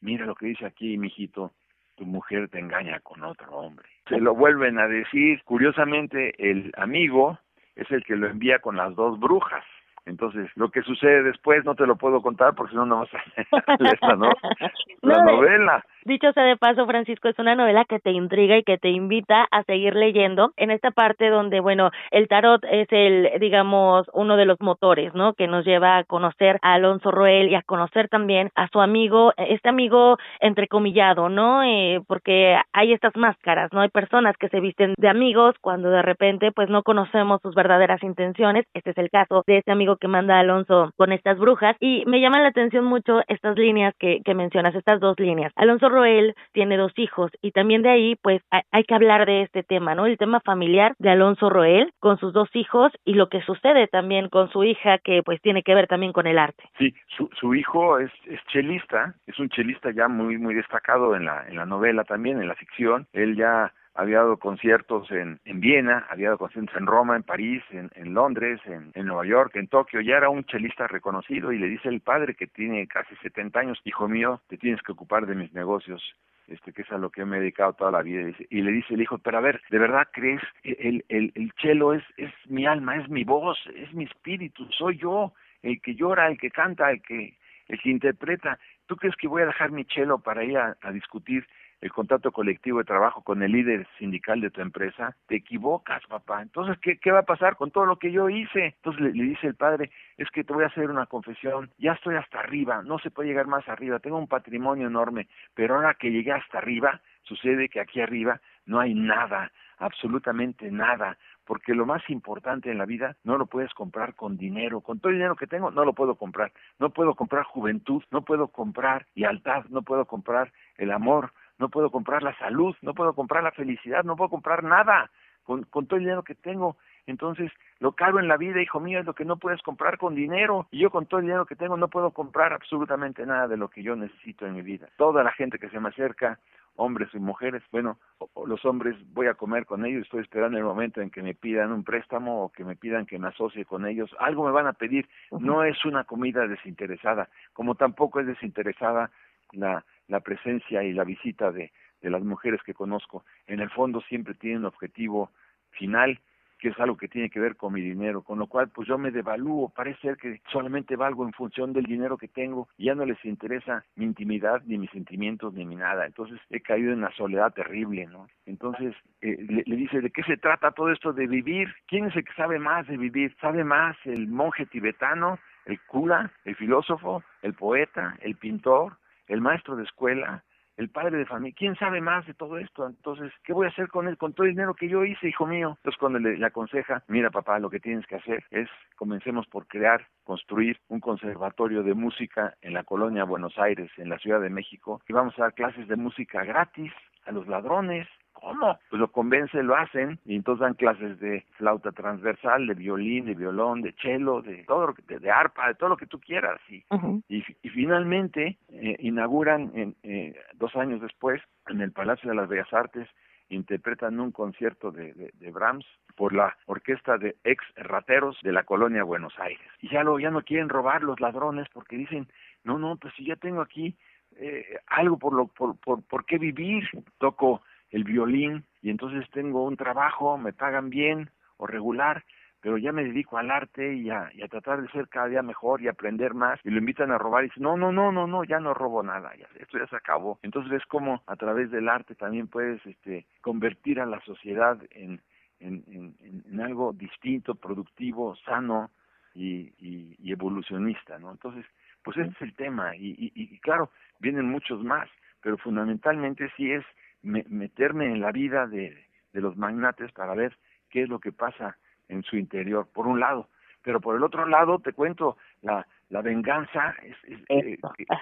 mira lo que dice aquí, mijito, tu mujer te engaña con otro hombre. Se lo vuelven a decir, curiosamente el amigo es el que lo envía con las dos brujas. Entonces, lo que sucede después no te lo puedo contar porque si no, no vas a leer la, ¿no? la novela.
Dicho sea de paso, Francisco, es una novela que te intriga y que te invita a seguir leyendo en esta parte donde, bueno, el tarot es el, digamos, uno de los motores, ¿no? Que nos lleva a conocer a Alonso Roel y a conocer también a su amigo, este amigo entrecomillado, ¿no? Eh, porque hay estas máscaras, ¿no? Hay personas que se visten de amigos cuando de repente, pues, no conocemos sus verdaderas intenciones. Este es el caso de este amigo que manda a Alonso con estas brujas y me llaman la atención mucho estas líneas que, que mencionas, estas dos líneas. Alonso Roel tiene dos hijos y también de ahí pues hay, que hablar de este tema, ¿no? El tema familiar de Alonso Roel con sus dos hijos y lo que sucede también con su hija que pues tiene que ver también con el arte.
Sí, su, su hijo es, es chelista, es un chelista ya muy muy destacado en la en la novela también, en la ficción. Él ya había dado conciertos en, en Viena, había dado conciertos en Roma, en París, en, en Londres, en, en, Nueva York, en Tokio, ya era un chelista reconocido y le dice el padre que tiene casi 70 años, hijo mío, te tienes que ocupar de mis negocios, este que es a lo que me he dedicado toda la vida. Y le dice el hijo, pero a ver, ¿de verdad crees? El, el, el chelo es, es mi alma, es mi voz, es mi espíritu, soy yo, el que llora, el que canta, el que, el que interpreta. ¿Tú crees que voy a dejar mi chelo para ir a, a discutir el contrato colectivo de trabajo con el líder sindical de tu empresa, te equivocas, papá. Entonces, ¿qué, qué va a pasar con todo lo que yo hice? Entonces le, le, dice el padre, es que te voy a hacer una confesión, ya estoy hasta arriba, no se puede llegar más arriba, tengo un patrimonio enorme, pero ahora que llegué hasta arriba, sucede que aquí arriba no hay nada, absolutamente nada, porque lo más importante en la vida no lo puedes comprar con dinero, con todo el dinero que tengo no lo puedo comprar, no puedo comprar juventud, no puedo comprar lealtad, no puedo comprar el amor, no puedo comprar la salud, no puedo comprar la felicidad, no puedo comprar nada con, con todo el dinero que tengo. Entonces, lo caro en la vida, hijo mío, es lo que no puedes comprar con dinero. Y yo con todo el dinero que tengo no puedo comprar absolutamente nada de lo que yo necesito en mi vida. Toda la gente que se me acerca, hombres y mujeres, bueno, o, los hombres voy a comer con ellos, estoy esperando el momento en que me pidan un préstamo o que me pidan que me asocie con ellos. Algo me van a pedir. No es una comida desinteresada, como tampoco es desinteresada la, la presencia y la visita de, de las mujeres que conozco. En el fondo siempre tienen un objetivo final que es algo que tiene que ver con mi dinero, con lo cual pues yo me devalúo, parece ser que solamente valgo en función del dinero que tengo, ya no les interesa mi intimidad, ni mis sentimientos, ni mi nada, entonces he caído en una soledad terrible, ¿no? Entonces eh, le, le, dice, ¿de qué se trata todo esto de vivir? ¿Quién es el que sabe más de vivir? ¿Sabe más el monje tibetano, el cura, el filósofo, el poeta, el pintor, el maestro de escuela, el padre de familia, ¿quién sabe más de todo esto? Entonces, ¿qué voy a hacer con él, con todo el dinero que yo hice, hijo mío? Entonces, cuando le, le, aconseja, mira papá, lo que tienes que hacer es, comencemos por crear, construir un conservatorio de música en la colonia Buenos Aires, en la Ciudad de México, y vamos a dar clases de música gratis a los ladrones, ¿Cómo? Pues lo convence, lo hacen, y entonces dan clases de flauta transversal, de violín, de violón, de cello, de todo lo que, de, de arpa, de todo lo que tú quieras. Y, uh -huh. y, y, finalmente eh, inauguran en, eh, dos años después en el Palacio de las Bellas Artes interpretan un concierto de, de, de, Brahms por la orquesta de ex rateros de la colonia Buenos Aires. Y ya, lo, ya no quieren robar los ladrones porque dicen, no, no, pues si ya tengo aquí eh, algo por, lo, por, por, por qué vivir, toco el violín y entonces tengo un trabajo, me pagan bien o regular, pero ya me dedico al arte y a, y a tratar de ser cada día mejor y aprender más y lo invitan a robar y dicen, no, no, no, no, no, ya no robo nada, ya, esto ya se acabó. Entonces es como a través del arte también puedes este, convertir a la sociedad en, en, en, en algo distinto, productivo, sano y, y, y evolucionista, ¿no? Entonces, pues ese es el tema y, y, y claro, vienen muchos más, pero fundamentalmente sí es me, meterme en la vida de, de los magnates para ver qué es lo que pasa en su interior, por un lado. Pero por el otro lado, te cuento, la, la venganza, es, es eh,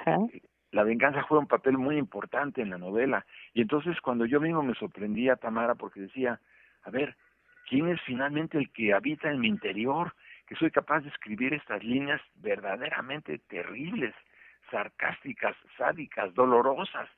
eh, la venganza juega un papel muy importante en la novela. Y entonces cuando yo mismo me sorprendía, Tamara, porque decía, a ver, ¿quién es finalmente el que habita en mi interior? Que soy capaz de escribir estas líneas verdaderamente terribles, sarcásticas, sádicas, dolorosas.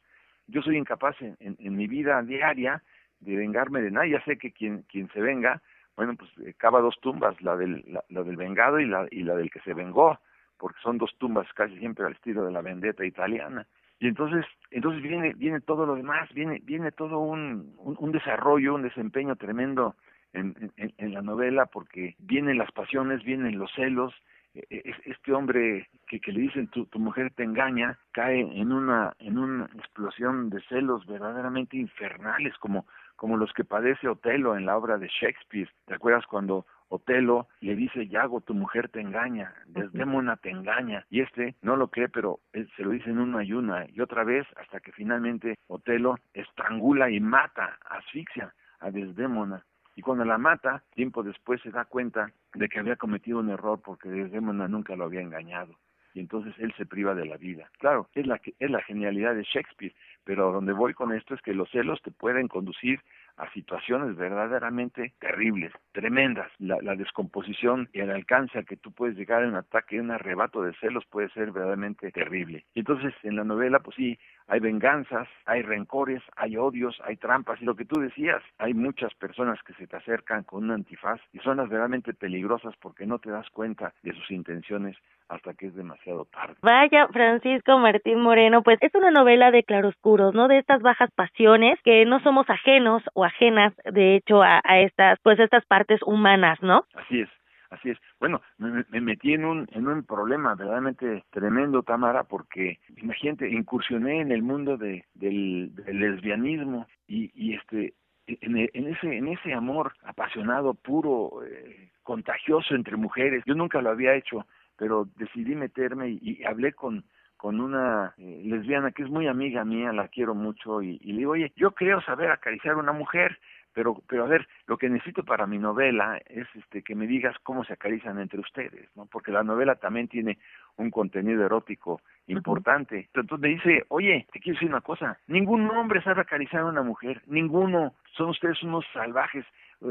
Yo soy incapaz en, en, mi vida diaria de vengarme de nadie. Ya sé que quien, quien se venga, bueno, pues eh, cava dos tumbas, la del, la, del vengado y la, y la del que se vengó, porque son dos tumbas casi siempre al estilo de la vendetta italiana. Y entonces, entonces viene, viene todo lo demás, viene, viene todo un, un, desarrollo, un desempeño tremendo en, la novela, porque vienen las pasiones, vienen los celos, e, e, este hombre que, que le dicen tu, tu mujer te engaña cae en una en una explosión de celos verdaderamente infernales como como los que padece Otelo en la obra de Shakespeare. Te acuerdas cuando Otelo le dice Yago tu mujer te engaña Desdémona te engaña y este no lo cree pero se lo dice en una y una y otra vez hasta que finalmente Otelo estrangula y mata asfixia a Desdémona y cuando la mata, tiempo después se da cuenta de que había cometido un error porque Desdemona nunca lo había engañado. Y entonces él se priva de la vida. Claro, es la, es la genialidad de Shakespeare, pero donde voy con esto es que los celos te pueden conducir a situaciones verdaderamente terribles, tremendas. La, descomposición y el alcance a que tú puedes llegar en un ataque, un arrebato de celos puede ser verdaderamente terrible. Y entonces en la novela, pues sí, hay venganzas, hay rencores, hay odios, hay trampas. Y lo que tú decías, hay muchas personas que se te acercan con un antifaz y son las verdaderamente peligrosas porque no te das cuenta de sus intenciones hasta que es demasiado tarde.
Vaya, Francisco Martín Moreno, pues es una novela de claroscuros, ¿no? De estas bajas pasiones que no somos ajenos o ajenas, de hecho, a, estas, pues estas partes humanas, ¿no?
Así es. Así es. Bueno, me, metí en un, en un problema verdaderamente tremendo, Tamara, porque, imagínate, incursioné en el mundo de, del, lesbianismo y, y este, en, en, ese, en ese amor apasionado, puro, eh, contagioso entre mujeres. Yo nunca lo había hecho pero decidí meterme y, hablé con con una eh, lesbiana que es muy amiga mía, la quiero mucho, y, y, le digo, oye, yo creo saber acariciar a una mujer, pero, pero a ver, lo que necesito para mi novela es este que me digas cómo se acarician entre ustedes, ¿no? Porque la novela también tiene un contenido erótico importante. Entonces me dice, oye, te quiero decir una cosa, ningún hombre sabe acariciar a una mujer, ninguno, son ustedes unos salvajes,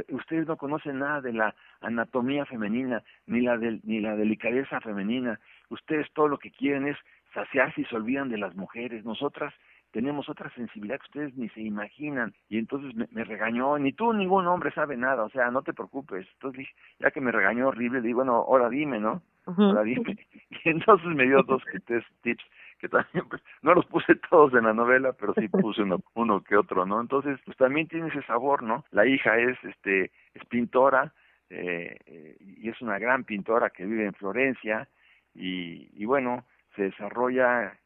ustedes no conocen nada de la anatomía femenina, ni la, del, ni la delicadeza femenina, ustedes todo lo que quieren es saciarse y se olvidan de las mujeres, nosotras tenemos otra sensibilidad que ustedes ni se imaginan. Y entonces me, regañó, ni tú, ningún hombre sabe nada, o sea, no te preocupes. Entonces ya que me regañó horrible, digo, bueno, ahora dime, ¿no? Ahora dime. Y entonces me dio dos tres tips que también pues no los puse todos en la novela, pero sí puse uno, uno que otro, ¿no? Entonces, pues también tiene ese sabor, ¿no? La hija es este es pintora eh, eh, y es una gran pintora que vive en Florencia y, y bueno, se desarrolla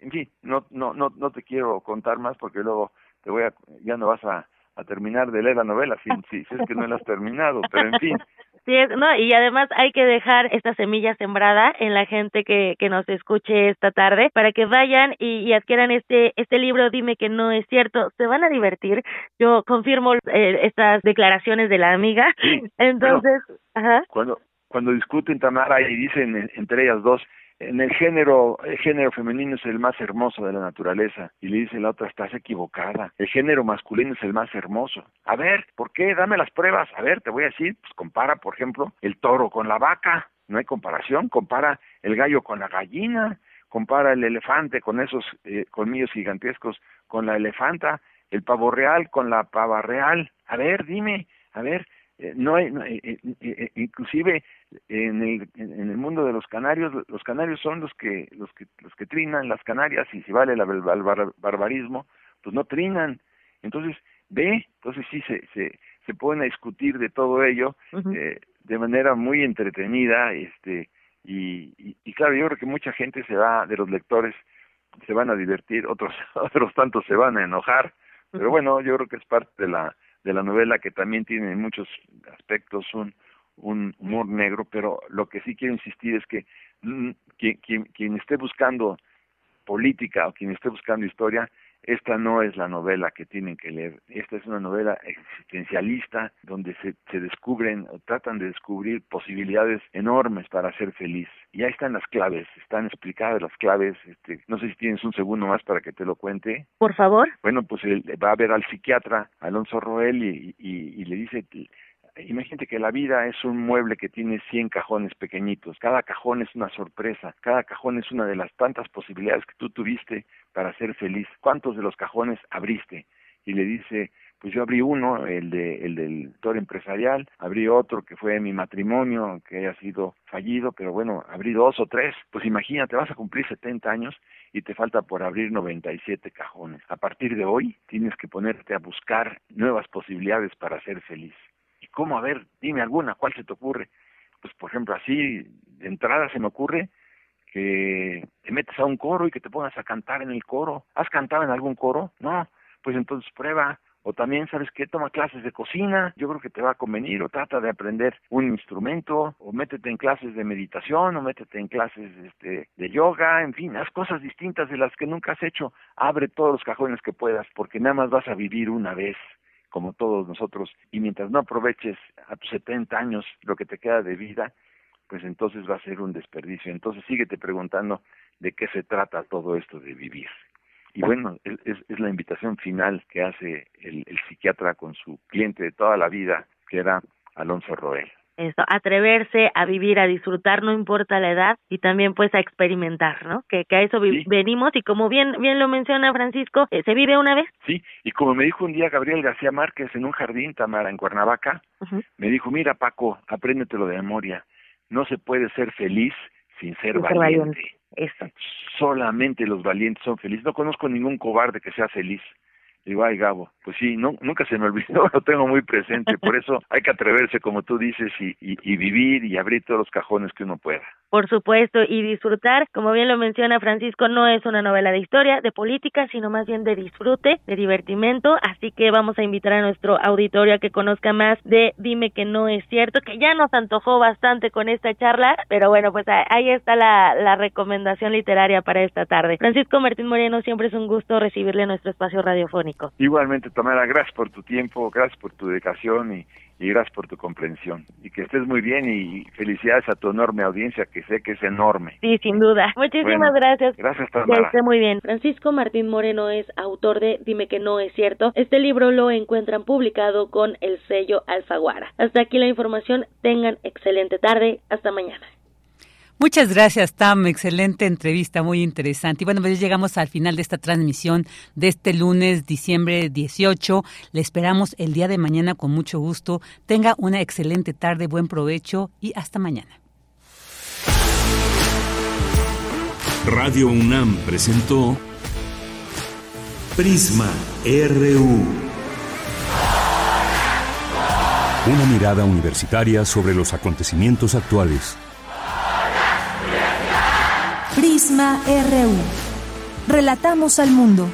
en fin, no no no no te quiero contar más porque luego te voy a ya no vas a, a terminar de leer la novela si, si, si es que no la has terminado, pero en fin,
Sí, no, y además hay que dejar esta semilla sembrada en la gente que, que nos escuche esta tarde para que vayan y, adquieran este este libro Dime que no es cierto, se van a divertir. Yo confirmo eh, estas declaraciones de la amiga. Entonces, ajá.
Cuando cuando discuten Tamara y dicen entre ellas dos en el género, el género femenino es el más hermoso de la naturaleza. Y le dice la otra, estás equivocada. El género masculino es el más hermoso. A ver, ¿por qué? Dame las pruebas. A ver, te voy a decir, pues compara, por ejemplo, el toro con la vaca. No hay comparación. Compara el gallo con la gallina. Compara el elefante con esos eh, colmillos gigantescos con la elefanta. El pavo real con la pava real. A ver, dime, a ver, no hay, eh, eh, inclusive en el, en el mundo de los canarios, los canarios son los que, los que, los que trinan las Canarias y si vale el, barbarismo, pues no trinan. Entonces, ve, entonces sí se, se, se pueden discutir de todo ello de manera muy entretenida, este, y, y, y, claro, yo creo que mucha gente se va, de los lectores, se van a divertir, otros, otros tantos se van a enojar, pero bueno, yo creo que es parte de la, de la novela que también tiene en muchos aspectos un, un humor negro, pero lo que sí quiero insistir es que mm, quien, quien, quien esté buscando política o quien esté buscando historia esta no es la novela que tienen que leer, esta es una novela existencialista donde se, se descubren o tratan de descubrir posibilidades enormes para ser feliz. Y ahí están las claves, están explicadas las claves, este, no sé si tienes un segundo más para que te lo cuente.
Por favor.
Bueno, pues él va a ver al psiquiatra Alonso Roel y, y, y le dice Imagínate que la vida es un mueble que tiene 100 cajones pequeñitos. Cada cajón es una sorpresa. Cada cajón es una de las tantas posibilidades que tú tuviste para ser feliz. ¿Cuántos de los cajones abriste? Y le dice, pues yo abrí uno, el, de, el del sector empresarial, abrí otro que fue mi matrimonio, que haya sido fallido, pero bueno, abrí dos o tres, pues imagínate, vas a cumplir 70 años y te falta por abrir 97 cajones. A partir de hoy tienes que ponerte a buscar nuevas posibilidades para ser feliz. ¿Y cómo? A ver, dime alguna, ¿cuál se te ocurre? Pues por ejemplo, así de entrada se me ocurre que te metes a un coro y que te pongas a cantar en el coro. ¿Has cantado en algún coro? No, pues entonces prueba o también, ¿sabes qué? Toma clases de cocina, yo creo que te va a convenir, o trata de aprender un instrumento, o métete en clases de meditación, o métete en clases este, de yoga, en fin, haz cosas distintas de las que nunca has hecho. Abre todos los cajones que puedas, porque nada más vas a vivir una vez como todos nosotros, y mientras no aproveches a tus 70 años lo que te queda de vida, pues entonces va a ser un desperdicio. Entonces síguete preguntando de qué se trata todo esto de vivir. Y bueno, es, la invitación final que hace el, el, psiquiatra con su cliente de toda la vida, que era Alonso Roel.
Eso, atreverse a vivir, a disfrutar, no importa la edad, y también pues a experimentar, ¿no? Que, que a eso sí. venimos y como bien bien lo menciona Francisco, eh, se vive una vez.
Sí, y como me dijo un día Gabriel García Márquez en un jardín, Tamara, en Cuernavaca, uh -huh. me dijo, mira Paco, apréndetelo de memoria, no se puede ser feliz sin ser, sin valiente. Ser valiente.
Eso.
Solamente los valientes son felices. No conozco ningún cobarde que sea feliz. Digo, ay Gabo, pues sí, no, nunca se me olvidó, lo tengo muy presente, por eso hay que atreverse, como tú dices, y, vivir y abrir todos los cajones que uno pueda
por supuesto, y disfrutar, como bien lo menciona Francisco, no es una novela de historia, de política, sino más bien de disfrute, de divertimento, así que vamos a invitar a nuestro auditorio a que conozca más de Dime que no es cierto, que ya nos antojó bastante con esta charla, pero bueno, pues ahí está la, la recomendación literaria para esta tarde. Francisco Martín Moreno, siempre es un gusto recibirle en nuestro espacio radiofónico.
Igualmente, Tamara, gracias por tu tiempo, gracias por tu dedicación y y gracias por tu comprensión. Y que estés muy bien y felicidades a tu enorme audiencia, que sé que es enorme.
Sí, sin duda. Muchísimas
bueno,
gracias.
Gracias, Tamara.
Que esté muy bien. Francisco Martín Moreno es autor de Dime que no es cierto. Este libro lo encuentran publicado con el sello Alfaguara. Hasta aquí la información. Tengan excelente tarde. Hasta mañana.
Muchas gracias, Tam. Excelente entrevista, muy interesante. Y bueno, pues llegamos al final de esta transmisión de este lunes, diciembre 18. Le esperamos el día de mañana con mucho gusto. Tenga una excelente tarde, buen provecho y hasta mañana.
Radio UNAM presentó Prisma RU. Una mirada universitaria sobre los acontecimientos actuales.
Relatamos al mundo.